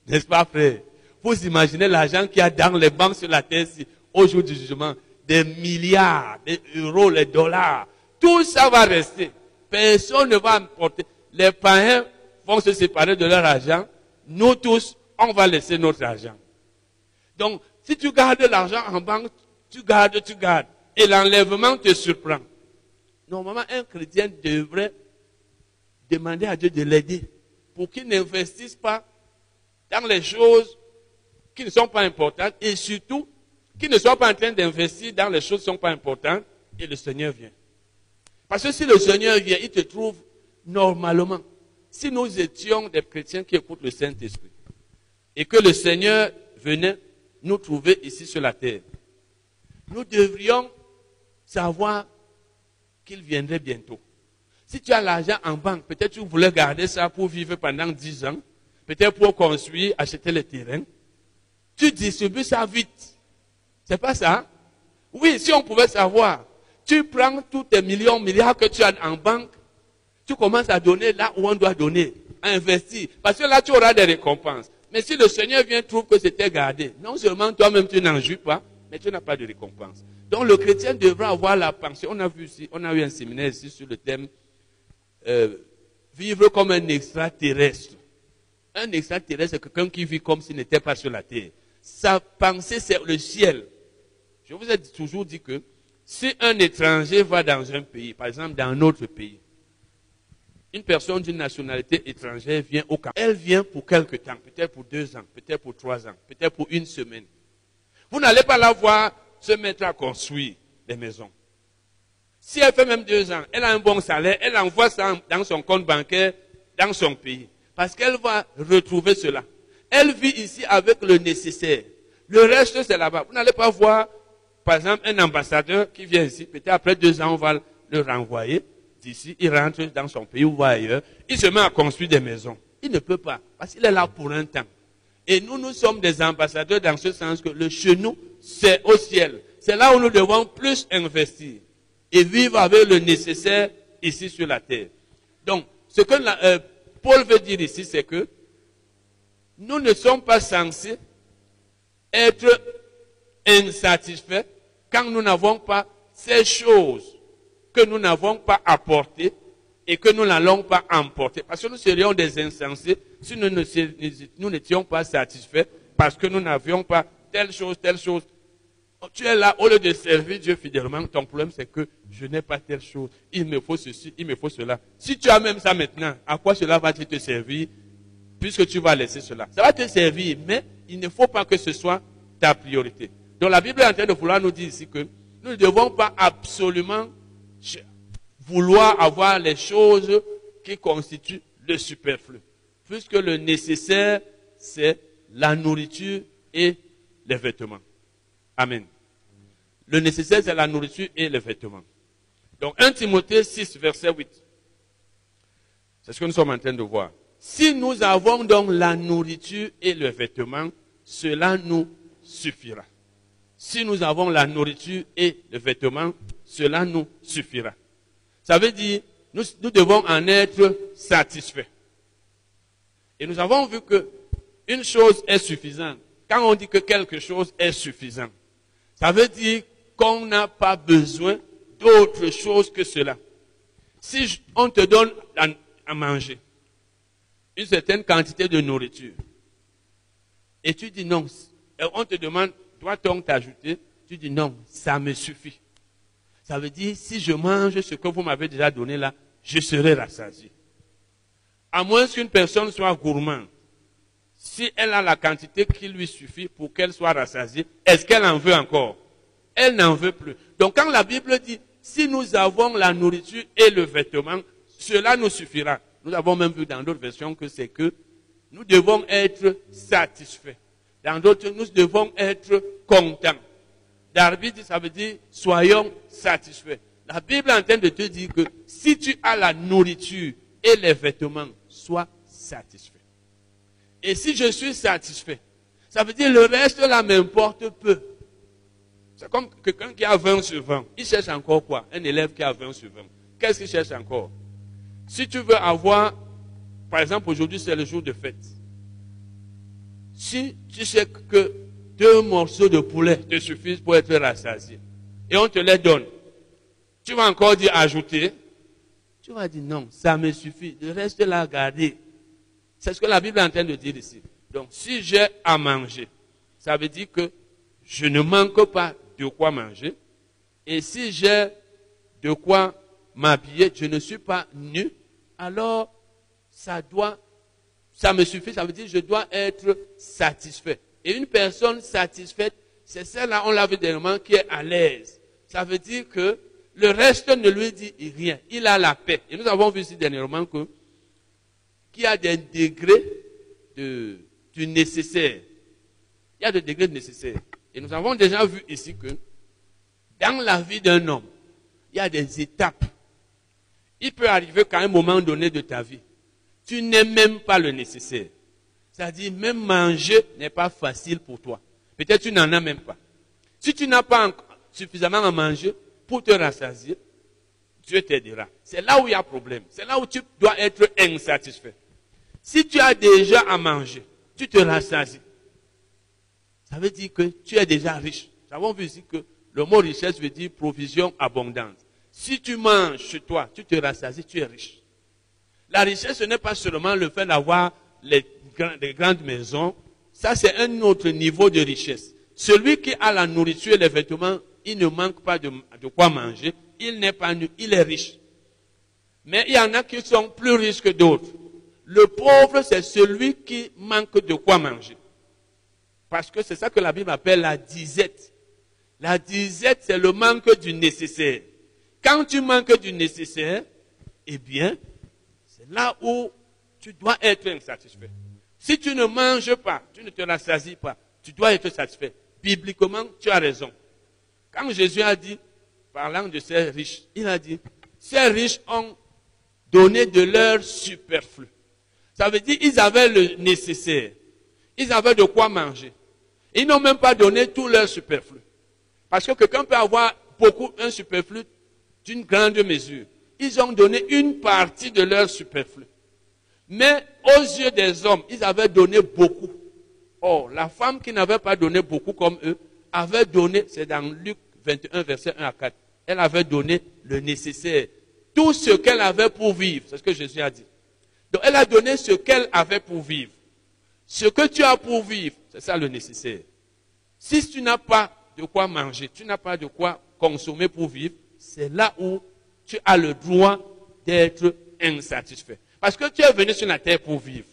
N'est-ce pas, frère? Vous imaginez l'argent qu'il y a dans les banques sur la terre au jour du jugement. Des milliards, des euros, les dollars. Tout ça va rester. Personne ne va emporter. Les païens vont se séparer de leur argent. Nous tous, on va laisser notre argent. Donc, si tu gardes l'argent en banque, tu gardes, tu gardes. Et l'enlèvement te surprend. Normalement, un chrétien devrait demander à Dieu de l'aider pour qu'il n'investisse pas dans les choses qui ne sont pas importantes et surtout qu'il ne soit pas en train d'investir dans les choses qui ne sont pas importantes et le Seigneur vient. Parce que si le Seigneur vient, il te trouve normalement. Si nous étions des chrétiens qui écoutent le Saint-Esprit et que le Seigneur venait nous trouver ici sur la terre, nous devrions savoir qu'il viendrait bientôt. Si tu as l'argent en banque, peut-être tu voulais garder ça pour vivre pendant 10 ans, peut-être pour construire, acheter le terrain. Tu distribues ça vite. C'est pas ça? Oui, si on pouvait savoir, tu prends tous tes millions, milliards que tu as en banque, tu commences à donner là où on doit donner, à investir. Parce que là, tu auras des récompenses. Mais si le Seigneur vient trouve que c'était gardé, non seulement toi-même tu n'en jouis pas, mais tu n'as pas de récompense. Donc le chrétien devra avoir la pensée. On a vu ici, on a eu un séminaire ici sur le thème euh, vivre comme un extraterrestre. Un extraterrestre, c'est quelqu'un qui vit comme s'il n'était pas sur la terre. Sa pensée, c'est le ciel. Je vous ai toujours dit que si un étranger va dans un pays, par exemple dans un autre pays, une personne d'une nationalité étrangère vient au camp. Elle vient pour quelque temps, peut-être pour deux ans, peut-être pour trois ans, peut-être pour une semaine. Vous n'allez pas la voir se mettre à construire des maisons. Si elle fait même deux ans, elle a un bon salaire, elle envoie ça dans son compte bancaire dans son pays. Parce qu'elle va retrouver cela. Elle vit ici avec le nécessaire. Le reste, c'est là-bas. Vous n'allez pas voir, par exemple, un ambassadeur qui vient ici, peut-être après deux ans, on va le renvoyer d'ici, il rentre dans son pays ou ailleurs, il se met à construire des maisons. Il ne peut pas, parce qu'il est là pour un temps. Et nous, nous sommes des ambassadeurs dans ce sens que le chenou, c'est au ciel. C'est là où nous devons plus investir et vivre avec le nécessaire ici sur la terre. Donc, ce que euh, Paul veut dire ici, c'est que nous ne sommes pas censés être insatisfaits quand nous n'avons pas ces choses que nous n'avons pas apportées et que nous n'allons pas emporter. Parce que nous serions des insensés si nous n'étions pas satisfaits parce que nous n'avions pas telle chose, telle chose. Tu es là, au lieu de servir Dieu fidèlement, ton problème c'est que je n'ai pas telle chose. Il me faut ceci, il me faut cela. Si tu as même ça maintenant, à quoi cela va-t-il te servir puisque tu vas laisser cela? Ça va te servir, mais il ne faut pas que ce soit ta priorité. Donc la Bible est en train de vouloir nous dire ici que nous ne devons pas absolument vouloir avoir les choses qui constituent le superflu. Puisque le nécessaire, c'est la nourriture et les vêtements. Amen. Le nécessaire, c'est la nourriture et les vêtements. Donc 1 Timothée 6, verset 8. C'est ce que nous sommes en train de voir. Si nous avons donc la nourriture et le vêtement, cela nous suffira. Si nous avons la nourriture et le vêtement, cela nous suffira. Ça veut dire, nous, devons en être satisfaits. Et nous avons vu que une chose est suffisante. Quand on dit que quelque chose est suffisant, ça veut dire qu'on n'a pas besoin d'autre chose que cela. Si on te donne à manger une certaine quantité de nourriture, et tu dis non, on te demande, doit-on t'ajouter? Tu dis non, ça me suffit. Ça veut dire, si je mange ce que vous m'avez déjà donné là, je serai rassasié. À moins qu'une personne soit gourmande, si elle a la quantité qui lui suffit pour qu'elle soit rassasiée, est-ce qu'elle en veut encore? Elle n'en veut plus. Donc quand la Bible dit, si nous avons la nourriture et le vêtement, cela nous suffira. Nous avons même vu dans d'autres versions que c'est que nous devons être satisfaits. Dans d'autres, nous devons être contents. D'arbitre, ça veut dire soyons satisfaits. La Bible est en train de te dire que si tu as la nourriture et les vêtements, sois satisfait. Et si je suis satisfait, ça veut dire le reste là m'importe peu. C'est comme quelqu'un qui a 20 sur 20. Il cherche encore quoi? Un élève qui a 20 sur 20. Qu'est-ce qu'il cherche encore? Si tu veux avoir, par exemple, aujourd'hui c'est le jour de fête. Si tu sais que deux morceaux de poulet te suffisent pour être rassasié, et on te les donne, tu vas encore dire ajouter, tu vas dire non, ça me suffit, le reste là, garder. C'est ce que la Bible est en train de dire ici. Donc, si j'ai à manger, ça veut dire que je ne manque pas de quoi manger. Et si j'ai de quoi m'habiller, je ne suis pas nu, alors ça doit, ça me suffit, ça veut dire que je dois être satisfait. Et une personne satisfaite, c'est celle-là, on l'a vu dernièrement, qui est à l'aise. Ça veut dire que le reste ne lui dit rien. Il a la paix. Et nous avons vu ici dernièrement que qu'il y a des degrés de, du nécessaire. Il y a des degrés de nécessaire. Et nous avons déjà vu ici que dans la vie d'un homme, il y a des étapes. Il peut arriver qu'à un moment donné de ta vie, tu n'aimes même pas le nécessaire. C'est-à-dire, même manger n'est pas facile pour toi. Peut-être tu n'en as même pas. Si tu n'as pas suffisamment à manger pour te rassasier, Dieu t'aidera. C'est là où il y a problème. C'est là où tu dois être insatisfait. Si tu as déjà à manger, tu te rassasies. Ça veut dire que tu es déjà riche. Nous avons vu ici que le mot richesse veut dire provision abondante. Si tu manges chez toi, tu te rassasies, tu es riche. La richesse, ce n'est pas seulement le fait d'avoir les, grandes maisons. Ça, c'est un autre niveau de richesse. Celui qui a la nourriture et les vêtements, il ne manque pas de, quoi manger. Il n'est pas il est riche. Mais il y en a qui sont plus riches que d'autres. Le pauvre, c'est celui qui manque de quoi manger. Parce que c'est ça que la Bible appelle la disette. La disette, c'est le manque du nécessaire. Quand tu manques du nécessaire, eh bien, là où tu dois être insatisfait. Si tu ne manges pas, tu ne te rassasies pas, tu dois être satisfait. Bibliquement, tu as raison. Quand Jésus a dit, parlant de ces riches, il a dit, ces riches ont donné de leur superflu. Ça veut dire qu'ils avaient le nécessaire. Ils avaient de quoi manger. Ils n'ont même pas donné tout leur superflu. Parce que quelqu'un peut avoir beaucoup, un superflu d'une grande mesure. Ils ont donné une partie de leur superflu. Mais aux yeux des hommes, ils avaient donné beaucoup. Or, la femme qui n'avait pas donné beaucoup comme eux, avait donné, c'est dans Luc 21, verset 1 à 4, elle avait donné le nécessaire. Tout ce qu'elle avait pour vivre, c'est ce que Jésus a dit. Donc, elle a donné ce qu'elle avait pour vivre. Ce que tu as pour vivre, c'est ça le nécessaire. Si tu n'as pas de quoi manger, tu n'as pas de quoi consommer pour vivre, c'est là où tu as le droit d'être insatisfait. Parce que tu es venu sur la terre pour vivre.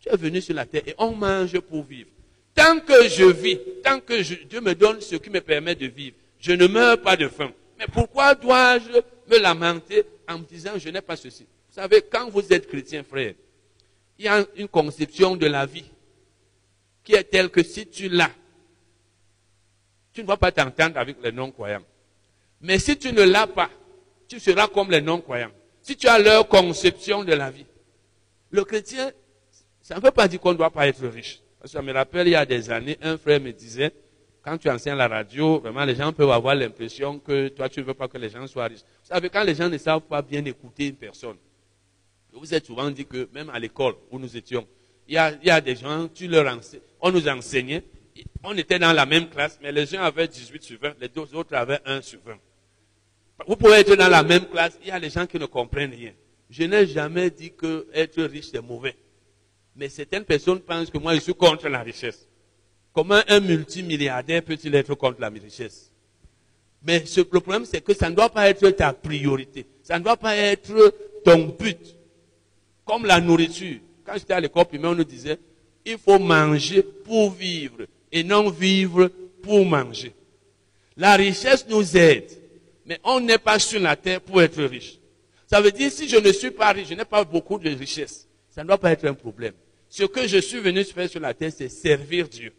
Tu es venu sur la terre et on mange pour vivre. Tant que je vis, tant que Dieu me donne ce qui me permet de vivre, je ne meurs pas de faim. Mais pourquoi dois-je me lamenter en me disant je n'ai pas ceci? Vous savez, quand vous êtes chrétien, frère, il y a une conception de la vie qui est telle que si tu l'as, tu ne vas pas t'entendre avec les non-croyants. Mais si tu ne l'as pas, tu seras comme les non-croyants. Si tu as leur conception de la vie. Le chrétien, ça ne veut pas dire qu'on ne doit pas être riche. Parce que ça me rappelle, il y a des années, un frère me disait, quand tu enseignes la radio, vraiment, les gens peuvent avoir l'impression que toi, tu ne veux pas que les gens soient riches. Vous savez, quand les gens ne savent pas bien écouter une personne, vous êtes souvent dit que même à l'école où nous étions, il y a, il y a des gens, tu leur enseignes, on nous enseignait, on était dans la même classe, mais les uns avaient 18 sur 20, les deux autres avaient 1 sur 20. Vous pouvez être dans la même classe, il y a des gens qui ne comprennent rien. Je n'ai jamais dit que être riche c'est mauvais. Mais certaines personnes pensent que moi je suis contre la richesse. Comment un multimilliardaire peut-il être contre la richesse? Mais le problème c'est que ça ne doit pas être ta priorité. Ça ne doit pas être ton but. Comme la nourriture. Quand j'étais à l'école primaire, on nous disait, il faut manger pour vivre et non vivre pour manger. La richesse nous aide, mais on n'est pas sur la terre pour être riche. Ça veut dire, si je ne suis pas riche, je n'ai pas beaucoup de richesse, ça ne doit pas être un problème. Ce que je suis venu faire sur la terre, c'est servir Dieu.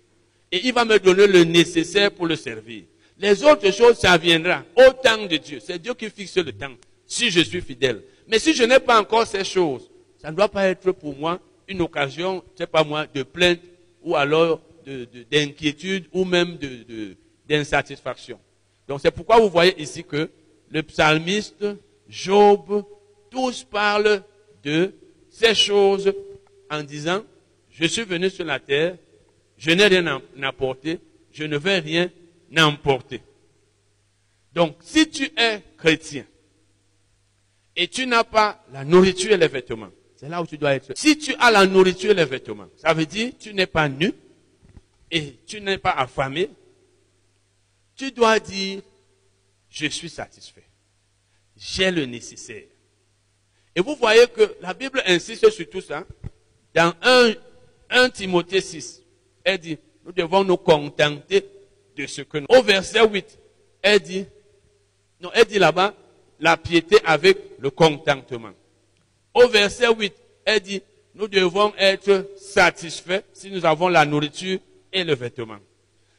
Et il va me donner le nécessaire pour le servir. Les autres choses, ça viendra au temps de Dieu. C'est Dieu qui fixe le temps, si je suis fidèle. Mais si je n'ai pas encore ces choses, ça ne doit pas être pour moi une occasion, je sais pas moi, de plainte ou alors d'inquiétude ou même d'insatisfaction. Donc c'est pourquoi vous voyez ici que le psalmiste, Job, tous parlent de ces choses en disant, je suis venu sur la terre, je n'ai rien apporté, je ne vais rien emporter. Donc si tu es chrétien et tu n'as pas la nourriture et les vêtements, c'est là où tu dois être. Si tu as la nourriture et les vêtements, ça veut dire tu n'es pas nu et tu n'es pas affamé. Tu dois dire, je suis satisfait. J'ai le nécessaire. Et vous voyez que la Bible insiste sur tout ça. Dans 1, 1 Timothée 6, elle dit, nous devons nous contenter de ce que nous... Au verset 8, elle dit, non, elle dit là-bas, la piété avec le contentement. Au verset 8, elle dit, nous devons être satisfaits si nous avons la nourriture et le vêtement.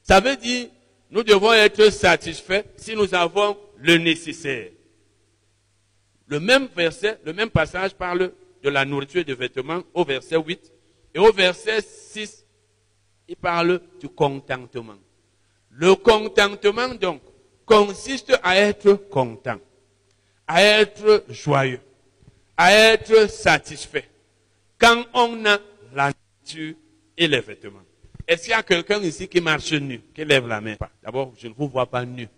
Ça veut dire, nous devons être satisfaits si nous avons le nécessaire. Le même verset, le même passage parle de la nourriture et des vêtements au verset 8. Et au verset 6, il parle du contentement. Le contentement, donc, consiste à être content, à être joyeux à être satisfait quand on a la nature et les vêtements. Est-ce qu'il y a quelqu'un ici qui marche nu, qui lève la main? D'abord, je ne vous vois pas nu.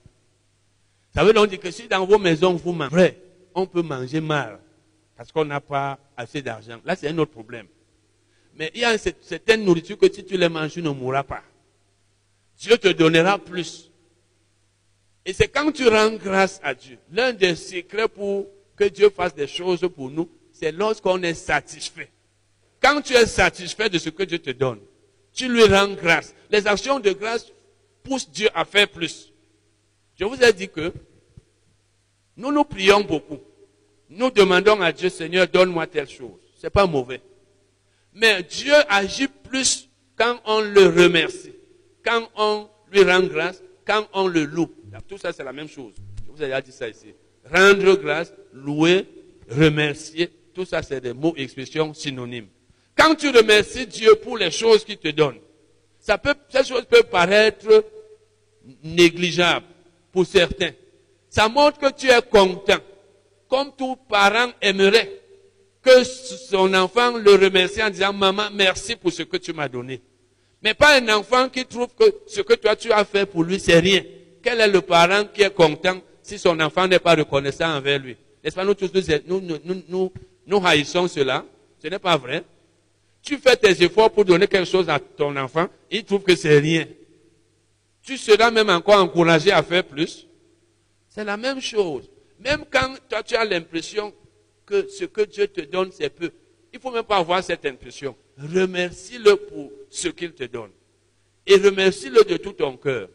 Ça veut donc dire que si dans vos maisons vous mangez, on peut manger mal parce qu'on n'a pas assez d'argent. Là, c'est un autre problème. Mais il y a certaines nourritures que si tu les manges, tu ne mourras pas. Dieu te donnera plus. Et c'est quand tu rends grâce à Dieu. L'un des secrets pour que Dieu fasse des choses pour nous, c'est lorsqu'on est satisfait. Quand tu es satisfait de ce que Dieu te donne, tu lui rends grâce. Les actions de grâce poussent Dieu à faire plus. Je vous ai dit que nous nous prions beaucoup. Nous demandons à Dieu, Seigneur, donne-moi telle chose. C'est pas mauvais. Mais Dieu agit plus quand on le remercie, quand on lui rend grâce, quand on le loue. Tout ça, c'est la même chose. Je vous ai déjà dit ça ici. Rendre grâce, louer, remercier, tout ça, c'est des mots expressions synonymes. Quand tu remercies Dieu pour les choses qu'il te donne, ça peut, ces choses peuvent paraître négligeables pour certains. Ça montre que tu es content, comme tout parent aimerait que son enfant le remercie en disant, maman, merci pour ce que tu m'as donné. Mais pas un enfant qui trouve que ce que toi tu as fait pour lui, c'est rien. Quel est le parent qui est content si son enfant n'est pas reconnaissant envers lui? N'est-ce pas, nous tous, nous, nous, nous, nous haïssons cela. Ce n'est pas vrai. Tu fais tes efforts pour donner quelque chose à ton enfant, il trouve que c'est rien. Tu seras même encore encouragé à faire plus. C'est la même chose. Même quand toi tu as l'impression que ce que Dieu te donne, c'est peu. Il ne faut même pas avoir cette impression. Remercie-le pour ce qu'il te donne. Et remercie-le de tout ton cœur.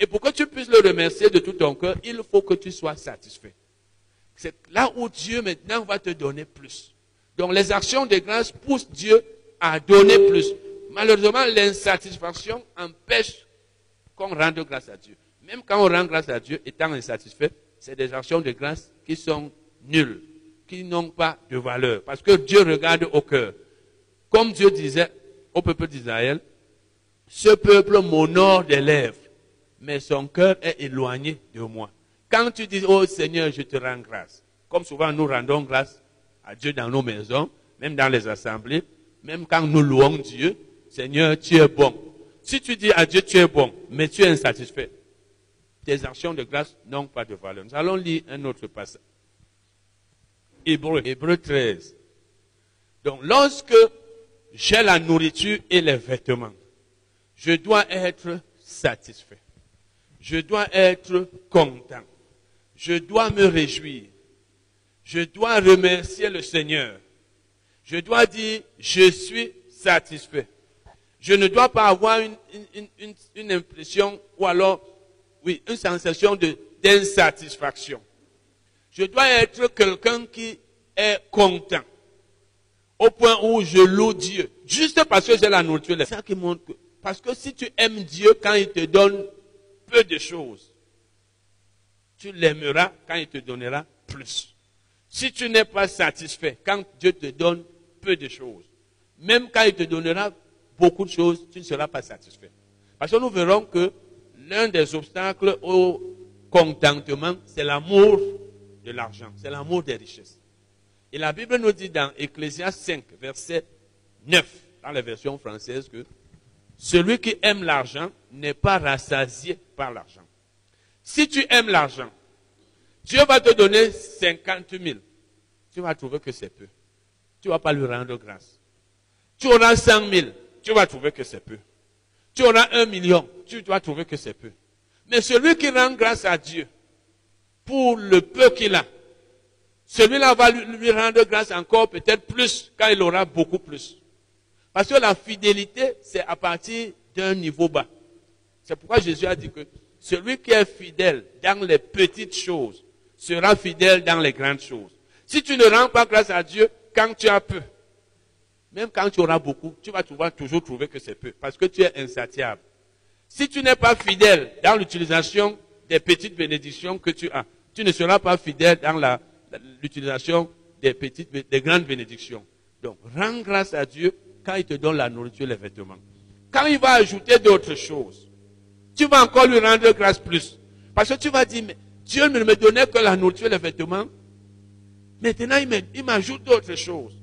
Et pour que tu puisses le remercier de tout ton cœur, il faut que tu sois satisfait. C'est là où Dieu maintenant va te donner plus. Donc les actions de grâce poussent Dieu à donner plus. Malheureusement, l'insatisfaction empêche qu'on rende grâce à Dieu. Même quand on rend grâce à Dieu étant insatisfait, c'est des actions de grâce qui sont nulles qui n'ont pas de valeur. Parce que Dieu regarde au cœur. Comme Dieu disait au peuple d'Israël, ce peuple m'honore des lèvres, mais son cœur est éloigné de moi. Quand tu dis, oh Seigneur, je te rends grâce, comme souvent nous rendons grâce à Dieu dans nos maisons, même dans les assemblées, même quand nous louons Dieu, Seigneur, tu es bon. Si tu dis à Dieu, tu es bon, mais tu es insatisfait, tes actions de grâce n'ont pas de valeur. Nous allons lire un autre passage. Hébreu, Hébreu 13. Donc, lorsque j'ai la nourriture et les vêtements, je dois être satisfait. Je dois être content. Je dois me réjouir. Je dois remercier le Seigneur. Je dois dire, je suis satisfait. Je ne dois pas avoir une, impression ou alors, oui, une sensation d'insatisfaction. Je dois être quelqu'un qui est content. Au point où je loue Dieu. Juste parce que j'ai la nourriture. C'est ça qui montre que, parce que si tu aimes Dieu quand il te donne peu de choses, tu l'aimeras quand il te donnera plus. Si tu n'es pas satisfait quand Dieu te donne peu de choses, même quand il te donnera beaucoup de choses, tu ne seras pas satisfait. Parce que nous verrons que l'un des obstacles au contentement, c'est l'amour de l'argent, c'est l'amour des richesses. Et la Bible nous dit dans Ecclésias 5, verset 9, dans la version française, que celui qui aime l'argent n'est pas rassasié par l'argent. Si tu aimes l'argent, Dieu va te donner 50 000. Tu vas trouver que c'est peu. Tu ne vas pas lui rendre grâce. Tu auras 100 000. Tu vas trouver que c'est peu. Tu auras un million. Tu vas trouver que c'est peu. Mais celui qui rend grâce à Dieu, pour le peu qu'il a. Celui-là va lui, rendre grâce encore peut-être plus quand il aura beaucoup plus. Parce que la fidélité, c'est à partir d'un niveau bas. C'est pourquoi Jésus a dit que celui qui est fidèle dans les petites choses sera fidèle dans les grandes choses. Si tu ne rends pas grâce à Dieu quand tu as peu, même quand tu auras beaucoup, tu vas toujours trouver que c'est peu, parce que tu es insatiable. Si tu n'es pas fidèle dans l'utilisation des petites bénédictions que tu as, tu ne seras pas fidèle dans l'utilisation des petites, des grandes bénédictions. Donc, rends grâce à Dieu quand il te donne la nourriture les vêtements. Quand il va ajouter d'autres choses, tu vas encore lui rendre grâce plus. Parce que tu vas dire, mais Dieu ne me donnait que la nourriture les vêtements. Maintenant, il m'ajoute d'autres choses.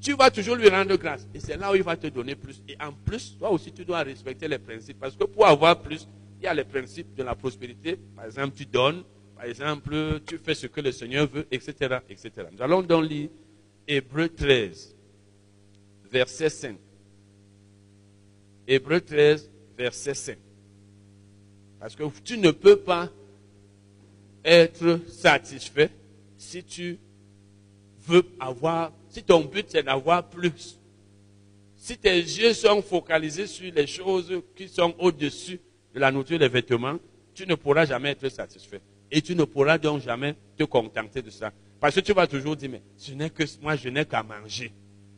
Tu vas toujours lui rendre grâce. Et c'est là où il va te donner plus. Et en plus, toi aussi, tu dois respecter les principes. Parce que pour avoir plus, il y a les principes de la prospérité. Par exemple, tu donnes. Par exemple, tu fais ce que le Seigneur veut, etc. etc. Nous allons donc lire Hébreu 13, verset 5. Hébreu 13, verset 5. Parce que tu ne peux pas être satisfait si tu veux avoir, si ton but c'est d'avoir plus. Si tes yeux sont focalisés sur les choses qui sont au-dessus de la nourriture des vêtements, tu ne pourras jamais être satisfait. Et tu ne pourras donc jamais te contenter de ça. Parce que tu vas toujours dire, mais ce n'est que moi, je n'ai qu'à manger.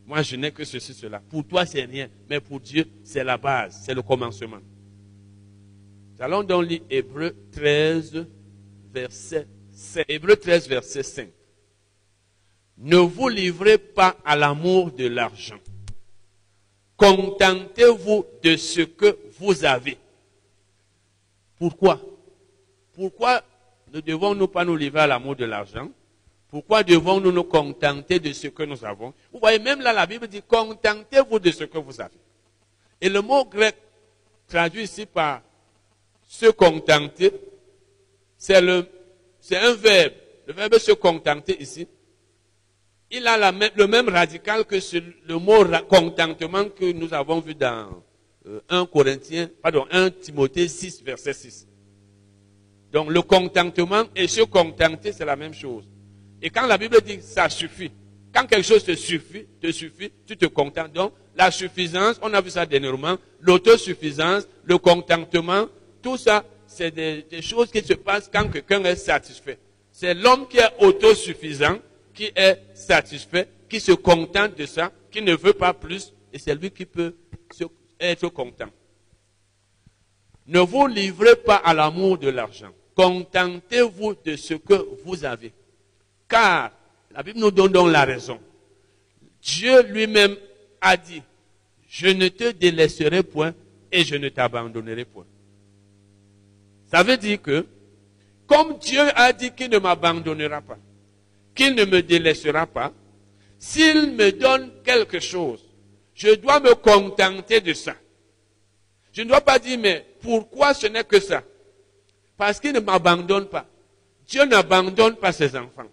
Moi, je n'ai que ceci, cela. Pour toi, c'est rien. Mais pour Dieu, c'est la base, c'est le commencement. Nous allons donc lire Hébreu 13, verset 5. Hébreu 13, verset 5. Ne vous livrez pas à l'amour de l'argent. Contentez-vous de ce que vous avez. Pourquoi? Pourquoi ne devons-nous pas nous livrer à l'amour de l'argent? Pourquoi devons-nous nous contenter de ce que nous avons? Vous voyez, même là, la Bible dit, contentez-vous de ce que vous avez. Et le mot grec traduit ici par se contenter, c'est un verbe. Le verbe se contenter ici, il a le même radical que le mot contentement que nous avons vu dans 1 euh, Corinthiens, pardon, 1 Timothée 6, verset 6. Donc le contentement et se contenter, c'est la même chose. Et quand la Bible dit ça suffit, quand quelque chose te suffit, te suffit, tu te contentes. Donc la suffisance, on a vu ça dernièrement, l'autosuffisance, le contentement, tout ça, c'est des, choses qui se passent quand quelqu'un est satisfait. C'est l'homme qui est autosuffisant, qui est satisfait, qui se contente de ça, qui ne veut pas plus, et c'est lui qui peut être content. Ne vous livrez pas à l'amour de l'argent. Contentez-vous de ce que vous avez. Car la Bible nous donne donc la raison. Dieu lui-même a dit, je ne te délaisserai point et je ne t'abandonnerai point. Ça veut dire que, comme Dieu a dit qu'il ne m'abandonnera pas, qu'il ne me délaissera pas, s'il me donne quelque chose, je dois me contenter de ça. Je ne dois pas dire, mais pourquoi ce n'est que ça? Parce qu'il ne m'abandonne pas. Dieu n'abandonne pas ses enfants.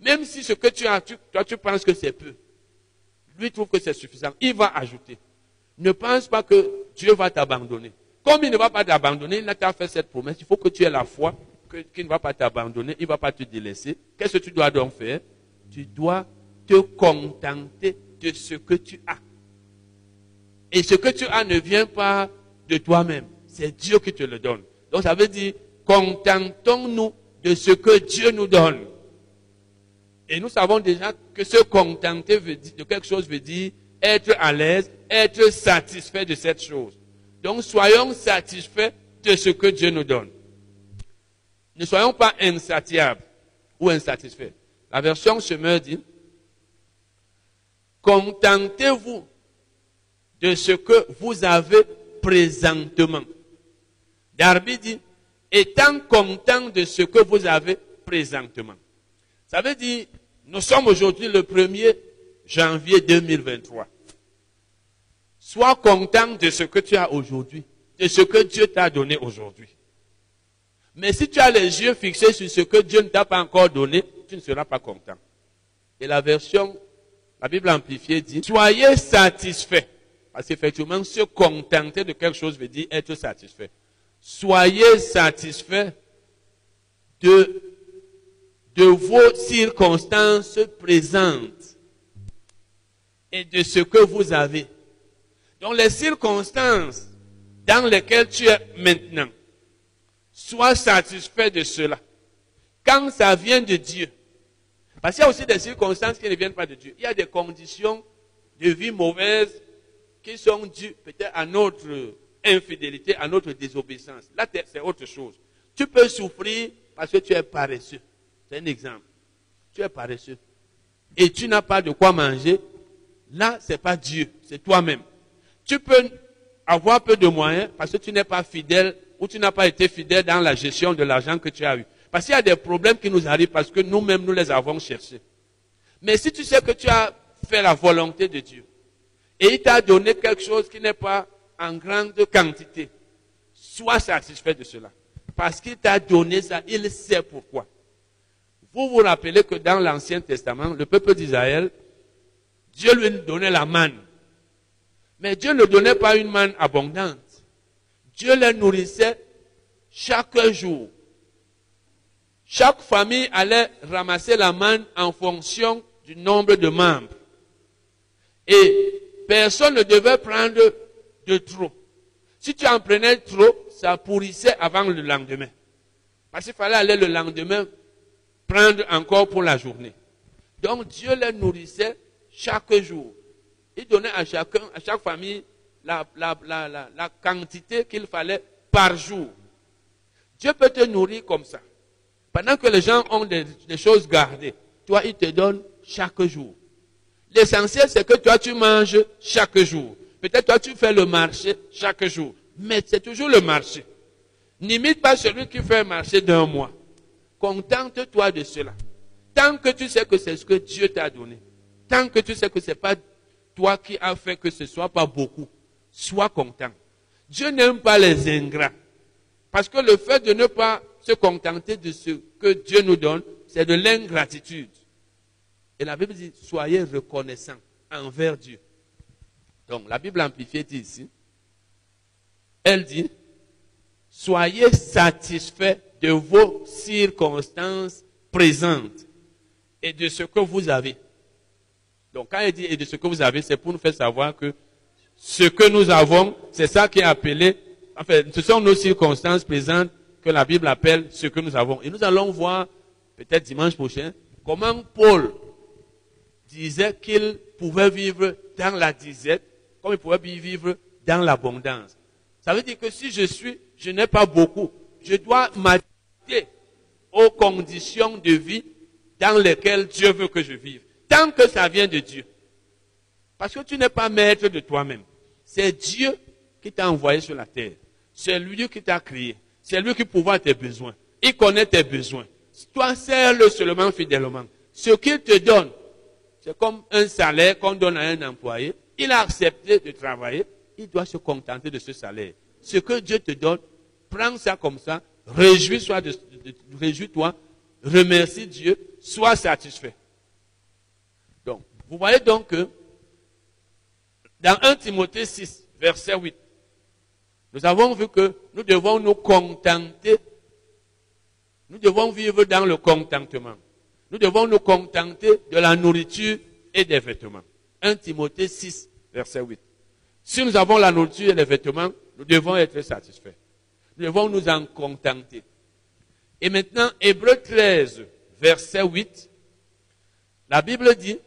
Même si ce que tu as, toi tu penses que c'est peu, lui trouve que c'est suffisant. Il va ajouter. Ne pense pas que Dieu va t'abandonner. Comme il ne va pas t'abandonner, il t'a fait cette promesse. Il faut que tu aies la foi qu'il ne va pas t'abandonner, il ne va pas te délaisser. Qu'est-ce que tu dois donc faire? Tu dois te contenter de ce que tu as. Et ce que tu as ne vient pas de toi-même. C'est Dieu qui te le donne. Donc ça veut dire, contentons-nous de ce que Dieu nous donne. Et nous savons déjà que se contenter de quelque chose veut dire être à l'aise, être satisfait de cette chose. Donc soyons satisfaits de ce que Dieu nous donne. Ne soyons pas insatiables ou insatisfaits. La version me dit, contentez-vous de ce que vous avez présentement. Darby dit, étant content de ce que vous avez présentement. Ça veut dire, nous sommes aujourd'hui le 1er janvier 2023. Sois content de ce que tu as aujourd'hui, de ce que Dieu t'a donné aujourd'hui. Mais si tu as les yeux fixés sur ce que Dieu ne t'a pas encore donné, tu ne seras pas content. Et la version, la Bible amplifiée dit, soyez satisfaits. Parce qu'effectivement, se contenter de quelque chose veut dire être satisfait. Soyez satisfaits de, de vos circonstances présentes et de ce que vous avez. Donc les circonstances dans lesquelles tu es maintenant, Sois satisfait de cela. Quand ça vient de Dieu. Parce qu'il y a aussi des circonstances qui ne viennent pas de Dieu. Il y a des conditions de vie mauvaises qui sont dues peut-être à notre infidélité, à notre désobéissance. Là, c'est autre chose. Tu peux souffrir parce que tu es paresseux. C'est un exemple. Tu es paresseux. Et tu n'as pas de quoi manger. Là, c'est pas Dieu, c'est toi-même. Tu peux avoir peu de moyens parce que tu n'es pas fidèle ou tu n'as pas été fidèle dans la gestion de l'argent que tu as eu. Parce qu'il y a des problèmes qui nous arrivent parce que nous-mêmes, nous les avons cherchés. Mais si tu sais que tu as fait la volonté de Dieu et il t'a donné quelque chose qui n'est pas en grande quantité, sois satisfait de cela. Parce qu'il t'a donné ça, il sait pourquoi. Vous vous rappelez que dans l'Ancien Testament, le peuple d'Israël, Dieu lui donnait la manne. Mais Dieu ne donnait pas une manne abondante. Dieu les nourrissait chaque jour. Chaque famille allait ramasser la manne en fonction du nombre de membres. Et personne ne devait prendre de trop. Si tu en prenais trop, ça pourrissait avant le lendemain. Parce qu'il fallait aller le lendemain prendre encore pour la journée. Donc Dieu les nourrissait chaque jour. Il donnait à chacun, à chaque famille, la, quantité qu'il fallait par jour. Dieu peut te nourrir comme ça. Pendant que les gens ont des, des choses gardées, toi, il te donne chaque jour. L'essentiel, c'est que toi, tu manges chaque jour. Peut-être toi, tu fais le marché chaque jour. Mais c'est toujours le marché. N'imite pas celui qui fait un marché d'un mois. Contente-toi de cela. Tant que tu sais que c'est ce que Dieu t'a donné. Tant que tu sais que ce n'est pas toi qui as fait que ce soit pas beaucoup. Sois content. Dieu n'aime pas les ingrats. Parce que le fait de ne pas se contenter de ce que Dieu nous donne, c'est de l'ingratitude. Et la Bible dit, soyez reconnaissants envers Dieu. Donc la Bible amplifiée dit ici, elle dit, soyez satisfaits de vos circonstances présentes et de ce que vous avez. Donc quand elle dit et de ce que vous avez, c'est pour nous faire savoir que ce que nous avons, c'est ça qui est appelé, enfin, ce sont nos circonstances présentes que la Bible appelle ce que nous avons. Et nous allons voir, peut-être dimanche prochain, comment Paul disait qu'il pouvait vivre dans la disette, comme il pouvait vivre dans l'abondance. Ça veut dire que si je suis, je n'ai pas beaucoup, je dois m'adapter aux conditions de vie dans lesquelles Dieu veut que je vive. Tant que ça vient de Dieu. Parce que tu n'es pas maître de toi-même. C'est Dieu qui t'a envoyé sur la terre. C'est lui qui t'a créé. C'est lui qui pourvoit tes besoins. Il connaît tes besoins. Toi, sers-le seulement fidèlement. Ce qu'il te donne, c'est comme un salaire qu'on donne à un employé. Il a accepté de travailler. Il doit se contenter de ce salaire. Ce que Dieu te donne, prends ça comme ça. Réjouis-toi, réjouis-toi. Remercie Dieu. Sois satisfait. Vous voyez donc que dans 1 Timothée 6, verset 8, nous avons vu que nous devons nous contenter, nous devons vivre dans le contentement. Nous devons nous contenter de la nourriture et des vêtements. 1 Timothée 6, verset 8. Si nous avons la nourriture et les vêtements, nous devons être satisfaits. Nous devons nous en contenter. Et maintenant, Hébreu 13, verset 8, la Bible dit,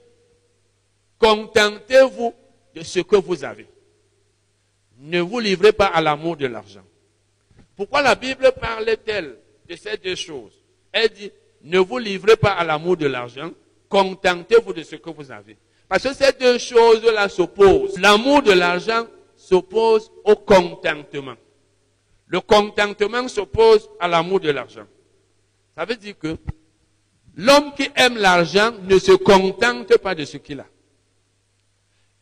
contentez-vous de ce que vous avez ne vous livrez pas à l'amour de l'argent. Pourquoi la Bible parle-t-elle de ces deux choses? Elle dit, ne vous livrez pas à l'amour de l'argent, contentez-vous de ce que vous avez. Parce que ces deux choses-là s'opposent. L'amour de l'argent s'oppose au contentement. Le contentement s'oppose à l'amour de l'argent. Ça veut dire que l'homme qui aime l'argent ne se contente pas de ce qu'il a.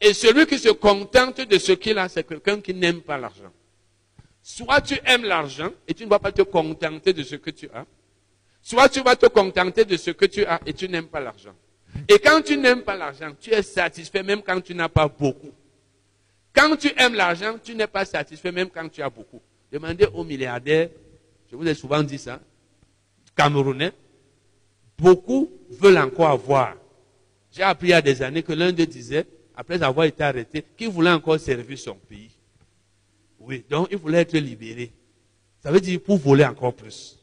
Et celui qui se contente de ce qu'il a, c'est quelqu'un qui n'aime pas l'argent. Soit tu aimes l'argent et tu ne vas pas te contenter de ce que tu as. Soit tu vas te contenter de ce que tu as et tu n'aimes pas l'argent. Et quand tu n'aimes pas l'argent, tu es satisfait même quand tu n'as pas beaucoup. Quand tu aimes l'argent, tu n'es pas satisfait même quand tu as beaucoup. Demandez aux milliardaires, je vous ai souvent dit ça, Camerounais, beaucoup veulent encore avoir. J'ai appris il y a des années que l'un d'eux disait, après avoir été arrêté, qu'il voulait encore servir son pays. Oui, donc il voulait être libéré. Ça veut dire pour voler encore plus.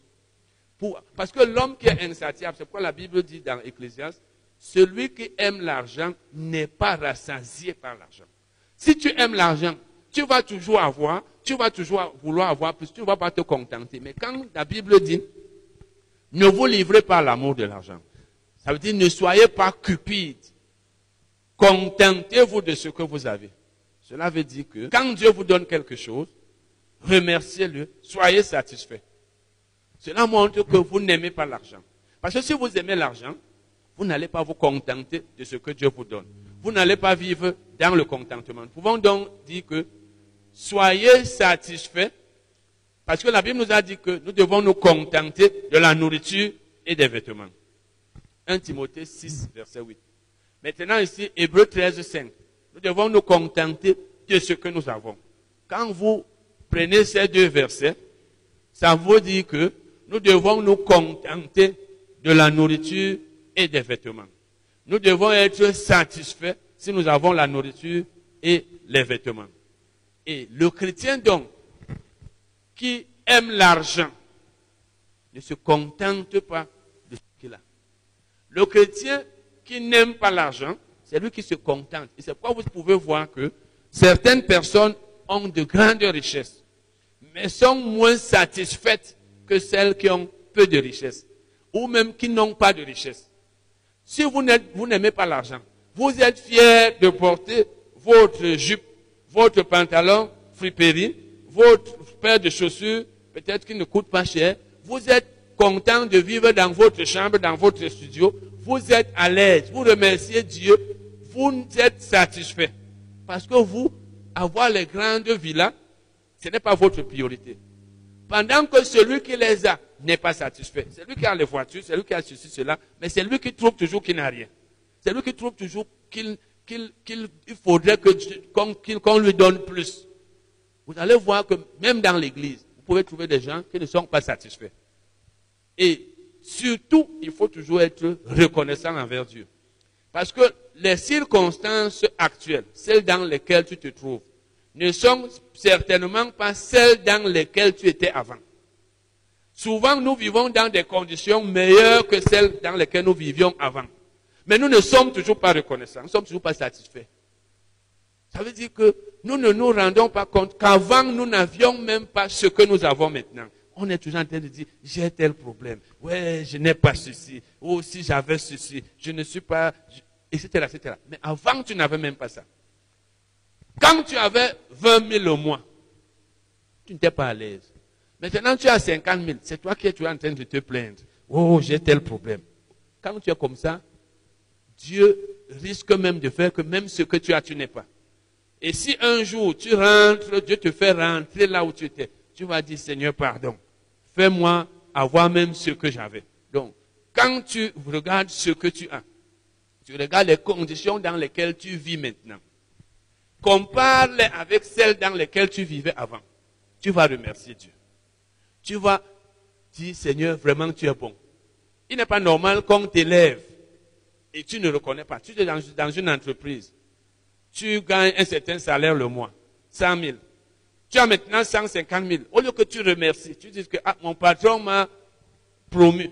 parce que l'homme qui est insatiable, c'est pourquoi la Bible dit dans Ecclésiaste, celui qui aime l'argent n'est pas rassasié par l'argent. Si tu aimes l'argent, tu vas toujours avoir, tu vas toujours vouloir avoir plus, tu ne vas pas te contenter. Mais quand la Bible dit, ne vous livrez pas l'amour de l'argent, ça veut dire ne soyez pas cupide Contentez-vous de ce que vous avez. Cela veut dire que quand Dieu vous donne quelque chose, remerciez-le, soyez satisfait. Cela montre que vous n'aimez pas l'argent. Parce que si vous aimez l'argent, vous n'allez pas vous contenter de ce que Dieu vous donne. Vous n'allez pas vivre dans le contentement. Nous pouvons donc dire que soyez satisfait, parce que la Bible nous a dit que nous devons nous contenter de la nourriture et des vêtements. 1 Timothée 6, verset 8. Maintenant ici, Hébreu 13, 5. Nous devons nous contenter de ce que nous avons. Quand vous prenez ces deux versets, ça veut dire que nous devons nous contenter de la nourriture et des vêtements. Nous devons être satisfaits si nous avons la nourriture et les vêtements. Et le chrétien donc, qui aime l'argent, ne se contente pas de ce qu'il a. Le chrétien qui n'aime pas l'argent, C'est lui qui se contente. Et c'est pourquoi vous pouvez voir que certaines personnes ont de grandes richesses, mais sont moins satisfaites que celles qui ont peu de richesses, ou même qui n'ont pas de richesse. Si vous n'aimez pas l'argent, vous êtes fier de porter votre jupe, votre pantalon friperie, votre paire de chaussures, peut-être qui ne coûte pas cher, vous êtes content de vivre dans votre chambre, dans votre studio, vous êtes à l'aise, vous remerciez Dieu, vous êtes satisfait. Parce que vous, avoir les grandes villas, ce n'est pas votre priorité. Pendant que celui qui les a n'est pas satisfait. C'est lui qui a les voitures, c'est lui qui a ceci, cela, mais c'est lui qui trouve toujours qu'il n'a rien. C'est lui qui trouve toujours qu'il faudrait qu'on lui donne plus. Vous allez voir que même dans l'église, vous pouvez trouver des gens qui ne sont pas satisfaits. Et surtout, il faut toujours être reconnaissant envers Dieu. Parce que les circonstances actuelles, celles dans lesquelles tu te trouves, ne sont certainement pas celles dans lesquelles tu étais avant. Souvent, nous vivons dans des conditions meilleures que celles dans lesquelles nous vivions avant. Mais nous ne sommes toujours pas reconnaissants, nous ne sommes toujours pas satisfaits. Ça veut dire que nous ne nous rendons pas compte qu'avant, nous n'avions même pas ce que nous avons maintenant. On est toujours en train de dire, j'ai tel problème. Ouais, je n'ai pas ceci. Ou si j'avais ceci, je ne suis pas, etc., etc. Mais avant, tu n'avais même pas ça. Quand tu avais 20 000 au mois, tu n'étais pas à l'aise. Maintenant, tu as 50 000. C'est toi qui es en train de te plaindre. Oh, j'ai tel problème. Quand tu es comme ça, Dieu risque même de faire que même ce que tu as, tu n'es pas. Et si un jour tu rentres, Dieu te fait rentrer là où tu étais, tu vas dire, Seigneur, pardon. Fais-moi avoir même ce que j'avais. Donc, quand tu regardes ce que tu as, tu regardes les conditions dans lesquelles tu vis maintenant, compare-les avec celles dans lesquelles tu vivais avant. Tu vas remercier Dieu. Tu vas dire, Seigneur, vraiment tu es bon. Il n'est pas normal qu'on t'élève et tu ne reconnais pas. Tu es dans, dans une entreprise. Tu gagnes un certain salaire le mois. 100 000. Tu as maintenant 150 000. Au lieu que tu remercies, tu dis que ah, mon patron m'a promu.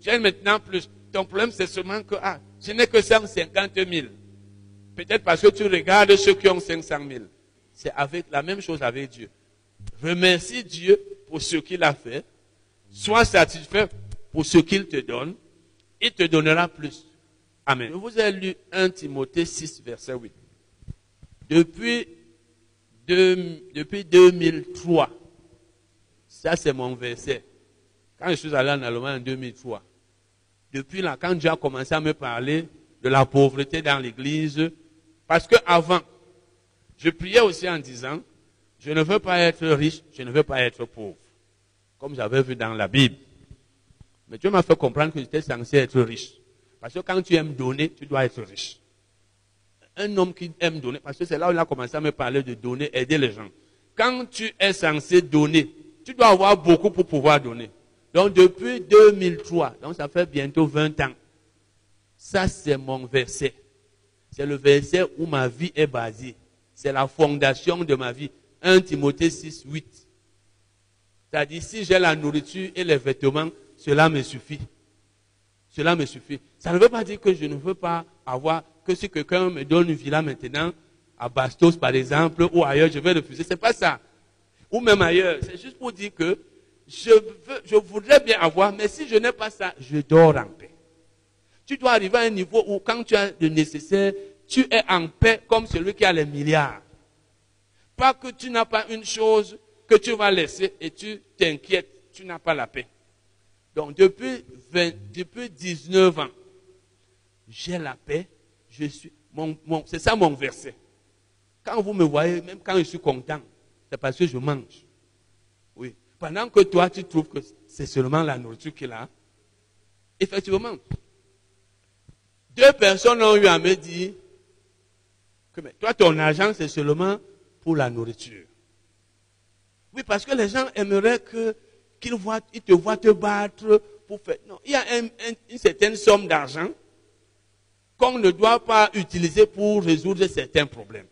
J'ai maintenant plus. Ton problème, c'est seulement que ah, je n'ai que 150 000. Peut-être parce que tu regardes ceux qui ont 500 000. C'est avec la même chose avec Dieu. Remercie Dieu pour ce qu'il a fait. Sois satisfait pour ce qu'il te donne. Il te donnera plus. Amen. Je vous ai lu 1 Timothée 6, verset 8. Depuis, depuis 2003, ça c'est mon verset. Quand je suis allé en Allemagne en 2003, depuis là, quand Dieu a commencé à me parler de la pauvreté dans l'église, parce que avant, je priais aussi en disant, je ne veux pas être riche, je ne veux pas être pauvre. Comme j'avais vu dans la Bible. Mais Dieu m'a fait comprendre que j'étais censé être riche. Parce que quand tu aimes donner, tu dois être riche. Un homme qui aime donner, parce que c'est là où il a commencé à me parler de donner, aider les gens. Quand tu es censé donner, tu dois avoir beaucoup pour pouvoir donner. Donc depuis 2003, donc ça fait bientôt 20 ans, ça c'est mon verset. C'est le verset où ma vie est basée. C'est la fondation de ma vie. 1 Timothée 6, 8. C'est-à-dire, si j'ai la nourriture et les vêtements, cela me suffit. Cela me suffit. Ça ne veut pas dire que je ne veux pas avoir, que si quelqu'un me donne une villa maintenant, à Bastos par exemple, ou ailleurs, je vais refuser. C'est pas ça. Ou même ailleurs. C'est juste pour dire que je, veux, je voudrais bien avoir, mais si je n'ai pas ça, je dors en paix. Tu dois arriver à un niveau où quand tu as le nécessaire, tu es en paix comme celui qui a les milliards. Pas que tu n'as pas une chose que tu vas laisser et tu t'inquiètes, tu n'as pas la paix. Donc depuis, 20, depuis 19 ans, j'ai la paix, je suis, mon, c'est ça mon verset. Quand vous me voyez, même quand je suis content, c'est parce que je mange. Oui. Pendant que toi, tu trouves que c'est seulement la nourriture qu'il a. Effectivement. Deux personnes ont eu à me dire que toi, ton argent, c'est seulement pour la nourriture. Oui, parce que les gens aimeraient que, qu'ils voient, ils te voient te battre pour faire. Non, il y a une certaine somme d'argent qu'on ne doit pas utiliser pour résoudre certains problèmes.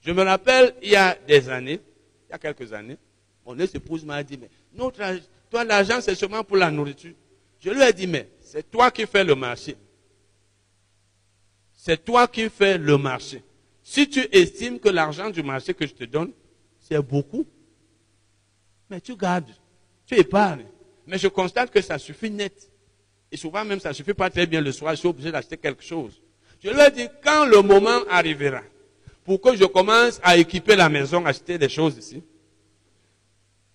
Je me rappelle, il y a des années, il y a quelques années, mon épouse m'a dit, mais notre, toi, l'argent, c'est seulement pour la nourriture. Je lui ai dit, mais c'est toi qui fais le marché. C'est toi qui fais le marché. Si tu estimes que l'argent du marché que je te donne, c'est beaucoup, mais tu gardes, tu épargnes. Mais je constate que ça suffit net. Et souvent même, ça suffit pas très bien le soir, je suis obligé d'acheter quelque chose. Je ai dit, quand le moment arrivera, pour que je commence à équiper la maison, acheter des choses ici,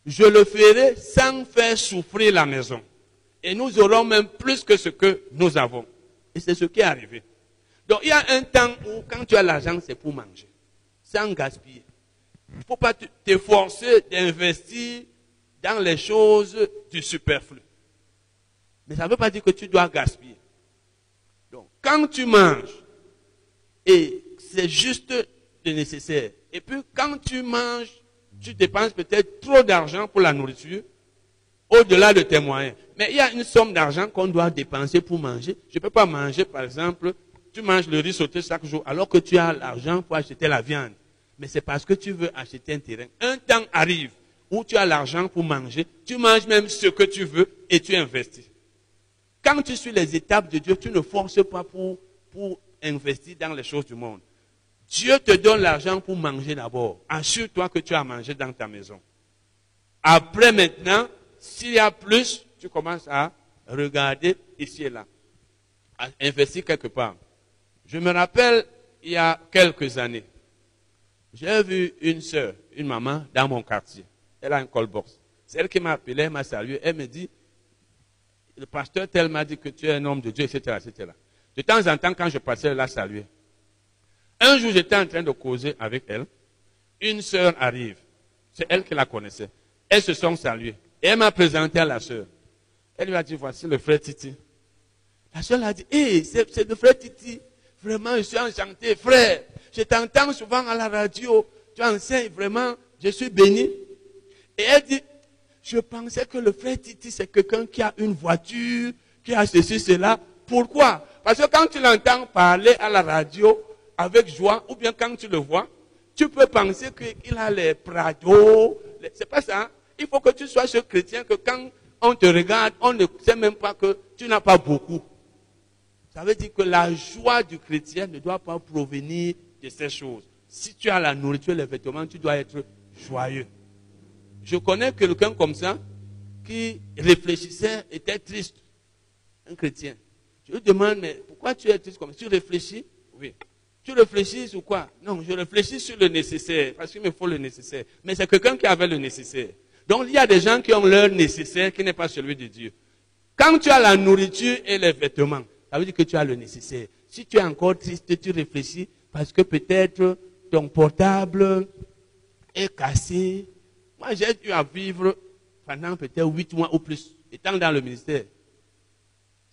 je le ferai sans faire souffrir la maison. Et nous aurons même plus que ce que nous avons. Et c'est ce qui est arrivé. Donc il y a un temps où quand tu as l'argent, c'est pour manger, sans gaspiller. Il ne faut pas t'efforcer d'investir dans les choses du superflu. Mais ça ne veut pas dire que tu dois gaspiller. Donc, quand tu manges, et c'est juste le nécessaire, et puis quand tu manges, tu dépenses peut-être trop d'argent pour la nourriture, au-delà de tes moyens. Mais il y a une somme d'argent qu'on doit dépenser pour manger. Je ne peux pas manger, par exemple, tu manges le riz sauté chaque jour, alors que tu as l'argent pour acheter la viande. Mais c'est parce que tu veux acheter un terrain. Un temps arrive où tu as l'argent pour manger, tu manges même ce que tu veux et tu investis. Quand tu suis les étapes de Dieu, tu ne forces pas pour, pour investir dans les choses du monde. Dieu te donne l'argent pour manger d'abord. Assure-toi que tu as mangé dans ta maison. Après maintenant, s'il y a plus, tu commences à regarder ici et là, à investir quelque part. Je me rappelle, il y a quelques années, j'ai vu une sœur, une maman dans mon quartier. Elle a un colbox. C'est elle qui m'a appelé, m'a salué. Elle me dit, le pasteur tel m'a dit que tu es un homme de Dieu, etc., etc. De temps en temps, quand je passais, elle la salué. Un jour, j'étais en train de causer avec elle. Une sœur arrive. C'est elle qui la connaissait. Elles se sont saluées. Et elle m'a présenté à la sœur. Elle lui a dit, voici le frère Titi. La sœur a dit, hé, c'est le frère Titi. Vraiment, je suis enchanté. Frère, je t'entends souvent à la radio. Tu enseignes vraiment. Je suis béni. Et elle dit, je pensais que le frère Titi, c'est quelqu'un qui a une voiture, qui a ceci, cela. Pourquoi? Parce que quand tu l'entends parler à la radio avec joie, ou bien quand tu le vois, tu peux penser qu'il a les prados. C'est pas ça. Hein? Il faut que tu sois ce chrétien que quand on te regarde, on ne sait même pas que tu n'as pas beaucoup. Ça veut dire que la joie du chrétien ne doit pas provenir de ces choses. Si tu as la nourriture, les vêtements, tu dois être joyeux. Je connais quelqu'un comme ça qui réfléchissait, était triste. Un chrétien. Je lui demande, mais pourquoi tu es triste comme ça? Tu réfléchis? Oui. Tu réfléchis sur quoi? Non, je réfléchis sur le nécessaire, parce qu'il me faut le nécessaire. Mais c'est quelqu'un qui avait le nécessaire. Donc il y a des gens qui ont leur nécessaire qui n'est pas celui de Dieu. Quand tu as la nourriture et les vêtements, ça veut dire que tu as le nécessaire. Si tu es encore triste, tu réfléchis parce que peut-être ton portable est cassé, moi, j'ai eu à vivre pendant peut-être huit mois ou plus, étant dans le ministère,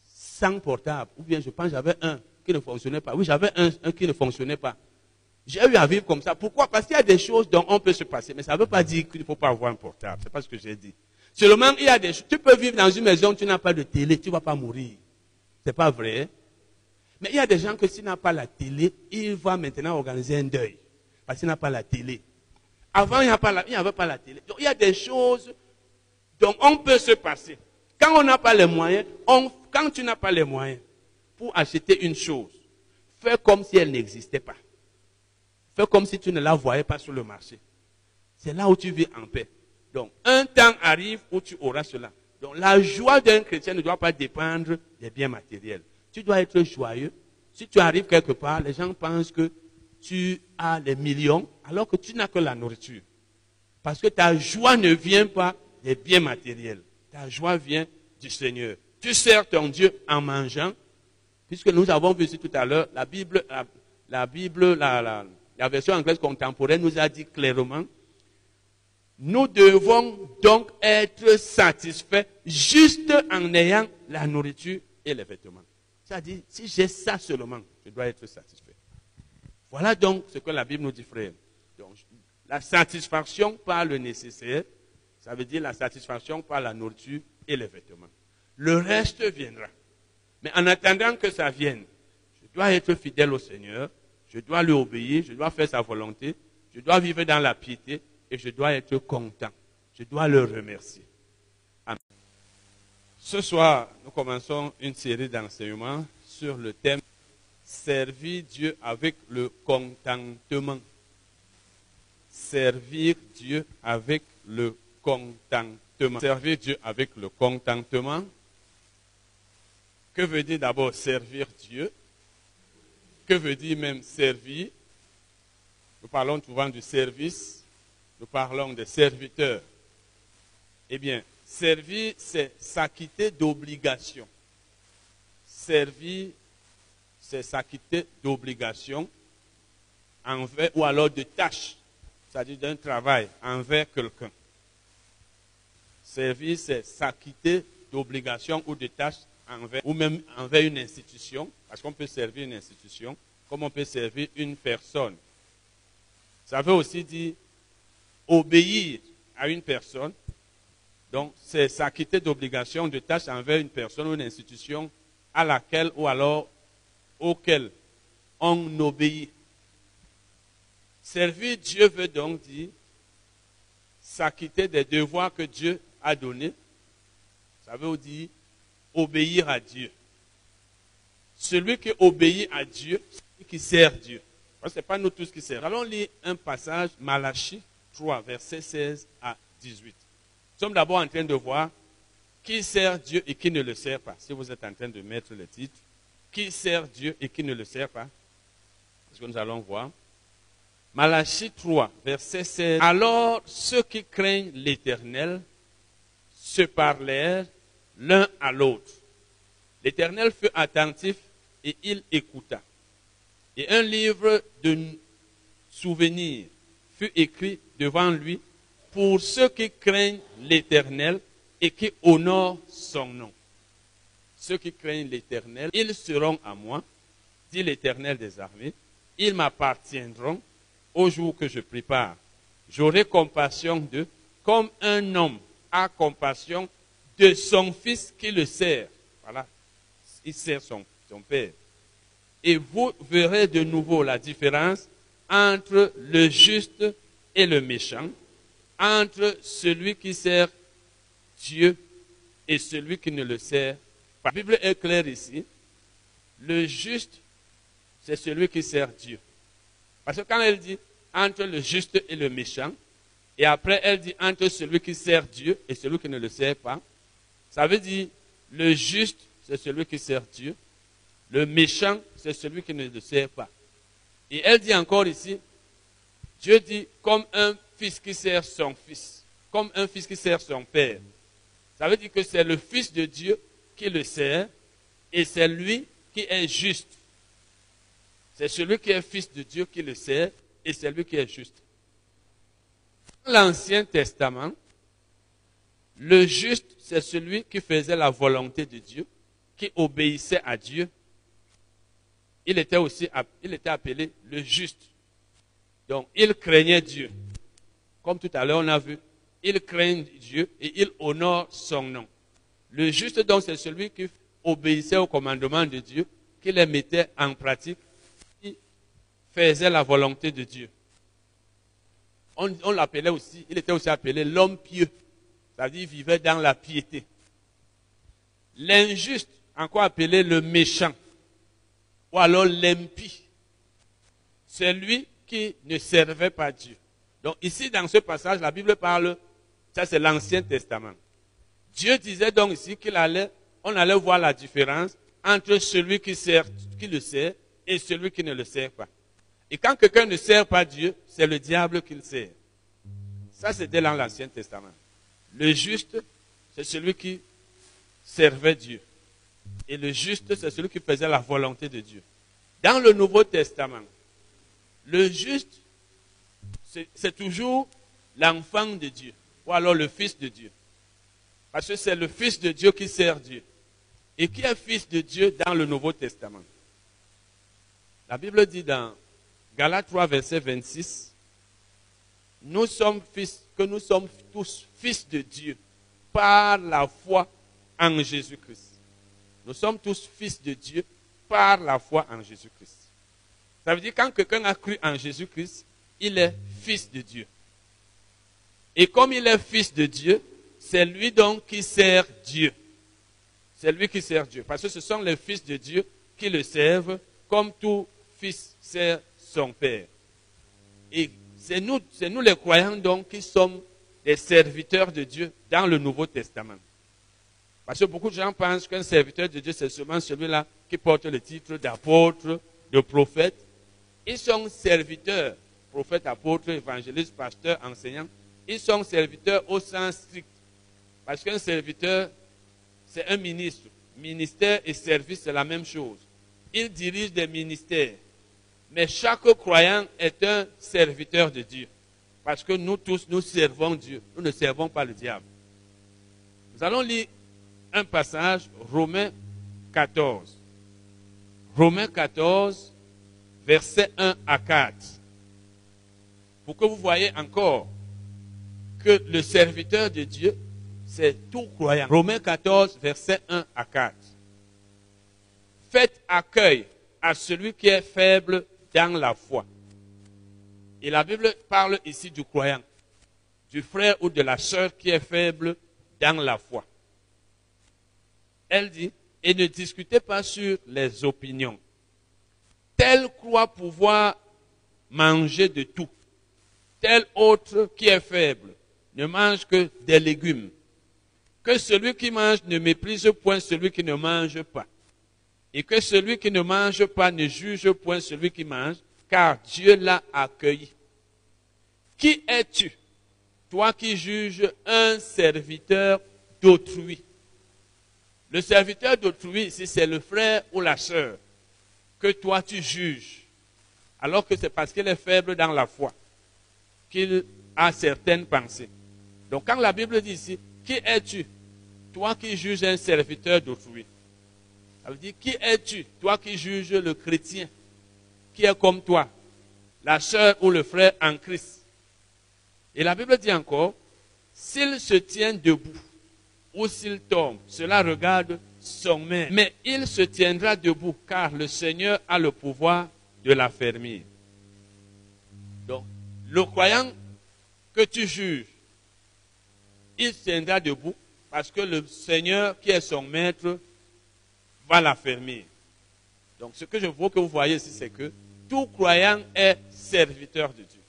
sans portable. Ou bien je pense j'avais un qui ne fonctionnait pas. Oui, j'avais un, qui ne fonctionnait pas. J'ai eu à vivre comme ça. Pourquoi? Parce qu'il y a des choses dont on peut se passer, mais ça ne veut pas dire qu'il ne faut pas avoir un portable. C'est pas ce que j'ai dit. Seulement, il y a des choses. Tu peux vivre dans une maison, tu n'as pas de télé, tu ne vas pas mourir. C'est pas vrai. Mais il y a des gens que s'il n'a pas la télé, il va maintenant organiser un deuil. Parce qu'il n'a pas la télé. Avant, il n'y avait pas la télé. Donc, il y a des choses dont on peut se passer. Quand on n'a pas les moyens, quand tu n'as pas les moyens pour acheter une chose, fais comme si elle n'existait pas. Fais comme si tu ne la voyais pas sur le marché. C'est là où tu vis en paix. Donc, un temps arrive où tu auras cela. Donc, la joie d'un chrétien ne doit pas dépendre des biens matériels. Tu dois être joyeux. Si tu arrives quelque part, les gens pensent que tu as les millions alors que tu n'as que la nourriture. Parce que ta joie ne vient pas des biens matériels. Ta joie vient du Seigneur. Tu sers ton Dieu en mangeant, puisque nous avons vu tout à l'heure, la Bible, la, Bible, la version anglaise contemporaine nous a dit clairement, nous devons donc être satisfaits juste en ayant la nourriture et les vêtements. C'est-à-dire, si j'ai ça seulement, je dois être satisfait. Voilà donc ce que la Bible nous dit, frère. La satisfaction par le nécessaire, ça veut dire la satisfaction par la nourriture et les vêtements. Le reste viendra. Mais en attendant que ça vienne, je dois être fidèle au Seigneur, je dois lui obéir, je dois faire sa volonté, je dois vivre dans la piété et je dois être content. Je dois le remercier. Amen. Ce soir, nous commençons une série d'enseignements sur le thème servir Dieu avec le contentement. Servir Dieu avec le contentement. Servir Dieu avec le contentement. Que veut dire d'abord servir Dieu? Que veut dire même servir? Nous parlons souvent du service, nous parlons des serviteurs. Eh bien, servir, c'est s'acquitter d'obligations. Servir, c'est s'acquitter d'obligations envers, ou alors de tâches, c'est-à-dire d'un travail envers quelqu'un. Servir, c'est s'acquitter d'obligations ou de tâches envers, ou même envers une institution, parce qu'on peut servir une institution, comme on peut servir une personne. Ça veut aussi dire obéir à une personne. Donc, c'est s'acquitter d'obligations, de tâches envers une personne ou une institution à laquelle ou alors auquel on obéit. Servir Dieu veut donc dire s'acquitter des devoirs que Dieu a donnés. Ça veut dire obéir à Dieu. Celui qui obéit à Dieu, celui qui sert Dieu. Ce n'est pas nous tous qui servons. Allons lire un passage, Malachie 3, versets 16 à 18. Nous sommes d'abord en train de voir qui sert Dieu et qui ne le sert pas. Si vous êtes en train de mettre le titre, qui sert Dieu et qui ne le sert pas. C'est ce que nous allons voir. Malachie 3, verset 16. Alors ceux qui craignent l'Éternel se parlèrent l'un à l'autre. L'Éternel fut attentif et il écouta. Et un livre de souvenirs fut écrit devant lui pour ceux qui craignent l'Éternel et qui honorent son nom. Ceux qui craignent l'Éternel, ils seront à moi, dit l'Éternel des armées, ils m'appartiendront au jour que je prépare. J'aurai compassion d'eux comme un homme a compassion de son fils qui le sert. Voilà, il sert son, père. Et vous verrez de nouveau la différence entre le juste et le méchant, entre celui qui sert Dieu et celui qui ne le sert. La Bible est claire ici. Le juste, c'est celui qui sert Dieu. Parce que quand elle dit entre le juste et le méchant, et après elle dit entre celui qui sert Dieu et celui qui ne le sert pas, ça veut dire le juste, c'est celui qui sert Dieu. Le méchant, c'est celui qui ne le sert pas. Et elle dit encore ici, Dieu dit comme un fils qui sert son fils, comme un fils qui sert son père. Ça veut dire que c'est le fils de Dieu qui le sert et c'est lui qui est juste. C'est celui qui est fils de Dieu qui le sert et c'est lui qui est juste. Dans l'Ancien Testament, le juste, c'est celui qui faisait la volonté de Dieu, qui obéissait à Dieu. Il était aussi il était appelé le juste. Donc, il craignait Dieu. Comme tout à l'heure, on a vu, il craint Dieu et il honore son nom. Le juste, donc, c'est celui qui obéissait au commandement de Dieu, qui les mettait en pratique, qui faisait la volonté de Dieu. On, on l'appelait aussi, il était aussi appelé l'homme pieux. C'est-à-dire, il vivait dans la piété. L'injuste, encore appelé le méchant, ou alors l'impie, c'est lui qui ne servait pas Dieu. Donc ici, dans ce passage, la Bible parle, ça c'est l'Ancien Testament. Dieu disait donc ici qu'il allait, on allait voir la différence entre celui qui, qui le sert et celui qui ne le sert pas. Et quand quelqu'un ne sert pas Dieu, c'est le diable qu'il sert. Ça, c'était dans l'Ancien Testament. Le juste, c'est celui qui servait Dieu. Et le juste, c'est celui qui faisait la volonté de Dieu. Dans le Nouveau Testament, le juste, c'est toujours l'enfant de Dieu, ou alors le fils de Dieu. Parce que c'est le fils de Dieu qui sert Dieu. Et qui est fils de Dieu dans le Nouveau Testament? La Bible dit dans Galates 3, verset 26, nous sommes fils, que nous sommes tous fils de Dieu par la foi en Jésus-Christ. Nous sommes tous fils de Dieu par la foi en Jésus-Christ. Ça veut dire quand quelqu'un a cru en Jésus-Christ, il est fils de Dieu. Et comme il est fils de Dieu, c'est lui donc qui sert Dieu. C'est lui qui sert Dieu. Parce que ce sont les fils de Dieu qui le servent comme tout fils sert son père. Et c'est nous, c'est nous les croyants donc qui sommes des serviteurs de Dieu dans le Nouveau Testament. Parce que beaucoup de gens pensent qu'un serviteur de Dieu, c'est seulement celui-là qui porte le titre d'apôtre, de prophète. Ils sont serviteurs, prophètes, apôtres, évangélistes, pasteurs, enseignants. Ils sont serviteurs au sens strict. Parce qu'un serviteur, c'est un ministre. Ministère et service, c'est la même chose. Il dirige des ministères. Mais chaque croyant est un serviteur de Dieu. Parce que nous tous, nous servons Dieu. Nous ne servons pas le diable. Nous allons lire un passage, Romains 14. Romains 14, versets 1 à 4. Pour que vous voyez encore que le serviteur de Dieu, c'est tout croyant. Romains 14, versets 1 à 4. Faites accueil à celui qui est faible dans la foi. Et la Bible parle ici du croyant, du frère ou de la sœur qui est faible dans la foi. Elle dit, et ne discutez pas sur les opinions. Tel croit pouvoir manger de tout. Tel autre qui est faible ne mange que des légumes. Que celui qui mange ne méprise point celui qui ne mange pas. Et que celui qui ne mange pas ne juge point celui qui mange, car Dieu l'a accueilli. Qui es-tu, toi qui juges un serviteur d'autrui? Le serviteur d'autrui, ici, c'est le frère ou la sœur que toi tu juges, alors que c'est parce qu'il est faible dans la foi qu'il a certaines pensées. Donc quand la Bible dit ici, qui es-tu, toi qui juges un serviteur d'autrui? Ça veut dire, qui es-tu, toi qui juges le chrétien? Qui est comme toi, la sœur ou le frère en Christ Et la Bible dit encore, s'il se tient debout ou s'il tombe, cela regarde son maître. Mais il se tiendra debout car le Seigneur a le pouvoir de l'affermir. Donc, le croyant que tu juges, il tiendra debout parce que le Seigneur qui est son maître va l'affermir. Donc, ce que je veux que vous voyez ici, c'est que tout croyant est serviteur de Dieu.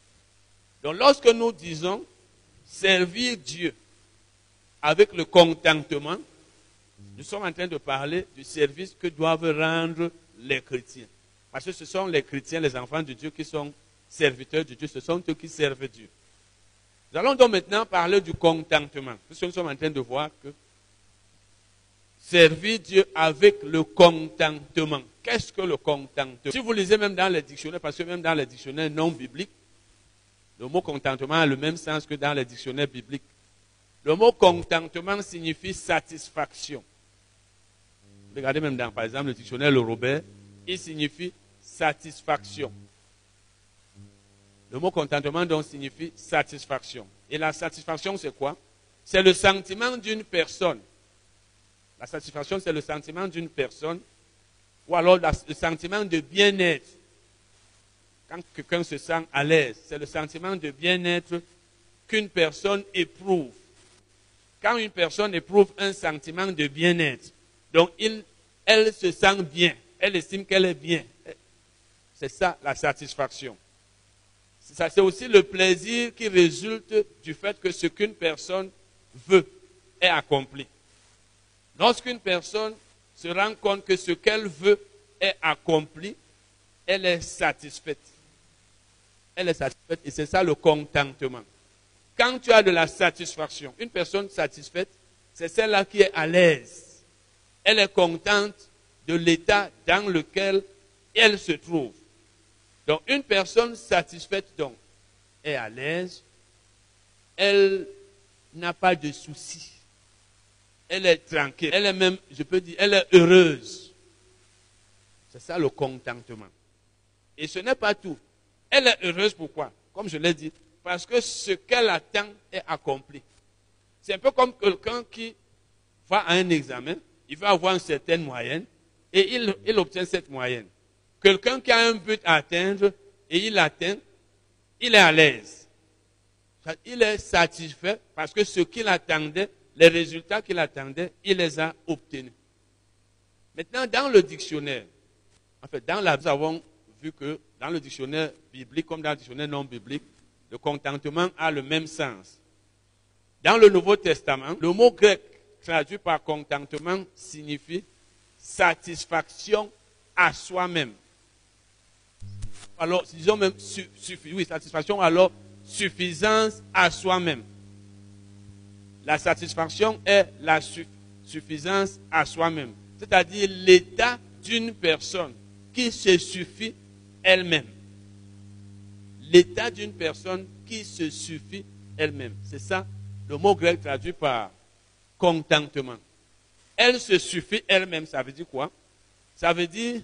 Donc, lorsque nous disons servir Dieu avec le contentement, nous sommes en train de parler du service que doivent rendre les chrétiens. Parce que ce sont les chrétiens, les enfants de Dieu qui sont serviteurs de Dieu, ce sont eux qui servent Dieu. Nous allons donc maintenant parler du contentement. Nous sommes en train de voir que servir Dieu avec le contentement. Qu'est-ce que le contentement? Si vous lisez même dans les dictionnaires, parce que même dans les dictionnaires non bibliques, le mot contentement a le même sens que dans les dictionnaires bibliques. Le mot contentement signifie satisfaction. Regardez même dans, par exemple, le dictionnaire Le Robert, il signifie satisfaction. Le mot contentement donc signifie satisfaction. Et la satisfaction, c'est quoi? C'est le sentiment d'une personne. La satisfaction, c'est le sentiment d'une personne, ou alors le sentiment de bien-être. Quand quelqu'un se sent à l'aise, c'est le sentiment de bien-être qu'une personne éprouve. Quand une personne éprouve un sentiment de bien-être, donc elle se sent bien, elle estime qu'elle est bien. C'est ça la satisfaction. C'est aussi le plaisir qui résulte du fait que ce qu'une personne veut est accompli. Lorsqu'une personne se rend compte que ce qu'elle veut est accompli, elle est satisfaite. Elle est satisfaite et c'est ça le contentement. Quand tu as de la satisfaction, une personne satisfaite, c'est celle-là qui est à l'aise. Elle est contente de l'état dans lequel elle se trouve. Donc une personne satisfaite donc est à l'aise, elle n'a pas de soucis, elle est tranquille, elle est même, je peux dire, elle est heureuse. C'est ça le contentement. Et ce n'est pas tout. Elle est heureuse pourquoi? Comme je l'ai dit, parce que ce qu'elle attend est accompli. C'est un peu comme quelqu'un qui va à un examen, il va avoir une certaine moyenne et il, il obtient cette moyenne. Quelqu'un qui a un but à atteindre et il l'atteint, il est à l'aise. Il est satisfait parce que ce qu'il attendait, les résultats qu'il attendait, il les a obtenus. Maintenant, dans le dictionnaire, En fait, dans la, nous avons vu que dans le dictionnaire biblique comme dans le dictionnaire non biblique, le contentement a le même sens. Dans le Nouveau Testament, le mot grec traduit par contentement signifie satisfaction à soi-même. Alors, disons même, oui, satisfaction, alors suffisance à soi-même. La satisfaction est la suffisance à soi-même, c'est-à-dire l'état d'une personne qui se suffit elle-même. L'état d'une personne qui se suffit elle-même. C'est ça le mot grec traduit par contentement. Elle se suffit elle-même, ça veut dire quoi? Ça veut dire,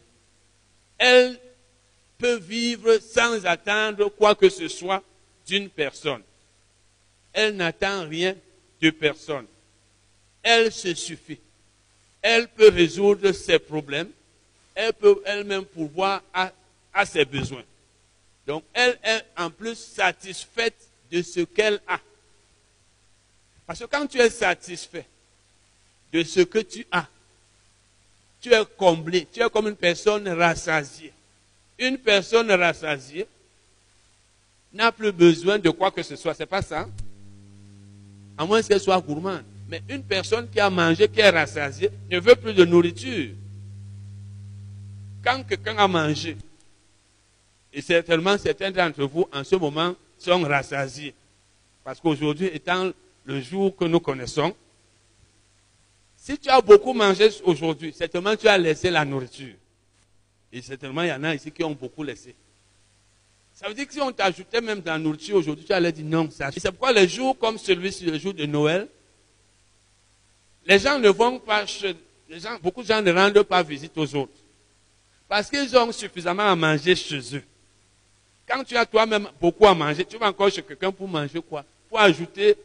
elle peut vivre sans attendre quoi que ce soit d'une personne. Elle n'attend rien de personne. Elle se suffit. Elle peut résoudre ses problèmes. Elle peut elle-même pourvoir à, à ses besoins. Donc elle est en plus satisfaite de ce qu'elle a. Parce que quand tu es satisfait de ce que tu as, tu es comblé, tu es comme une personne rassasiée. Une personne rassasiée n'a plus besoin de quoi que ce soit, c'est pas ça. À moins qu'elle soit gourmande. Mais une personne qui a mangé, qui est rassasiée, ne veut plus de nourriture. Quand quelqu'un a mangé, et certainement certains d'entre vous en ce moment sont rassasiés. Parce qu'aujourd'hui, étant le jour que nous connaissons, si tu as beaucoup mangé aujourd'hui, certainement tu as laissé la nourriture. Et certainement il y en a ici qui ont beaucoup laissé. Ça veut dire que si on t'ajoutait même de la nourriture aujourd'hui, tu allais dire non. C'est pourquoi les jours comme celui-ci, le jour de Noël, les gens ne vont pas chez, beaucoup de gens ne rendent pas visite aux autres. Parce qu'ils ont suffisamment à manger chez eux. Quand tu as toi-même beaucoup à manger, tu vas encore chez quelqu'un pour manger quoi? Pour ajouter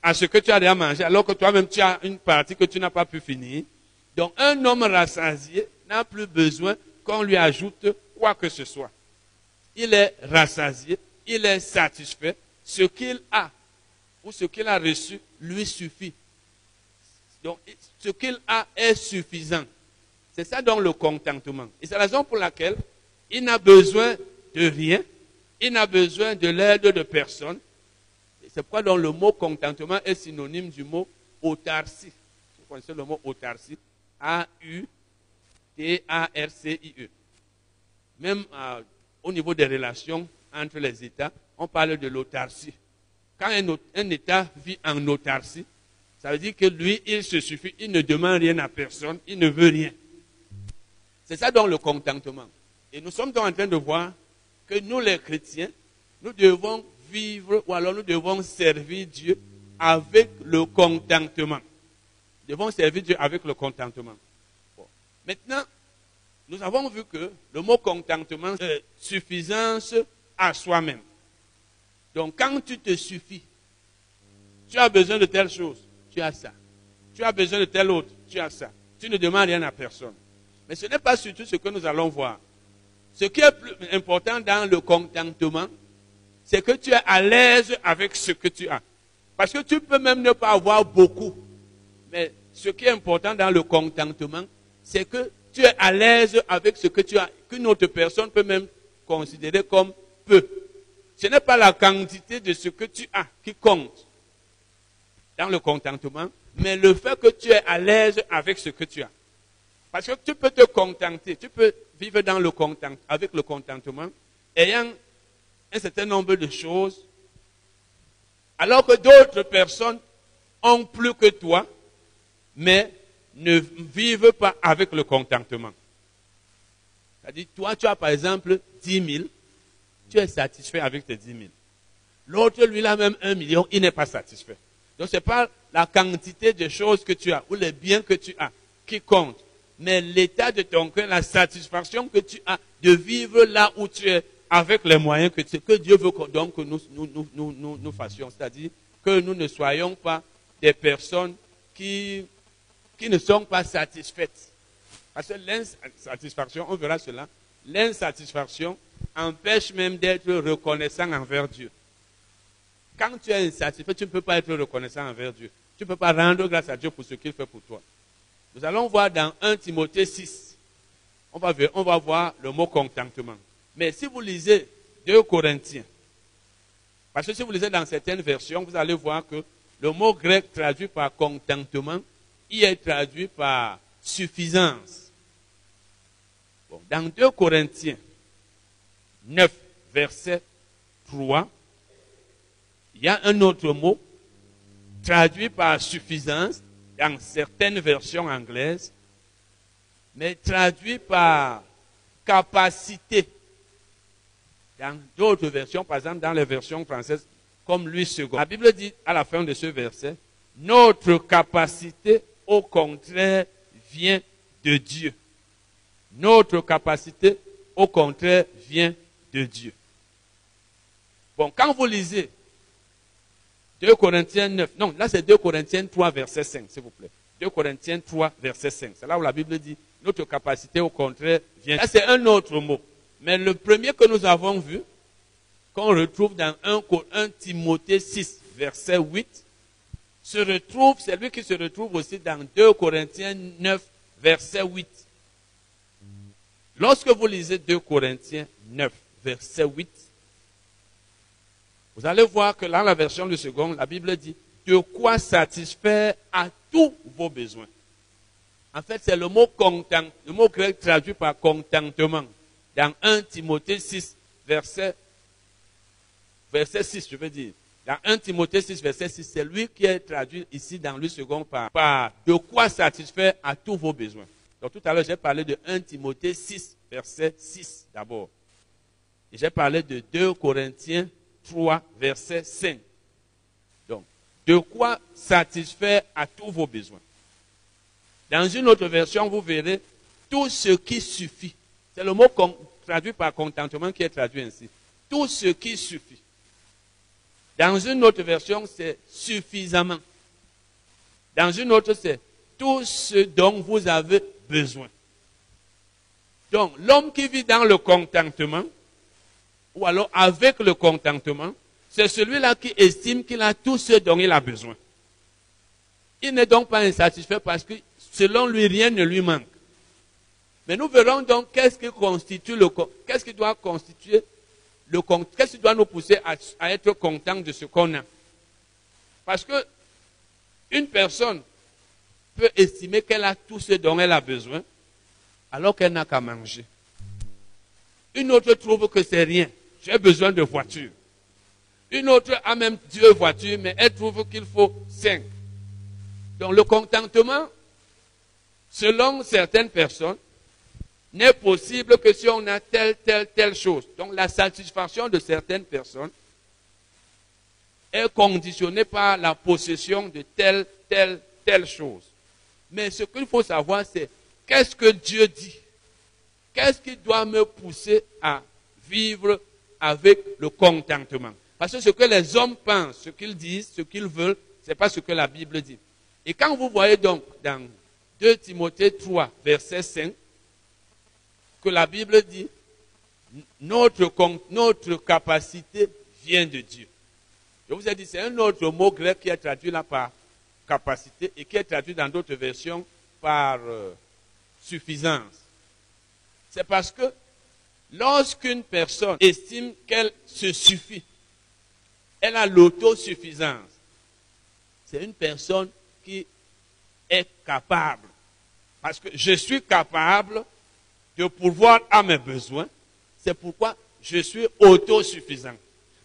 à ce que tu as déjà mangé, alors que toi-même tu as une partie que tu n'as pas pu finir. Donc un homme rassasié n'a plus besoin qu'on lui ajoute quoi que ce soit. Il est rassasié, il est satisfait. Ce qu'il a ou ce qu'il a reçu lui suffit. Donc ce qu'il a est suffisant. C'est ça donc le contentement. Et c'est la raison pour laquelle il n'a besoin de rien, il n'a besoin de l'aide de personne, c'est pourquoi donc le mot contentement est synonyme du mot autarcie. Vous connaissez le mot autarcie? A-U-T-A-R-C-I-E. Même euh, au niveau des relations entre les États, on parle de l'autarcie. Quand un, un, État vit en autarcie, ça veut dire que lui, il se suffit, il ne demande rien à personne, il ne veut rien. C'est ça donc le contentement. Et nous sommes donc en train de voir que nous les chrétiens, nous devons vivre ou alors nous devons servir Dieu avec le contentement. Nous devons servir Dieu avec le contentement. Maintenant, nous avons vu que le mot contentement, c'est suffisance à soi-même. Donc, quand tu te suffis, tu as besoin de telle chose, tu as ça. Tu as besoin de telle autre, tu as ça. Tu ne demandes rien à personne. Mais ce n'est pas surtout ce que nous allons voir. Ce qui est plus important dans le contentement, c'est que tu es à l'aise avec ce que tu as. Parce que tu peux même ne pas avoir beaucoup. Mais ce qui est important dans le contentement, c'est que tu es à l'aise avec ce que tu as, qu'une autre personne peut même considérer comme peu. Ce n'est pas la quantité de ce que tu as qui compte dans le contentement, mais le fait que tu es à l'aise avec ce que tu as. Parce que tu peux te contenter, tu peux vivre dans le content, avec le contentement, ayant un certain nombre de choses, alors que d'autres personnes ont plus que toi, mais ne vivent pas avec le contentement. C'est-à-dire, toi, tu as par exemple 10 000, tu es satisfait avec tes 10 000. L'autre, lui, il a même un million, il n'est pas satisfait. Donc, ce n'est pas la quantité de choses que tu as ou les biens que tu as qui compte, mais l'état de ton cœur, la satisfaction que tu as de vivre là où tu es avec les moyens que, que Dieu veut que nous, nous fassions. C'est-à-dire que nous ne soyons pas des personnes qui, qui ne sont pas satisfaites. Parce que l'insatisfaction, on verra cela, l'insatisfaction empêche même d'être reconnaissant envers Dieu. Quand tu es insatisfait, tu ne peux pas être reconnaissant envers Dieu. Tu ne peux pas rendre grâce à Dieu pour ce qu'il fait pour toi. Nous allons voir dans 1 Timothée 6. on va, on va voir le mot contentement. Mais si vous lisez 2 Corinthiens, parce que si vous lisez dans certaines versions, vous allez voir que le mot grec traduit par contentement, il est traduit par suffisance. dans 2 Corinthiens 9, verset 3, il y a un autre mot traduit par suffisance dans certaines versions anglaises, mais traduit par capacité. Dans d'autres versions, par exemple dans les versions françaises, comme lui second. La Bible dit à la fin de ce verset, notre capacité, au contraire, vient de Dieu. Notre capacité, au contraire, vient de Dieu. Bon, quand vous lisez 2 Corinthiens 9, non, là c'est 2 Corinthiens 3, verset 5, s'il vous plaît. 2 Corinthiens 3, verset 5. C'est là où la Bible dit, notre capacité au contraire vient. Là c'est un autre mot. Mais le premier que nous avons vu, qu'on retrouve dans 1, 1 Timothée 6, verset 8, se retrouve, c'est lui qui se retrouve aussi dans 2 Corinthiens 9, verset 8. Lorsque vous lisez 2 Corinthiens 9, verset 8, vous allez voir que dans la version du second, la Bible dit de quoi satisfaire à tous vos besoins. En fait, c'est le mot content, le mot grec traduit par contentement. Dans 1 Timothée 6, verset, verset 6, je veux dire. Dans 1 Timothée 6, verset 6, c'est lui qui est traduit ici dans le second par, de quoi satisfaire à tous vos besoins. Donc tout à l'heure, j'ai parlé de 1 Timothée 6, verset 6 d'abord. Et j'ai parlé de 2 Corinthiens 3, verset 5. Donc, de quoi satisfaire à tous vos besoins. Dans une autre version, vous verrez tout ce qui suffit. C'est le mot traduit par contentement qui est traduit ainsi. Tout ce qui suffit. Dans une autre version, c'est suffisamment. Dans une autre, c'est tout ce dont vous avez besoin. Donc, l'homme qui vit dans le contentement, ou alors avec le contentement, c'est celui-là qui estime qu'il a tout ce dont il a besoin. Il n'est donc pas insatisfait parce que selon lui, rien ne lui manque. Mais nous verrons donc qu'est-ce qui constitue le, qu'est-ce qui doit constituer qu'est-ce qui doit nous pousser à, à être content de ce qu'on a? Parce que une personne peut estimer qu'elle a tout ce dont elle a besoin, alors qu'elle n'a qu'à manger. Une autre trouve que c'est rien. J'ai besoin de voiture. Une autre a même deux voitures, mais elle trouve qu'il faut cinq. Donc le contentement, selon certaines personnes, n'est possible que si on a telle, telle, telle chose. Donc la satisfaction de certaines personnes est conditionnée par la possession de telle, telle, telle chose. Mais ce qu'il faut savoir, c'est qu'est-ce que Dieu dit? Qu'est-ce qui doit me pousser à vivre avec le contentement? Parce que ce que les hommes pensent, ce qu'ils disent, ce qu'ils veulent, ce n'est pas ce que la Bible dit. Et quand vous voyez donc dans 2 Timothée 3, verset 5, que la Bible dit, notre, notre capacité vient de Dieu. Je vous ai dit, c'est un autre mot grec qui est traduit là par capacité et qui est traduit dans d'autres versions par euh, suffisance. C'est parce que Lorsqu'une personne estime qu'elle se suffit, elle a l'autosuffisance, c'est une personne qui est capable. Parce que je suis capable de pourvoir à mes besoins. C'est pourquoi je suis autosuffisant.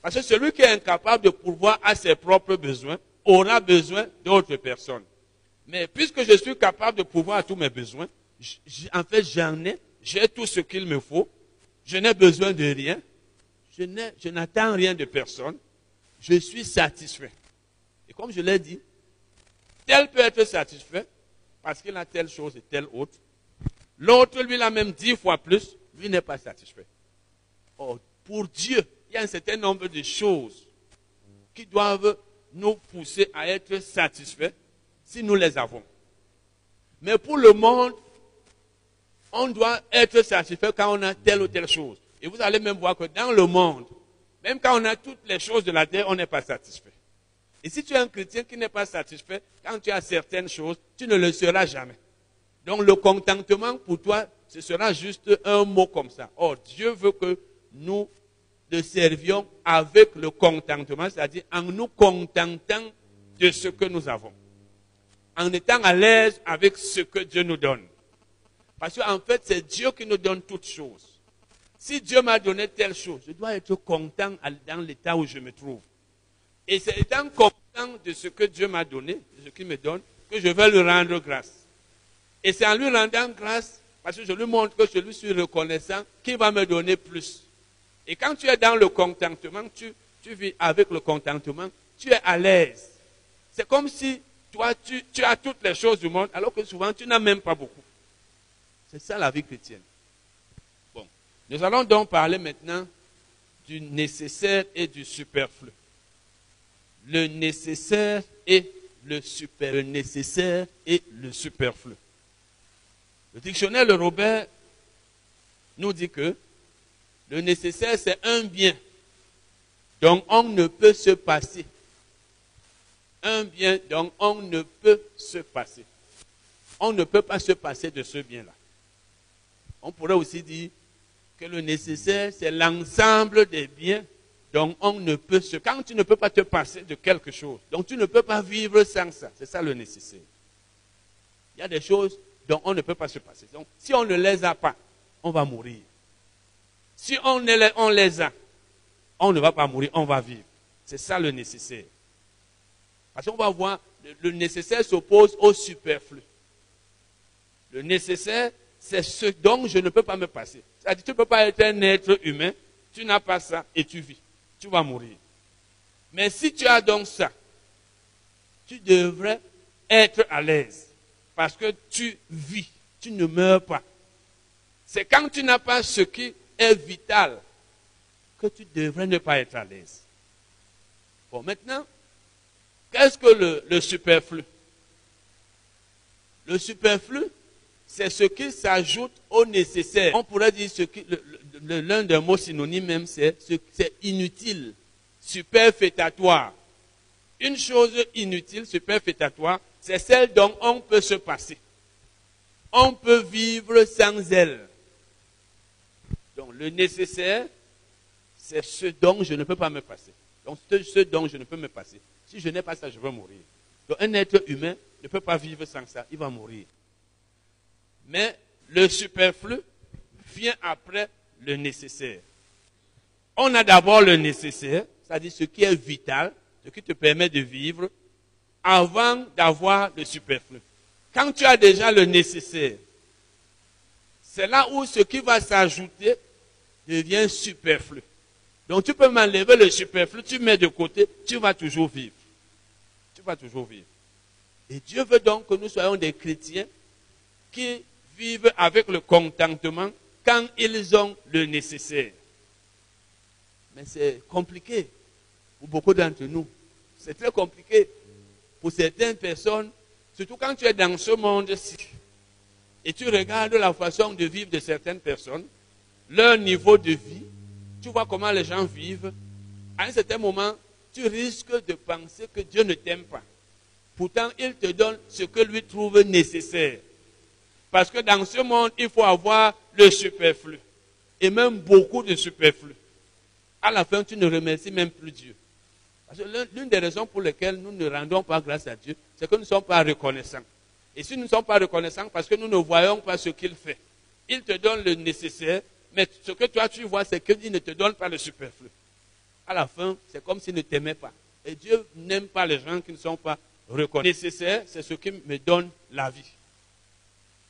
Parce que celui qui est incapable de pourvoir à ses propres besoins aura besoin d'autres personnes. Mais puisque je suis capable de pourvoir à tous mes besoins, en fait j'en ai, j'ai tout ce qu'il me faut, je n'ai besoin de rien. Je n'attends rien de personne. Je suis satisfait. Et comme je l'ai dit, tel peut être satisfait parce qu'il a telle chose et telle autre. L'autre, lui, l'a même dix fois plus. Lui n'est pas satisfait. Oh, pour Dieu, il y a un certain nombre de choses qui doivent nous pousser à être satisfaits si nous les avons. Mais pour le monde, on doit être satisfait quand on a telle ou telle chose. Et vous allez même voir que dans le monde, même quand on a toutes les choses de la terre, on n'est pas satisfait. Et si tu es un chrétien qui n'est pas satisfait, quand tu as certaines choses, tu ne le seras jamais. Donc le contentement pour toi, ce sera juste un mot comme ça. Or, Dieu veut que nous le servions avec le contentement, c'est-à-dire en nous contentant de ce que nous avons. En étant à l'aise avec ce que Dieu nous donne. Parce qu'en fait, c'est Dieu qui nous donne toutes choses. Si Dieu m'a donné telle chose, je dois être content dans l'état où je me trouve. Et c'est étant content de ce que Dieu m'a donné, de ce qu'il me donne, que je vais lui rendre grâce. Et c'est en lui rendant grâce, parce que je lui montre que je lui suis reconnaissant, qu'il va me donner plus. Et quand tu es dans le contentement, tu, tu vis avec le contentement, tu es à l'aise. C'est comme si toi, tu, tu as toutes les choses du monde, alors que souvent, tu n'as même pas beaucoup. C'est ça la vie chrétienne. Bon, nous allons donc parler maintenant du nécessaire et du superflu. Le nécessaire et le super, le nécessaire et le superflu. Le dictionnaire de Robert nous dit que le nécessaire, c'est un bien dont on ne peut se passer. Un bien dont on ne peut se passer. On ne peut pas se passer de ce bien-là. On pourrait aussi dire que le nécessaire, c'est l'ensemble des biens dont on ne peut se... Quand tu ne peux pas te passer de quelque chose, donc tu ne peux pas vivre sans ça. C'est ça le nécessaire. Il y a des choses dont on ne peut pas se passer. Donc, si on ne les a pas, on va mourir. Si on, les, on les a, on ne va pas mourir, on va vivre. C'est ça le nécessaire. Parce qu'on va voir, le, nécessaire s'oppose au superflu. Le nécessaire, c'est ce dont je ne peux pas me passer. C'est-à-dire, tu ne peux pas être un être humain, tu n'as pas ça et tu vis. Tu vas mourir. Mais si tu as donc ça, tu devrais être à l'aise. Parce que tu vis, tu ne meurs pas. C'est quand tu n'as pas ce qui est vital que tu devrais ne pas être à l'aise. Bon, maintenant, qu'est-ce que le, superflu? Le superflu, c'est ce qui s'ajoute au nécessaire. On pourrait dire ce qui, l'un des mots synonymes même, c'est inutile, superfétatoire. Une chose inutile, superfétatoire, c'est celle dont on peut se passer. On peut vivre sans elle. Donc le nécessaire, c'est ce dont je ne peux pas me passer. Donc ce dont je ne peux me passer. Si je n'ai pas ça, je vais mourir. Donc un être humain ne peut pas vivre sans ça, il va mourir. Mais le superflu vient après le nécessaire. On a d'abord le nécessaire, c'est-à-dire ce qui est vital, ce qui te permet de vivre, avant d'avoir le superflu. Quand tu as déjà le nécessaire, c'est là où ce qui va s'ajouter devient superflu. Donc tu peux m'enlever le superflu, tu mets de côté, tu vas toujours vivre. Tu vas toujours vivre. Et Dieu veut donc que nous soyons des chrétiens qui vivent avec le contentement quand ils ont le nécessaire. Mais c'est compliqué pour beaucoup d'entre nous. C'est très compliqué pour certaines personnes, surtout quand tu es dans ce monde-ci, et tu regardes la façon de vivre de certaines personnes, leur niveau de vie, tu vois comment les gens vivent, à un certain moment, tu risques de penser que Dieu ne t'aime pas. Pourtant, il te donne ce que lui trouve nécessaire. Parce que dans ce monde, il faut avoir le superflu. Et même beaucoup de superflu. À la fin, tu ne remercies même plus Dieu. L'une des raisons pour lesquelles nous ne rendons pas grâce à Dieu, c'est que nous ne sommes pas reconnaissants. Et si nous ne sommes pas reconnaissants, parce que nous ne voyons pas ce qu'il fait, il te donne le nécessaire, mais ce que toi tu vois, c'est qu'il ne te donne pas le superflu. À la fin, c'est comme s'il ne t'aimait pas. Et Dieu n'aime pas les gens qui ne sont pas reconnaissants. Nécessaire, c'est ce qui me donne la vie.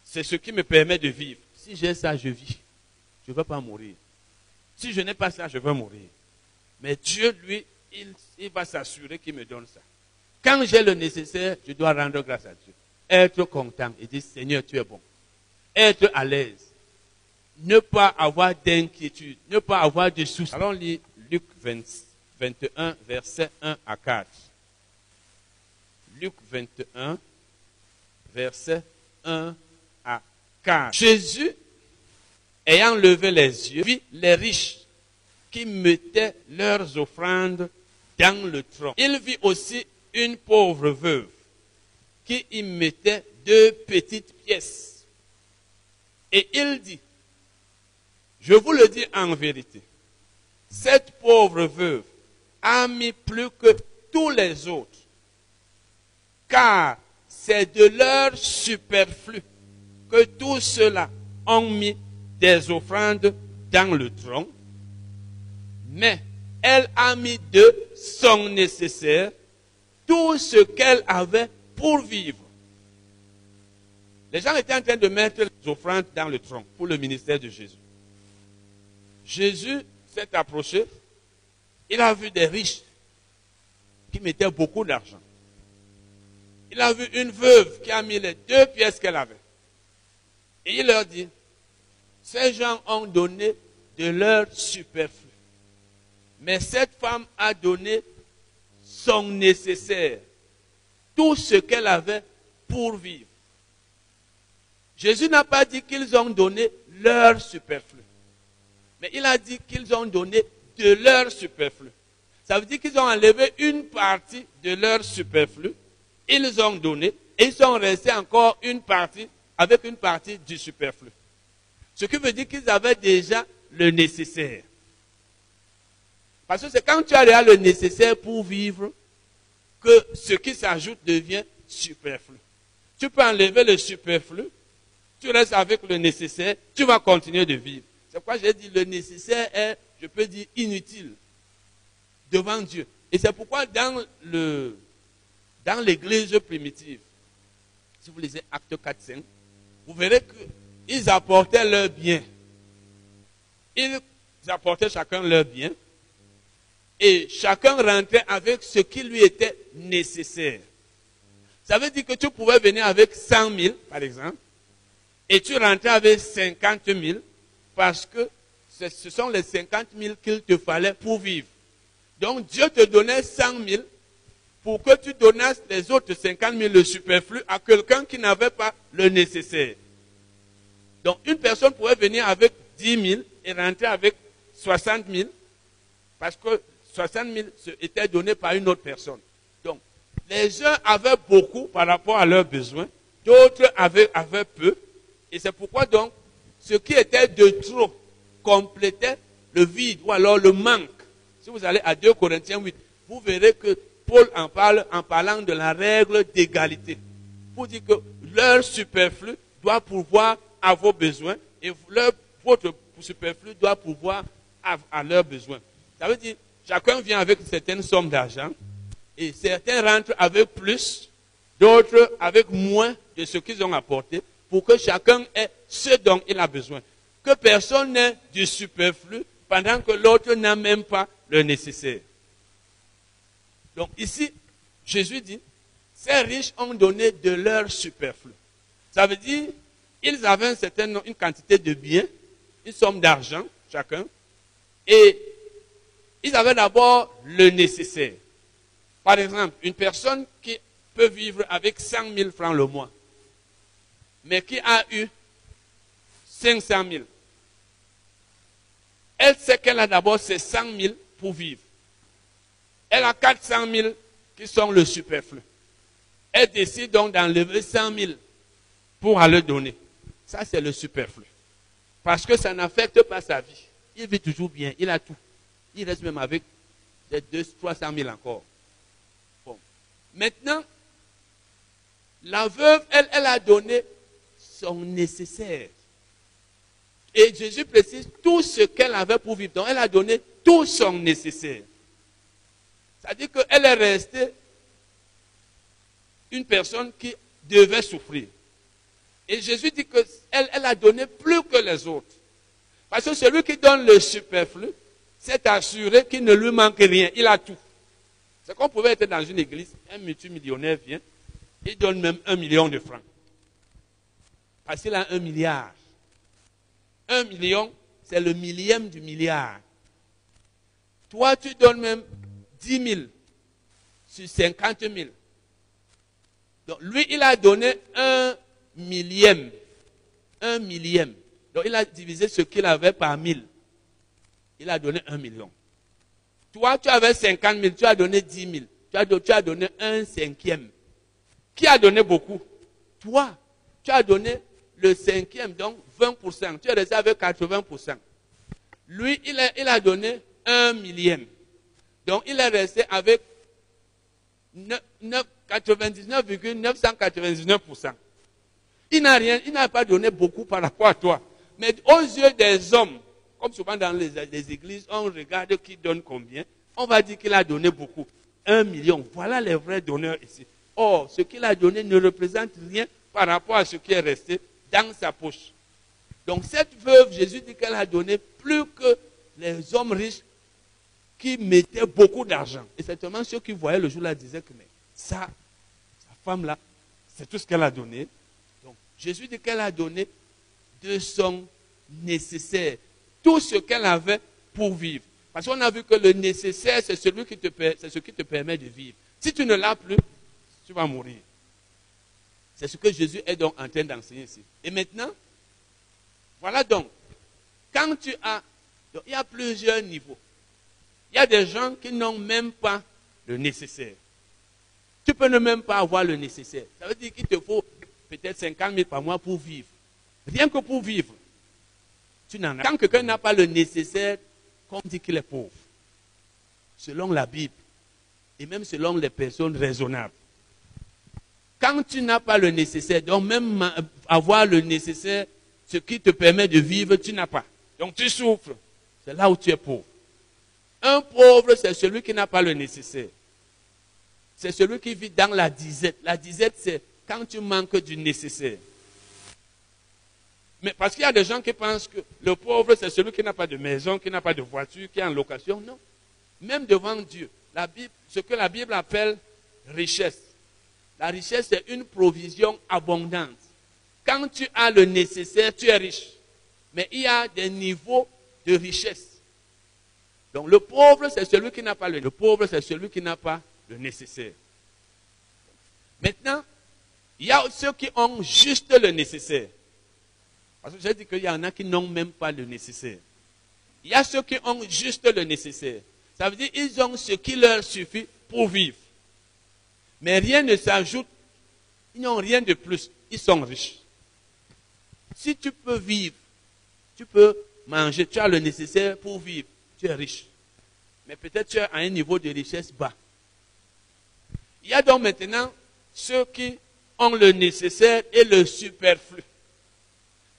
C'est ce qui me permet de vivre. Si j'ai ça, je vis. Je ne vais pas mourir. Si je n'ai pas ça, je vais mourir. Mais Dieu, lui, il, va s'assurer qu'il me donne ça. Quand j'ai le nécessaire, je dois rendre grâce à Dieu. Être content et dire Seigneur, tu es bon. Être à l'aise. Ne pas avoir d'inquiétude. Ne pas avoir de soucis. Allons lire Luc 21, verset 1 à 4. Luc 21, verset 1 à 4. Jésus, ayant levé les yeux, vit les riches qui mettaient leurs offrandes dans le tronc. Il vit aussi une pauvre veuve qui y mettait deux petites pièces. Et il dit, je vous le dis en vérité, cette pauvre veuve a mis plus que tous les autres, car c'est de leur superflu que tous ceux-là ont mis des offrandes dans le tronc, mais elle a mis de son nécessaire tout ce qu'elle avait pour vivre. Les gens étaient en train de mettre les offrandes dans le tronc pour le ministère de Jésus. Jésus s'est approché, il a vu des riches qui mettaient beaucoup d'argent. Il a vu une veuve qui a mis les deux pièces qu'elle avait. Et il leur dit, ces gens ont donné de leur superflu. Mais cette femme a donné son nécessaire, tout ce qu'elle avait pour vivre. Jésus n'a pas dit qu'ils ont donné leur superflu, mais il a dit qu'ils ont donné de leur superflu. Ça veut dire qu'ils ont enlevé une partie de leur superflu, ils ont donné, et ils sont restés encore une partie avec une partie du superflu. Ce qui veut dire qu'ils avaient déjà le nécessaire. Parce que c'est quand tu as déjà le nécessaire pour vivre que ce qui s'ajoute devient superflu. Tu peux enlever le superflu, tu restes avec le nécessaire, tu vas continuer de vivre. C'est pourquoi j'ai dit le nécessaire est, je peux dire, inutile devant Dieu. Et c'est pourquoi dans le dans l'église primitive, si vous lisez Acte 4, 5, vous verrez qu'ils apportaient leurs biens. Ils apportaient chacun leurs biens. Et chacun rentrait avec ce qui lui était nécessaire. Ça veut dire que tu pouvais venir avec 100 000, par exemple, et tu rentrais avec 50 000, parce que ce sont les 50 000 qu'il te fallait pour vivre. Donc Dieu te donnait 100 000 pour que tu donnasses les autres 50 000 le superflu à quelqu'un qui n'avait pas le nécessaire. Donc une personne pouvait venir avec 10 000 et rentrer avec 60 000 parce que 60 000 était donné par une autre personne. Donc les uns avaient beaucoup par rapport à leurs besoins, d'autres avaient, peu. Et c'est pourquoi donc ce qui était de trop complétait le vide ou alors le manque. Si vous allez à 2 Corinthiens 8, vous verrez que Paul en parle en parlant de la règle d'égalité. Pour dire que leur superflu doit pouvoir à vos besoins et leur, votre superflu doit pouvoir à, leurs besoins. Ça veut dire, chacun vient avec une certaine somme d'argent et certains rentrent avec plus, d'autres avec moins de ce qu'ils ont apporté pour que chacun ait ce dont il a besoin. Que personne n'ait du superflu pendant que l'autre n'a même pas le nécessaire. Donc ici, Jésus dit, ces riches ont donné de leur superflu. Ça veut dire, ils avaient une, une quantité de biens, une somme d'argent, chacun, et ils avaient d'abord le nécessaire. Par exemple, une personne qui peut vivre avec 100 000 francs le mois, mais qui a eu 500 000. Elle sait qu'elle a d'abord ces 100 000 pour vivre. Elle a 400 000 qui sont le superflu. Elle décide donc d'enlever 100 000 pour aller donner. Ça, c'est le superflu. Parce que ça n'affecte pas sa vie. Il vit toujours bien, il a tout. Il reste même avec 200, 300 000 encore. Bon. Maintenant, la veuve, elle, elle a donné son nécessaire. Et Jésus précise tout ce qu'elle avait pour vivre. Donc, elle a donné tout son nécessaire. C'est-à-dire qu'elle est restée une personne qui devait souffrir. Et Jésus dit qu'elle elle a donné plus que les autres. Parce que celui qui donne le superflu, s'est assuré qu'il ne lui manque rien. Il a tout. C'est qu'on pouvait être dans une église, un multimillionnaire vient, il donne même un million de francs. Parce qu'il a un milliard. Un million, c'est le millième du milliard. Toi, tu donnes même 10 000 sur 50 000. Donc lui, il a donné un millième. Un millième. Donc il a divisé ce qu'il avait par mille. Il a donné un million. Toi, tu avais 50 000, tu as donné 10 000. Tu as, donné un cinquième. Qui a donné beaucoup? Toi, tu as donné le cinquième, donc 20%. Tu es resté avec 80%. Lui, il a, donné un millième. Donc, il est resté avec 99,999%. Il n'a rien, il n'a pas donné beaucoup par rapport à toi. Mais aux yeux des hommes, comme souvent dans les, églises, on regarde qui donne combien. On va dire qu'il a donné beaucoup. Un million. Voilà les vrais donneurs ici. Or, ce qu'il a donné ne représente rien par rapport à ce qui est resté dans sa poche. Donc cette veuve, Jésus dit qu'elle a donné plus que les hommes riches qui mettaient beaucoup d'argent. Et certainement ceux qui voyaient le jour-là disaient que mais ça, sa femme-là, c'est tout ce qu'elle a donné. Donc Jésus dit qu'elle a donné de son nécessaire, tout ce qu'elle avait pour vivre. Parce qu'on a vu que le nécessaire, c'est celui qui te, ce qui te permet de vivre. Si tu ne l'as plus, tu vas mourir. C'est ce que Jésus est donc en train d'enseigner ici. Et maintenant, voilà donc, quand tu as, il y a plusieurs niveaux. Il y a des gens qui n'ont même pas le nécessaire. Tu peux ne même pas avoir le nécessaire. Ça veut dire qu'il te faut peut-être 50 000 par mois pour vivre. Rien que pour vivre. Tu n'en as. Quand quelqu'un n'a pas le nécessaire, on dit qu'il est pauvre. Selon la Bible. Et même selon les personnes raisonnables. Quand tu n'as pas le nécessaire, donc même avoir le nécessaire, ce qui te permet de vivre, tu n'as pas. Donc tu souffres. C'est là où tu es pauvre. Un pauvre, c'est celui qui n'a pas le nécessaire. C'est celui qui vit dans la disette. La disette, c'est quand tu manques du nécessaire. Mais parce qu'il y a des gens qui pensent que le pauvre, c'est celui qui n'a pas de maison, qui n'a pas de voiture, qui est en location. Non. Même devant Dieu, la Bible, ce que la Bible appelle richesse. La richesse, c'est une provision abondante. Quand tu as le nécessaire, tu es riche. Mais il y a des niveaux de richesse. Donc le pauvre, c'est celui qui n'a pas le, le pauvre, c'est celui qui n'a pas le nécessaire. Maintenant, il y a ceux qui ont juste le nécessaire. Parce que j'ai dit qu'il y en a qui n'ont même pas le nécessaire. Il y a ceux qui ont juste le nécessaire. Ça veut dire qu'ils ont ce qui leur suffit pour vivre. Mais rien ne s'ajoute. Ils n'ont rien de plus. Ils sont riches. Si tu peux vivre, tu peux manger, tu as le nécessaire pour vivre, tu es riche. Mais peut-être tu es à un niveau de richesse bas. Il y a donc maintenant ceux qui ont le nécessaire et le superflu.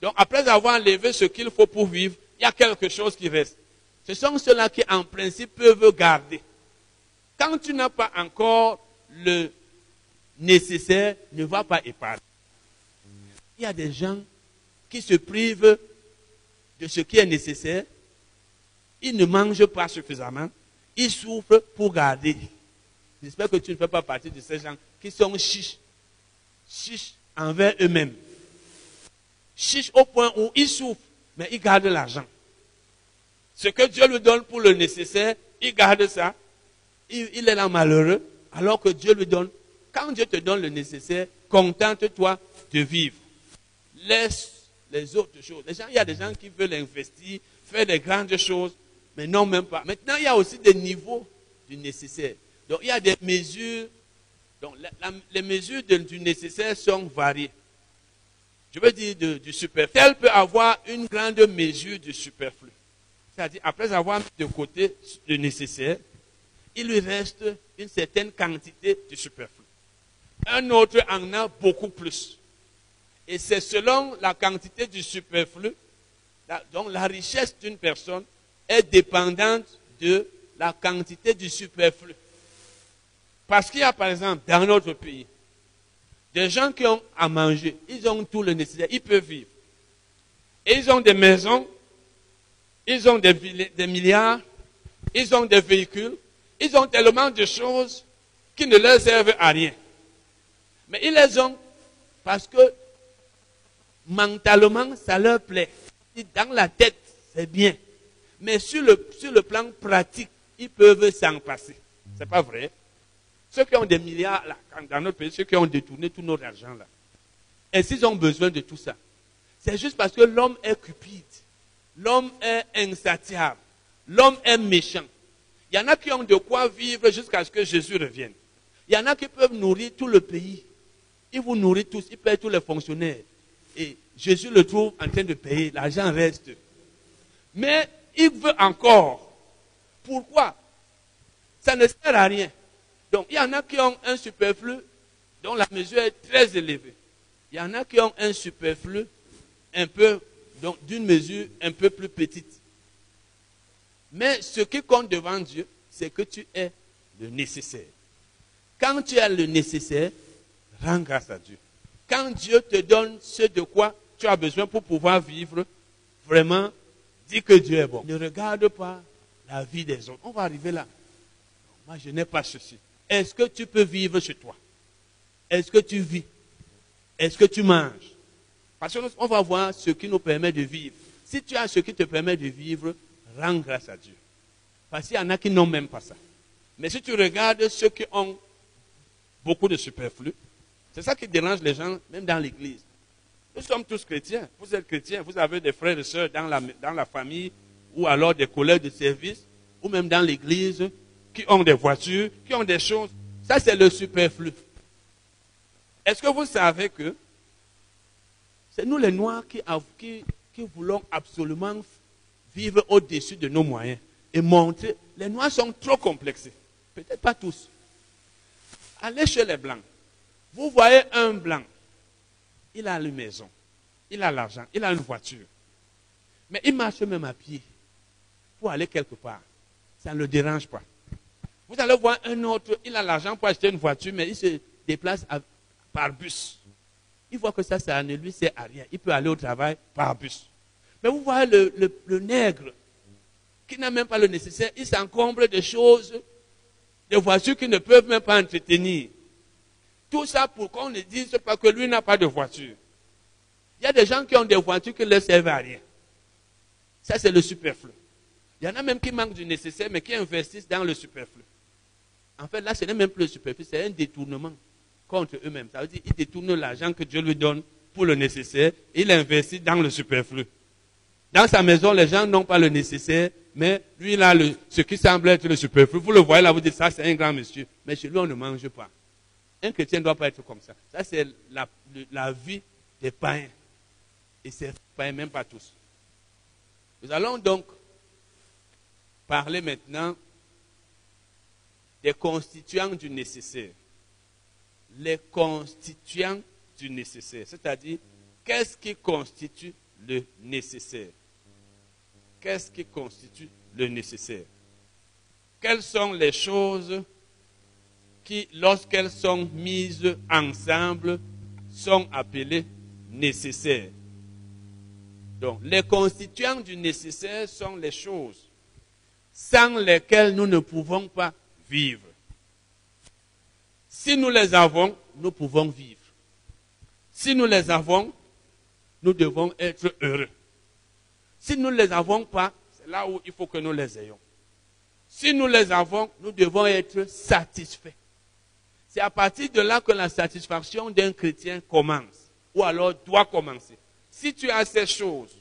Donc après avoir enlevé ce qu'il faut pour vivre, il y a quelque chose qui reste. Ce sont ceux-là qui en principe peuvent garder. Quand tu n'as pas encore le nécessaire, ne va pas épargner. Il y a des gens qui se privent de ce qui est nécessaire. Ils ne mangent pas suffisamment. Ils souffrent pour garder. J'espère que tu ne fais pas partie de ces gens qui sont chiches. Chiches envers eux-mêmes. Chiches au point où ils souffrent, mais ils gardent l'argent. Ce que Dieu lui donne pour le nécessaire, il garde ça. Il, il est là malheureux, alors que Dieu lui donne. Quand Dieu te donne le nécessaire, contente-toi de vivre. Laisse les autres choses. Il y a des gens qui veulent investir, faire des grandes choses, mais non même pas. Maintenant, il y a aussi des niveaux du nécessaire. Donc, il y a des mesures. Donc, les mesures du nécessaire sont variées. Je veux dire du superflu. Elle peut avoir une grande mesure du superflu. C'est-à-dire, après avoir mis de côté le nécessaire, il lui reste une certaine quantité de superflu. Un autre en a beaucoup plus. Et c'est selon la quantité du superflu, donc la richesse d'une personne est dépendante de la quantité du superflu. Parce qu'il y a par exemple dans notre pays des gens qui ont à manger, ils ont tout le nécessaire, ils peuvent vivre. Et ils ont des maisons, ils ont des, milliards, ils ont des véhicules, ils ont tellement de choses qui ne leur servent à rien. Mais ils les ont parce que mentalement, ça leur plaît. Dans la tête, c'est bien. Mais sur le, sur le plan pratique, ils peuvent s'en passer. C'est pas vrai. Ceux qui ont des milliards là, dans notre pays, ceux qui ont détourné tout notre argent là, et s'ils ont besoin de tout ça, c'est juste parce que l'homme est cupide, l'homme est insatiable, l'homme est méchant. Il y en a qui ont de quoi vivre jusqu'à ce que Jésus revienne. Il y en a qui peuvent nourrir tout le pays. Ils vous nourrissent tous, ils payent tous les fonctionnaires. Et Jésus le trouve en train de payer. L'argent reste. Mais il veut encore. Pourquoi? Ça ne sert à rien. Donc, il y en a qui ont un superflu dont la mesure est très élevée. Il y en a qui ont un superflu un peu, donc d'une mesure un peu plus petite. Mais ce qui compte devant Dieu, c'est que tu es le nécessaire. Quand tu as le nécessaire, rends grâce à Dieu. Quand Dieu te donne ce de quoi tu as besoin pour pouvoir vivre, vraiment, dis que Dieu est bon. Ne regarde pas la vie des autres. On va arriver là. Moi, je n'ai pas ceci. Est-ce que tu peux vivre chez toi? Est-ce que tu vis? Est-ce que tu manges? Parce qu'on va voir ce qui nous permet de vivre. Si tu as ce qui te permet de vivre, rends grâce à Dieu. Parce qu'il y en a qui n'ont même pas ça. Mais si tu regardes ceux qui ont beaucoup de superflu, c'est ça qui dérange les gens, même dans l'église. Nous sommes tous chrétiens. Vous êtes chrétiens, vous avez des frères et sœurs dans la, dans la famille, ou alors des collègues de service, ou même dans l'église, qui ont des voitures, qui ont des choses. Ça, c'est le superflu. Est-ce que vous savez que c'est nous les Noirs qui, voulons absolument vivre au-dessus de nos moyens et montrer. Les Noirs sont trop complexés. Peut-être pas tous. Allez chez les Blancs. Vous voyez un Blanc. Il a une maison. Il a l'argent. Il a une voiture. Mais il marche même à pied pour aller quelque part. Ça ne le dérange pas. Vous allez voir un autre, il a l'argent pour acheter une voiture, mais il se déplace par bus. Il voit que ça, ça ne lui sert à rien. Il peut aller au travail par bus. Mais vous voyez le, nègre qui n'a même pas le nécessaire, il s'encombre de choses, des voitures qui ne peuvent même pas entretenir. Tout ça pour qu'on ne dise pas que lui n'a pas de voiture. Il y a des gens qui ont des voitures qui ne leur servent à rien. Ça, c'est le superflu. Il y en a même qui manquent du nécessaire, mais qui investissent dans le superflu. En fait, là, ce n'est même plus le superflu, c'est un détournement contre eux-mêmes. Ça veut dire qu'ils détournent l'argent que Dieu lui donne pour le nécessaire, il investit dans le superflu. Dans sa maison, les gens n'ont pas le nécessaire, mais lui, a le, ce qui semble être le superflu. Vous le voyez là, vous dites, ça, c'est un grand monsieur. Mais chez lui, on ne mange pas. Un chrétien ne doit pas être comme ça. Ça, c'est la, la, vie des païens. Et c'est païens, même pas tous. Nous allons donc parler maintenant des constituants du nécessaire. Les constituants du nécessaire. C'est-à-dire, qu'est-ce qui constitue le nécessaire? Qu'est-ce qui constitue le nécessaire? Quelles sont les choses qui, lorsqu'elles sont mises ensemble, sont appelées nécessaires? Donc, les constituants du nécessaire sont les choses sans lesquelles nous ne pouvons pas vivre. Si nous les avons, nous pouvons vivre. Si nous les avons, nous devons être heureux. Si nous ne les avons pas, c'est là où il faut que nous les ayons. Si nous les avons, nous devons être satisfaits. C'est à partir de là que la satisfaction d'un chrétien commence, ou alors doit commencer. Si tu as ces choses,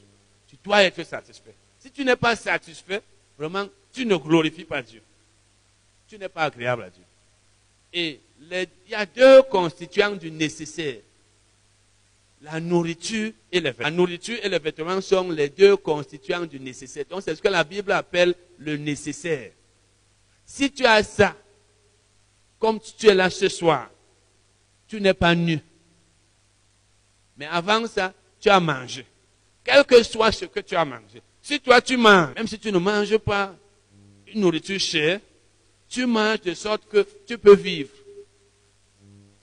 tu dois être satisfait. Si tu n'es pas satisfait, vraiment, tu ne glorifies pas Dieu. Tu n'es pas agréable à Dieu. Et il y a deux constituants du nécessaire la nourriture et les vêtements. La nourriture et les vêtements sont les deux constituants du nécessaire. Donc c'est ce que la Bible appelle le nécessaire. Si tu as ça, comme tu es là ce soir, tu n'es pas nu. Mais avant ça, tu as mangé. Quel que soit ce que tu as mangé. Si toi tu manges, même si tu ne manges pas une nourriture chère, tu manges de sorte que tu peux vivre.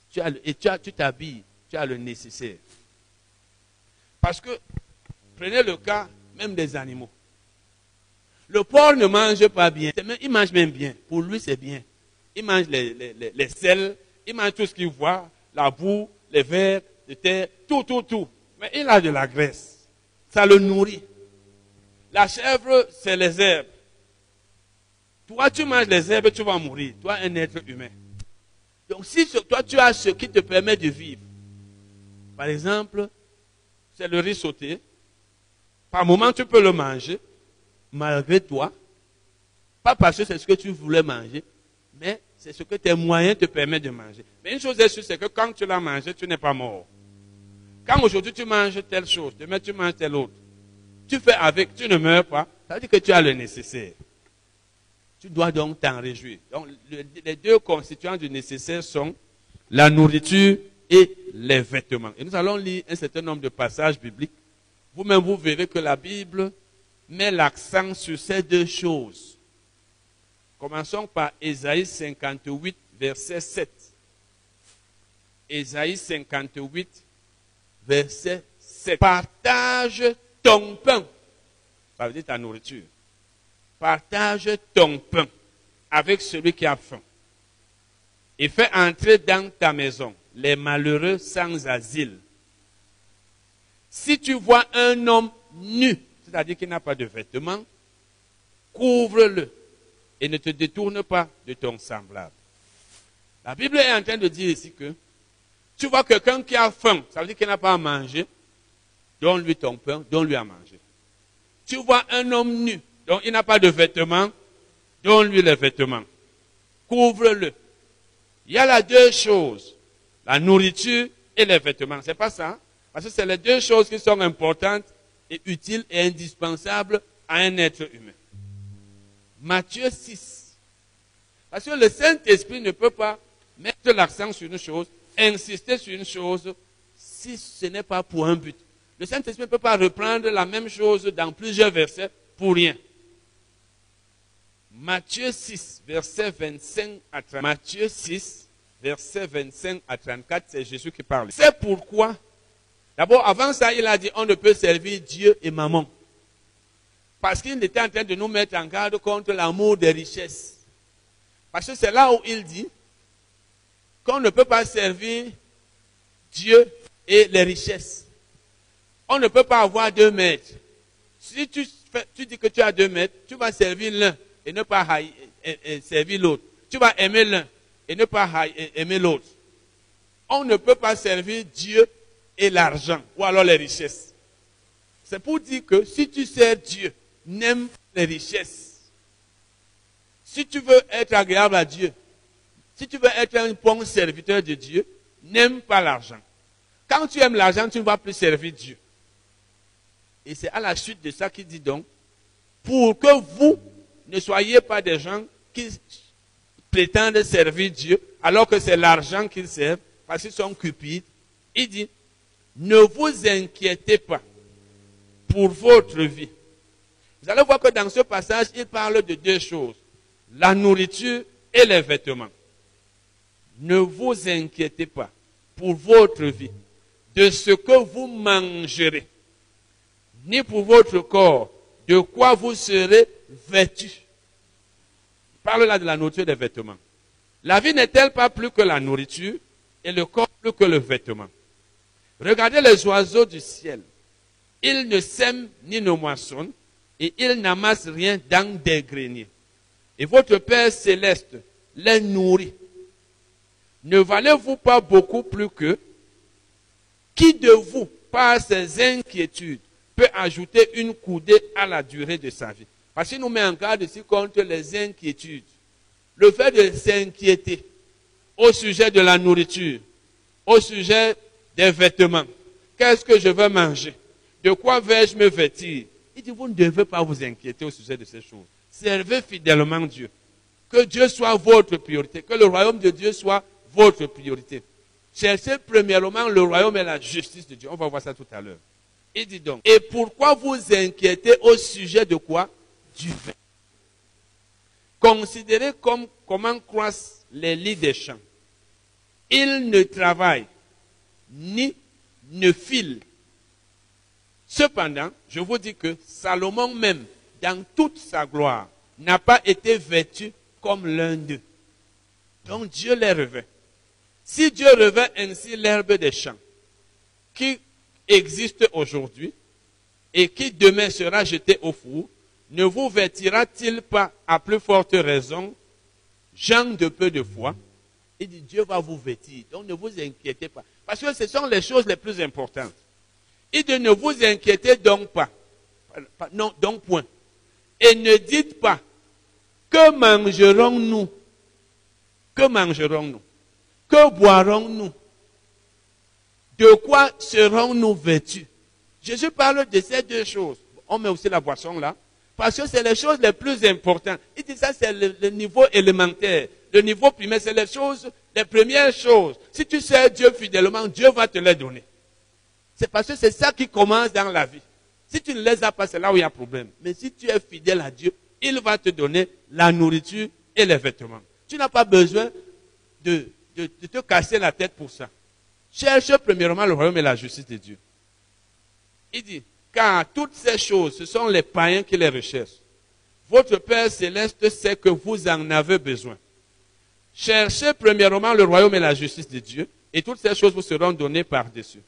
Tu as, et tu t'habilles, tu as le nécessaire. Parce que, prenez le cas même des animaux. Le porc ne mange pas bien. il mange même bien. Pour lui, c'est bien. Il mange les, sels, il mange tout ce qu'il voit, la boue, les vers de terre, tout, tout, tout. Mais il a de la graisse. Ça le nourrit. La chèvre, c'est les herbes. Toi, tu manges les herbes, tu vas mourir. Toi, un être humain. Donc, si toi, tu as ce qui te permet de vivre, par exemple, c'est le riz sauté. Par moment, tu peux le manger, malgré toi. Pas parce que c'est ce que tu voulais manger, mais c'est ce que tes moyens te permettent de manger. Mais une chose est sûre, c'est que quand tu l'as mangé, tu n'es pas mort. Quand aujourd'hui tu manges telle chose, demain tu manges telle autre, tu fais avec, tu ne meurs pas, ça veut dire que tu as le nécessaire. Tu dois donc t'en réjouir. Donc les deux constituants du nécessaire sont la nourriture et les vêtements. Et nous allons lire un certain nombre de passages bibliques. Vous-même, vous verrez que la Bible met l'accent sur ces deux choses. Commençons par Ésaïe 58, verset 7. Ésaïe 58, verset 7. Partage ton pain. Ça veut dire ta nourriture. Partage ton pain avec celui qui a faim. Et fais entrer dans ta maison les malheureux sans asile. Si tu vois un homme nu, c'est-à-dire qu'il n'a pas de vêtements, couvre-le et ne te détourne pas de ton semblable. La Bible est en train de dire ici que tu vois quelqu'un qui a faim, ça veut dire qu'il n'a pas à manger, donne-lui ton pain, donne-lui à manger. Tu vois un homme nu, donc il n'a pas de vêtements, donne-lui les vêtements. Couvre-le. Il y a là deux choses la nourriture et les vêtements. C'est pas ça. Hein? Parce que c'est les deux choses qui sont importantes et utiles et indispensables à un être humain. Matthieu 6. Parce que le Saint-Esprit ne peut pas mettre l'accent sur une chose, insister sur une chose, si ce n'est pas pour un but. Le Saint-Esprit ne peut pas reprendre la même chose dans plusieurs versets pour rien. Matthieu 6, verset 25 à 30. Matthieu 6, versets 25 à 34, c'est Jésus qui parle. C'est pourquoi, d'abord, avant ça, il a dit, on ne peut servir Dieu et maman. Parce qu'il était en train de nous mettre en garde contre l'amour des richesses. Parce que c'est là où il dit qu'on ne peut pas servir Dieu et les richesses. On ne peut pas avoir deux maîtres. Si tu, tu dis que tu as deux maîtres, tu vas servir l'un et ne pas servir l'autre. Tu vas aimer l'un et ne pas aimer l'autre. On ne peut pas servir Dieu et l'argent, ou alors les richesses. C'est pour dire que si tu sers Dieu, n'aime les richesses. Si tu veux être agréable à Dieu, si tu veux être un bon serviteur de Dieu, n'aime pas l'argent. Quand tu aimes l'argent, tu ne vas plus servir Dieu. Et c'est à la suite de ça qu'il dit donc, pour que vous ne soyez pas des gens qui prétendent servir Dieu alors que c'est l'argent qu'ils servent parce qu'ils sont cupides. Il dit, ne vous inquiétez pas pour votre vie. Vous allez voir que dans ce passage, il parle de deux choses, la nourriture et les vêtements. Ne vous inquiétez pas pour votre vie, de ce que vous mangerez, ni pour votre corps, de quoi vous serez vêtus parle là de la nourriture des vêtements. La vie n'est-elle pas plus que la nourriture et le corps plus que le vêtement? Regardez les oiseaux du ciel. Ils ne sèment ni ne moissonnent et ils n'amassent rien dans des greniers. Et votre Père céleste les nourrit. Ne valez-vous pas beaucoup plus que qui de vous, par ses inquiétudes, peut ajouter une coudée à la durée de sa vie? Parce qu'il nous met en garde ici contre les inquiétudes. Le fait de s'inquiéter au sujet de la nourriture, au sujet des vêtements. Qu'est-ce que je veux manger? De quoi vais-je me vêtir? Il dit, vous ne devez pas vous inquiéter au sujet de ces choses. Servez fidèlement Dieu. Que Dieu soit votre priorité. Que le royaume de Dieu soit votre priorité. Cherchez premièrement le royaume et la justice de Dieu. On va voir ça tout à l'heure. Il dit donc, et pourquoi vous inquiétez au sujet de quoi? Du vin. Considérez comme comment croissent les lits des champs. Ils ne travaillent ni ne filent. Cependant, je vous dis que Salomon même, dans toute sa gloire, n'a pas été vêtu comme l'un d'eux. Donc Dieu les revêt. Si Dieu revêt ainsi l'herbe des champs, qui existe aujourd'hui et qui demain sera jetée au four, ne vous vêtira-t-il pas à plus forte raison, gens de peu de foi? Il dit, Dieu va vous vêtir, donc ne vous inquiétez pas. Parce que ce sont les choses les plus importantes. Il dit, ne vous inquiétez donc pas. Non, donc point. Et ne dites pas, que mangerons-nous? Que mangerons-nous? Que boirons-nous? De quoi serons-nous vêtus? Jésus parle de ces deux choses. On met aussi la boisson là. Parce que c'est les choses les plus importantes. Il dit ça, c'est le, niveau élémentaire. Le niveau primaire, c'est les choses, les premières choses. Si tu sais Dieu fidèlement, Dieu va te les donner. C'est parce que c'est ça qui commence dans la vie. Si tu ne les as pas, c'est là où il y a problème. Mais si tu es fidèle à Dieu, il va te donner la nourriture et les vêtements. Tu n'as pas besoin de, de, de te casser la tête pour ça. Cherche premièrement le royaume et la justice de Dieu. Il dit, car toutes ces choses, ce sont les païens qui les recherchent. Votre Père céleste sait que vous en avez besoin. Cherchez premièrement le royaume et la justice de Dieu, et toutes ces choses vous seront données par-dessus.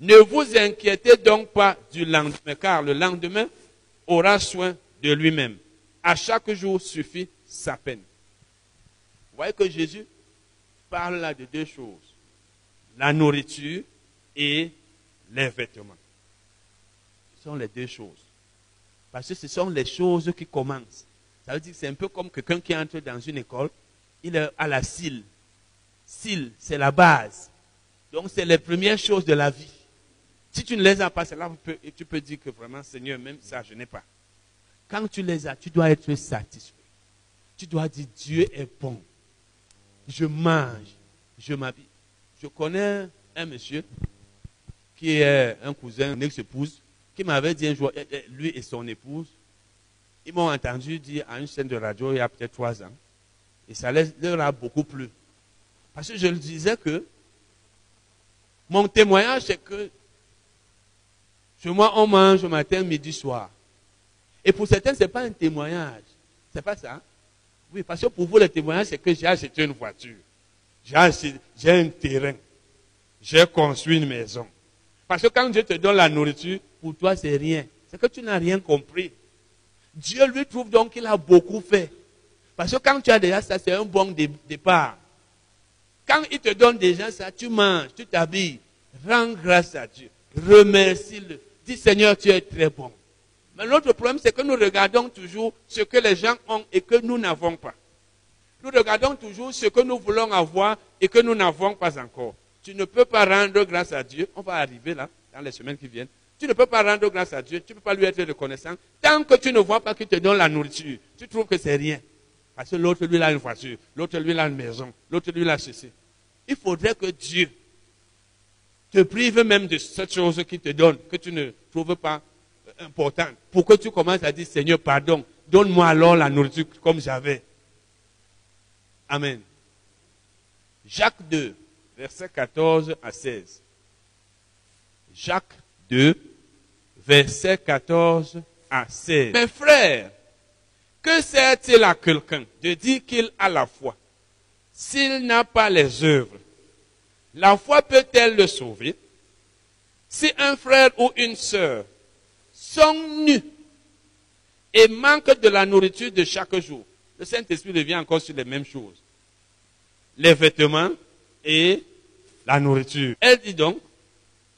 Ne vous inquiétez donc pas du lendemain, car le lendemain aura soin de lui-même. À chaque jour suffit sa peine. Vous voyez que Jésus parle là de deux choses. La nourriture et les vêtements. Sont les deux choses. Parce que ce sont les choses qui commencent. Ça veut dire que c'est un peu comme quelqu'un qui entre dans une école, il est à la cile. Cile, c'est la base. Donc c'est les premières choses de la vie. Si tu ne les as pas, c'est là où tu peux dire que vraiment, Seigneur, même ça, je n'ai pas. Quand tu les as, tu dois être satisfait. Tu dois dire, Dieu est bon. Je mange, je m'habille. Je connais un monsieur qui est un cousin, une ex-épouse, qui m'avait dit un jour, eh, eh, lui et son épouse, ils m'ont entendu dire à une chaîne de radio il y a peut-être trois ans. Et ça leur a beaucoup plu. Parce que je le disais que mon témoignage, c'est que chez moi, on mange matin, midi, soir. Et pour certains, ce n'est pas un témoignage. C'est pas ça. Oui, parce que pour vous, le témoignage, c'est que j'ai acheté une voiture. J'ai un terrain. J'ai construit une maison. Parce que quand Dieu te donne la nourriture, pour toi, c'est rien. C'est que tu n'as rien compris. Dieu lui trouve donc qu'il a beaucoup fait. Parce que quand tu as déjà ça, c'est un bon départ. Quand il te donne déjà ça, tu manges, tu t'habilles. Rends grâce à Dieu. Remercie-le. Dis Seigneur, tu es très bon. Mais l'autre problème, c'est que nous regardons toujours ce que les gens ont et que nous n'avons pas. Nous regardons toujours ce que nous voulons avoir et que nous n'avons pas encore. Tu ne peux pas rendre grâce à Dieu. On va arriver là, dans les semaines qui viennent. Tu ne peux pas rendre grâce à Dieu. Tu ne peux pas lui être reconnaissant. Tant que tu ne vois pas qu'il te donne la nourriture, tu trouves que c'est rien. Parce que l'autre, lui, a une voiture. L'autre, lui, a une maison. L'autre, lui, a ceci. Il faudrait que Dieu te prive même de cette chose qu'il te donne, que tu ne trouves pas importante, pour que tu commences à dire, Seigneur, pardon, donne-moi alors la nourriture comme j'avais. Amen. Jacques 2, versets 14 à 16. Jacques 2, versets 14 à 16. Mes frères, que sert-il à quelqu'un de dire qu'il a la foi s'il n'a pas les œuvres? La foi peut-elle le sauver? Si un frère ou une sœur sont nus et manquent de la nourriture de chaque jour, le Saint-Esprit revient encore sur les mêmes choses. Les vêtements et la nourriture. Elle dit donc,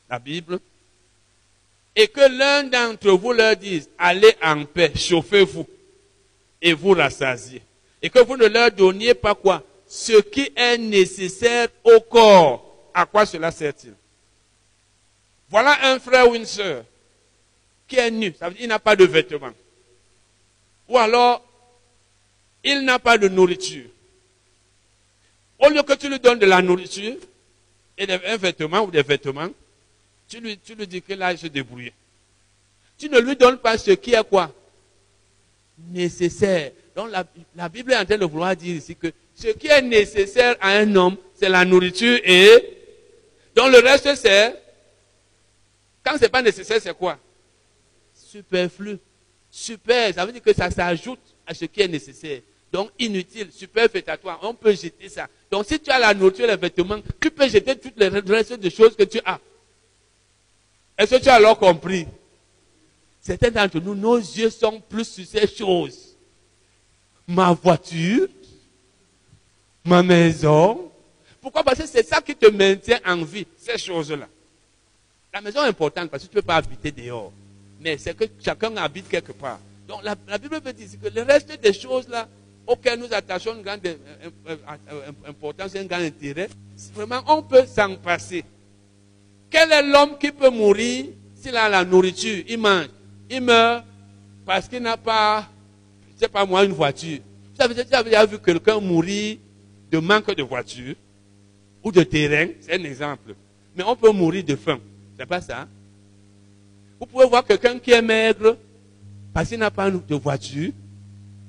la Bible, et que l'un d'entre vous leur dise, allez en paix, chauffez-vous et vous rassasiez. Et que vous ne leur donniez pas quoi? Ce qui est nécessaire au corps à quoi cela sert-il? Voilà un frère ou une sœur qui est nu, ça veut dire qu'il n'a pas de vêtements. Ou alors, il n'a pas de nourriture. Au lieu que tu lui donnes de la nourriture et un vêtement ou des vêtements, tu lui, tu lui dis que là, se débrouille. Tu ne lui donnes pas ce qui est quoi? Nécessaire. Donc la, la Bible est en train de vouloir dire ici que ce qui est nécessaire à un homme, c'est la nourriture et donc le reste, c'est... Quand ce n'est pas nécessaire, c'est quoi? Superflu. Super, ça veut dire que ça s'ajoute à ce qui est nécessaire. Donc inutile, superfétatoire, on peut jeter ça. Donc si tu as la nourriture, les vêtements, tu peux jeter toutes les restes de choses que tu as. Est-ce que tu as alors compris? Certains d'entre nous, nos yeux sont plus sur ces choses. Ma voiture, ma maison, pourquoi? Parce que c'est ça qui te maintient en vie, ces choses-là. La maison est importante parce que tu ne peux pas habiter dehors. Mais c'est que chacun habite quelque part. Donc la, Bible veut dire que le reste des choses-là, auxquelles nous attachons une grande euh, euh, euh, importance, un grand intérêt, vraiment on peut s'en passer. Quel est l'homme qui peut mourir s'il a la nourriture? Il mange. Il meurt parce qu'il n'a pas, je sais pas moi, une voiture. Vous avez déjà vu quelqu'un mourir de manque de voiture ou de terrain? C'est un exemple. Mais on peut mourir de faim. C'est pas ça. Vous pouvez voir quelqu'un qui est maigre parce qu'il n'a pas de voiture.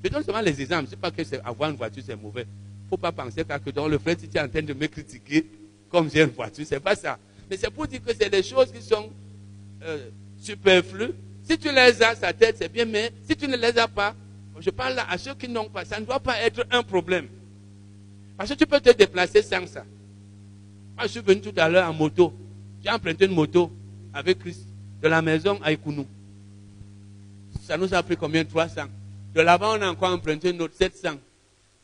Je donne seulement les exemples. Je ne sais pas que avoir une voiture, c'est mauvais. Il ne faut pas penser que dans le frère, si tu es en train de me critiquer comme j'ai une voiture, c'est pas ça. Mais c'est pour dire que c'est des choses qui sont euh, superflues. Si tu les as, sa tête, c'est bien, mais si tu ne les as pas, je parle là à ceux qui n'ont pas, ça ne doit pas être un problème. Parce que tu peux te déplacer sans ça. Moi, je suis venu tout à l'heure en moto. J'ai emprunté une moto avec Chris de la maison à Ikounou. Ça nous a pris combien? 300. De là-bas, on a encore emprunté notre 700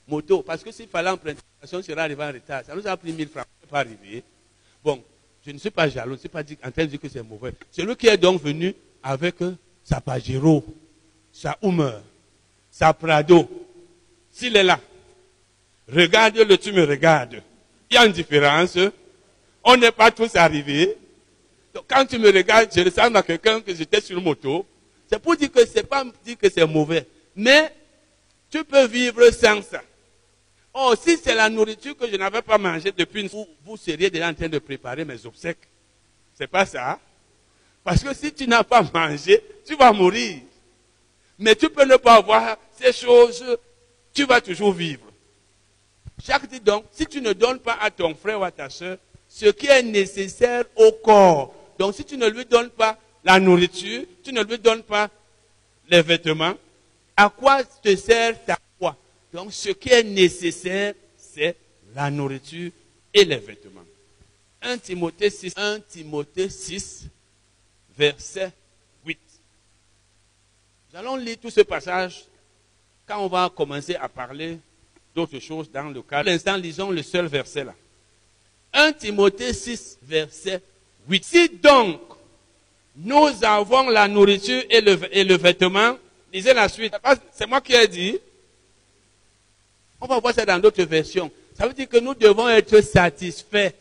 moto. Parce que s'il fallait emprunter, on serait arrivé en retard. Ça nous a pris 1000 francs. On pas arrivé. Bon, je ne suis pas jaloux, je ne suis pas en train de dire que c'est mauvais. Celui qui est donc venu avec sa Pajero, sa Hummer, sa Prado, s'il est là, regarde-le, tu me regardes. Il y a une différence. On n'est pas tous arrivés. Donc, quand tu me regardes, je ressemble à quelqu'un que j'étais sur moto. C'est pour dire que c'est pas dire que c'est mauvais. Mais, tu peux vivre sans ça. Oh, si c'est la nourriture que je n'avais pas mangée depuis une vous, vous seriez déjà en train de préparer mes obsèques. C'est pas ça. Parce que si tu n'as pas mangé, tu vas mourir. Mais tu peux ne pas avoir ces choses, tu vas toujours vivre. Chaque dit donc, si tu ne donnes pas à ton frère ou à ta soeur ce qui est nécessaire au corps, donc si tu ne lui donnes pas la nourriture, tu ne lui donnes pas les vêtements, à quoi te sert ta foi? Donc ce qui est nécessaire, c'est la nourriture et les vêtements. 1 Timothée 6, 1 Timothée 6, verset 8. Nous allons lire tout ce passage quand on va commencer à parler d'autres choses dans le cadre. Pour l'instant, lisons le seul verset là. 1 Timothée 6, verset 8. Si donc nous avons la nourriture et le vêtement, lisez la suite. C'est moi qui ai dit. On va voir ça dans d'autres versions. Ça veut dire que nous devons être satisfaits.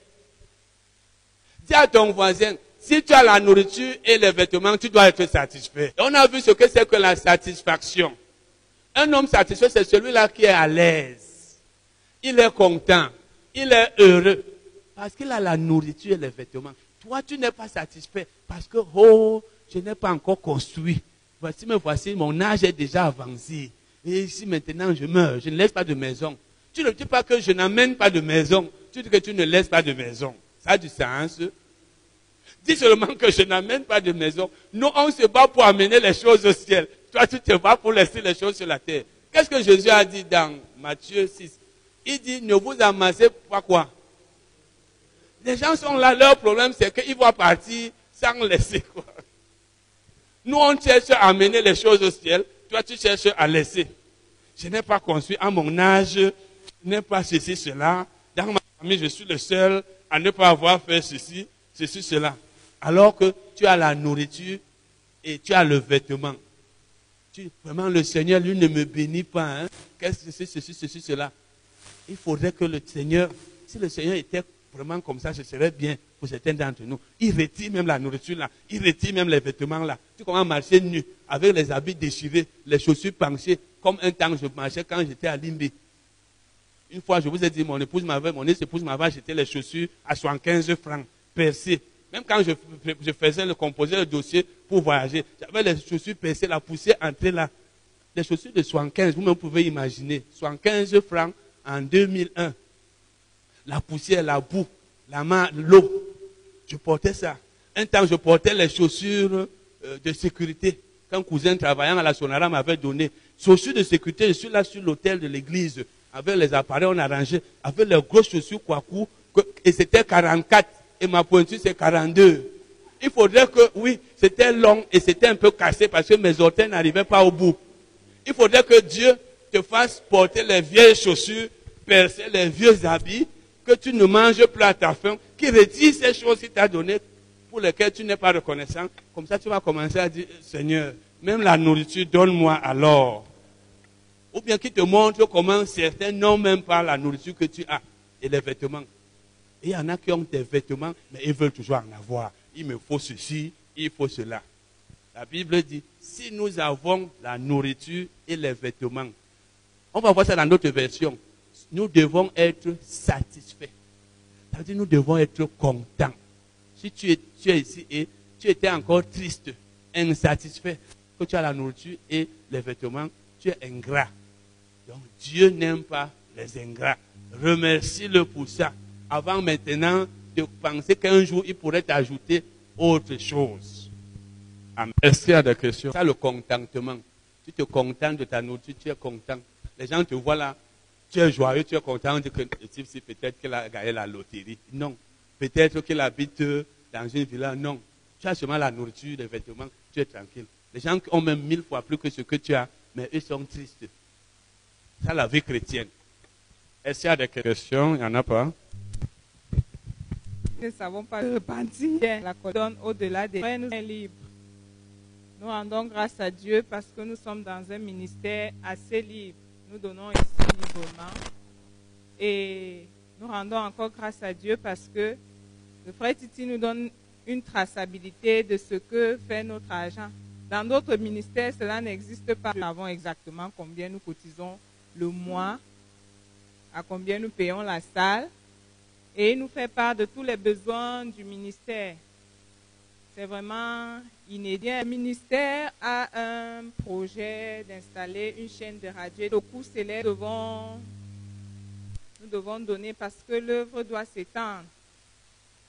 Dis à ton voisin, si tu as la nourriture et les vêtements, tu dois être satisfait. on a vu ce que c'est que la satisfaction. Un homme satisfait, c'est celui-là qui est à l'aise. Il est content. Il est heureux. Parce qu'il a la nourriture et les vêtements. Toi, tu n'es pas satisfait parce que, oh, je n'ai pas encore construit. Voici, mais voici, mon âge est déjà avancé. Et si maintenant je meurs, je ne laisse pas de maison. Tu ne dis pas que je n'amène pas de maison. Tu dis que tu ne laisses pas de maison. Ça a du sens. Dis seulement que je n'amène pas de maison. Nous, on se bat pour amener les choses au ciel. Toi, tu te bats pour laisser les choses sur la terre. Qu'est-ce que Jésus a dit dans Matthieu 6 Il dit, ne vous amassez pas quoi? Les gens sont là, leur problème c'est qu'ils vont partir sans laisser quoi. Nous, on cherche à amener les choses au ciel. Toi, tu cherches à laisser. Je n'ai pas construit à mon âge. Je n'ai pas ceci, cela. Dans ma famille, je suis le seul à ne pas avoir fait ceci, ceci, cela alors que tu as la nourriture et tu as le vêtement. Vraiment, le Seigneur, lui, ne me bénit pas. Hein. Qu'est-ce que c'est, ceci, ceci, cela? Il faudrait que le Seigneur, si le Seigneur était vraiment comme ça, ce serait bien pour certains d'entre nous. Il retire même la nourriture là, il retire même les vêtements là. Tu commences à marcher nu, avec les habits déchirés, les chaussures penchées, comme un temps je marchais quand j'étais à Limbe. Une fois, je vous ai dit, mon épouse m'avait, mon épouse m'avait acheté les chaussures à 75 francs, percées. Même quand je, faisais le composé le dossier pour voyager, j'avais les chaussures percées, la poussière entrée là. Les chaussures de 75, vous-même pouvez imaginer. 75 francs en 2001. La poussière, la boue, la main, l'eau. Je portais ça. Un temps, je portais les chaussures euh, de sécurité qu'un cousin travaillant à la Sonara m'avait donné. Chaussures de sécurité, je suis là sur l'hôtel de l'église, avec les appareils on arrangé, avec les grosses chaussures Kwaku, et c'était 44 et ma pointure c'est 42. Il faudrait que, oui, c'était long et c'était un peu cassé parce que mes orteils n'arrivaient pas au bout. Il faudrait que Dieu te fasse porter les vieilles chaussures, percer les vieux habits, que tu ne manges plus à ta faim, qui retire ces choses qu'il t'a données pour lesquelles tu n'es pas reconnaissant. Comme ça, tu vas commencer à dire, Seigneur, même la nourriture, donne-moi alors. Ou bien qu'il te montre comment certains n'ont même pas la nourriture que tu as et les vêtements. Et il y en a qui ont des vêtements, mais ils veulent toujours en avoir. Il me faut ceci, il faut cela. La Bible dit, si nous avons la nourriture et les vêtements, on va voir ça dans notre version, nous devons être satisfaits. Ça veut dire nous devons être contents. Si tu es, tu es ici et tu étais encore triste, insatisfait, que tu as la nourriture et les vêtements, tu es ingrat. Donc Dieu n'aime pas les ingrats. Remercie-le pour ça. Avant maintenant de penser qu'un jour il pourrait t'ajouter autre chose. Est-ce qu'il y a des questions? Ça, le contentement. Tu te contentes de ta nourriture, tu es content. Les gens te voient là, tu es joyeux, tu es content. Que c'est peut-être qu'il a gagné la loterie. Non. Peut-être qu'il habite dans une villa. Non. Tu as seulement la nourriture, les vêtements, tu es tranquille. Les gens ont même mille fois plus que ce que tu as, mais eux sont tristes. C'est la vie chrétienne. Est-ce qu'il y a des questions? Il n'y en a pas Nous ne savons pas repentir. La donne au-delà des nous sommes libres. Nous rendons grâce à Dieu parce que nous sommes dans un ministère assez libre. Nous donnons ici librement. Et nous rendons encore grâce à Dieu parce que le frère Titi nous donne une traçabilité de ce que fait notre argent. Dans d'autres ministères, cela n'existe pas. Nous savons exactement combien nous cotisons le mois, à combien nous payons la salle, et il nous fait part de tous les besoins du ministère. C'est vraiment inédit. Le ministère a un projet d'installer une chaîne de radio. Le coût s'élève, devons, nous devons donner parce que l'œuvre doit s'étendre.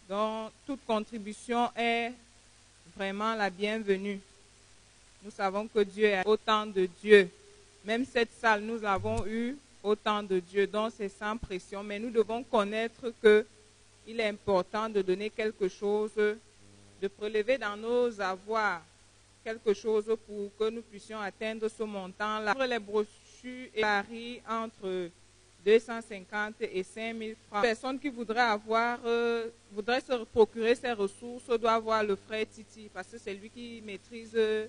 Donc, toute contribution est vraiment la bienvenue. Nous savons que Dieu est autant de Dieu. Même cette salle, nous avons eu autant de Dieu, donc c'est sans pression. Mais nous devons connaître qu'il est important de donner quelque chose, de prélever dans nos avoirs quelque chose pour que nous puissions atteindre ce montant-là. Les brochures varient entre 250 et 5 000 francs. Personne qui voudrait avoir, euh, se procurer ces ressources doit avoir le frère Titi parce que c'est lui qui maîtrise euh,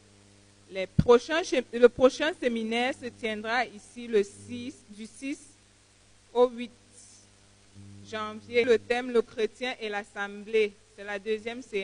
les prochains. Le prochain séminaire se tiendra ici le 6, du 6 au 8 janvier. Le thème, le chrétien et l'assemblée. C'est la deuxième séance.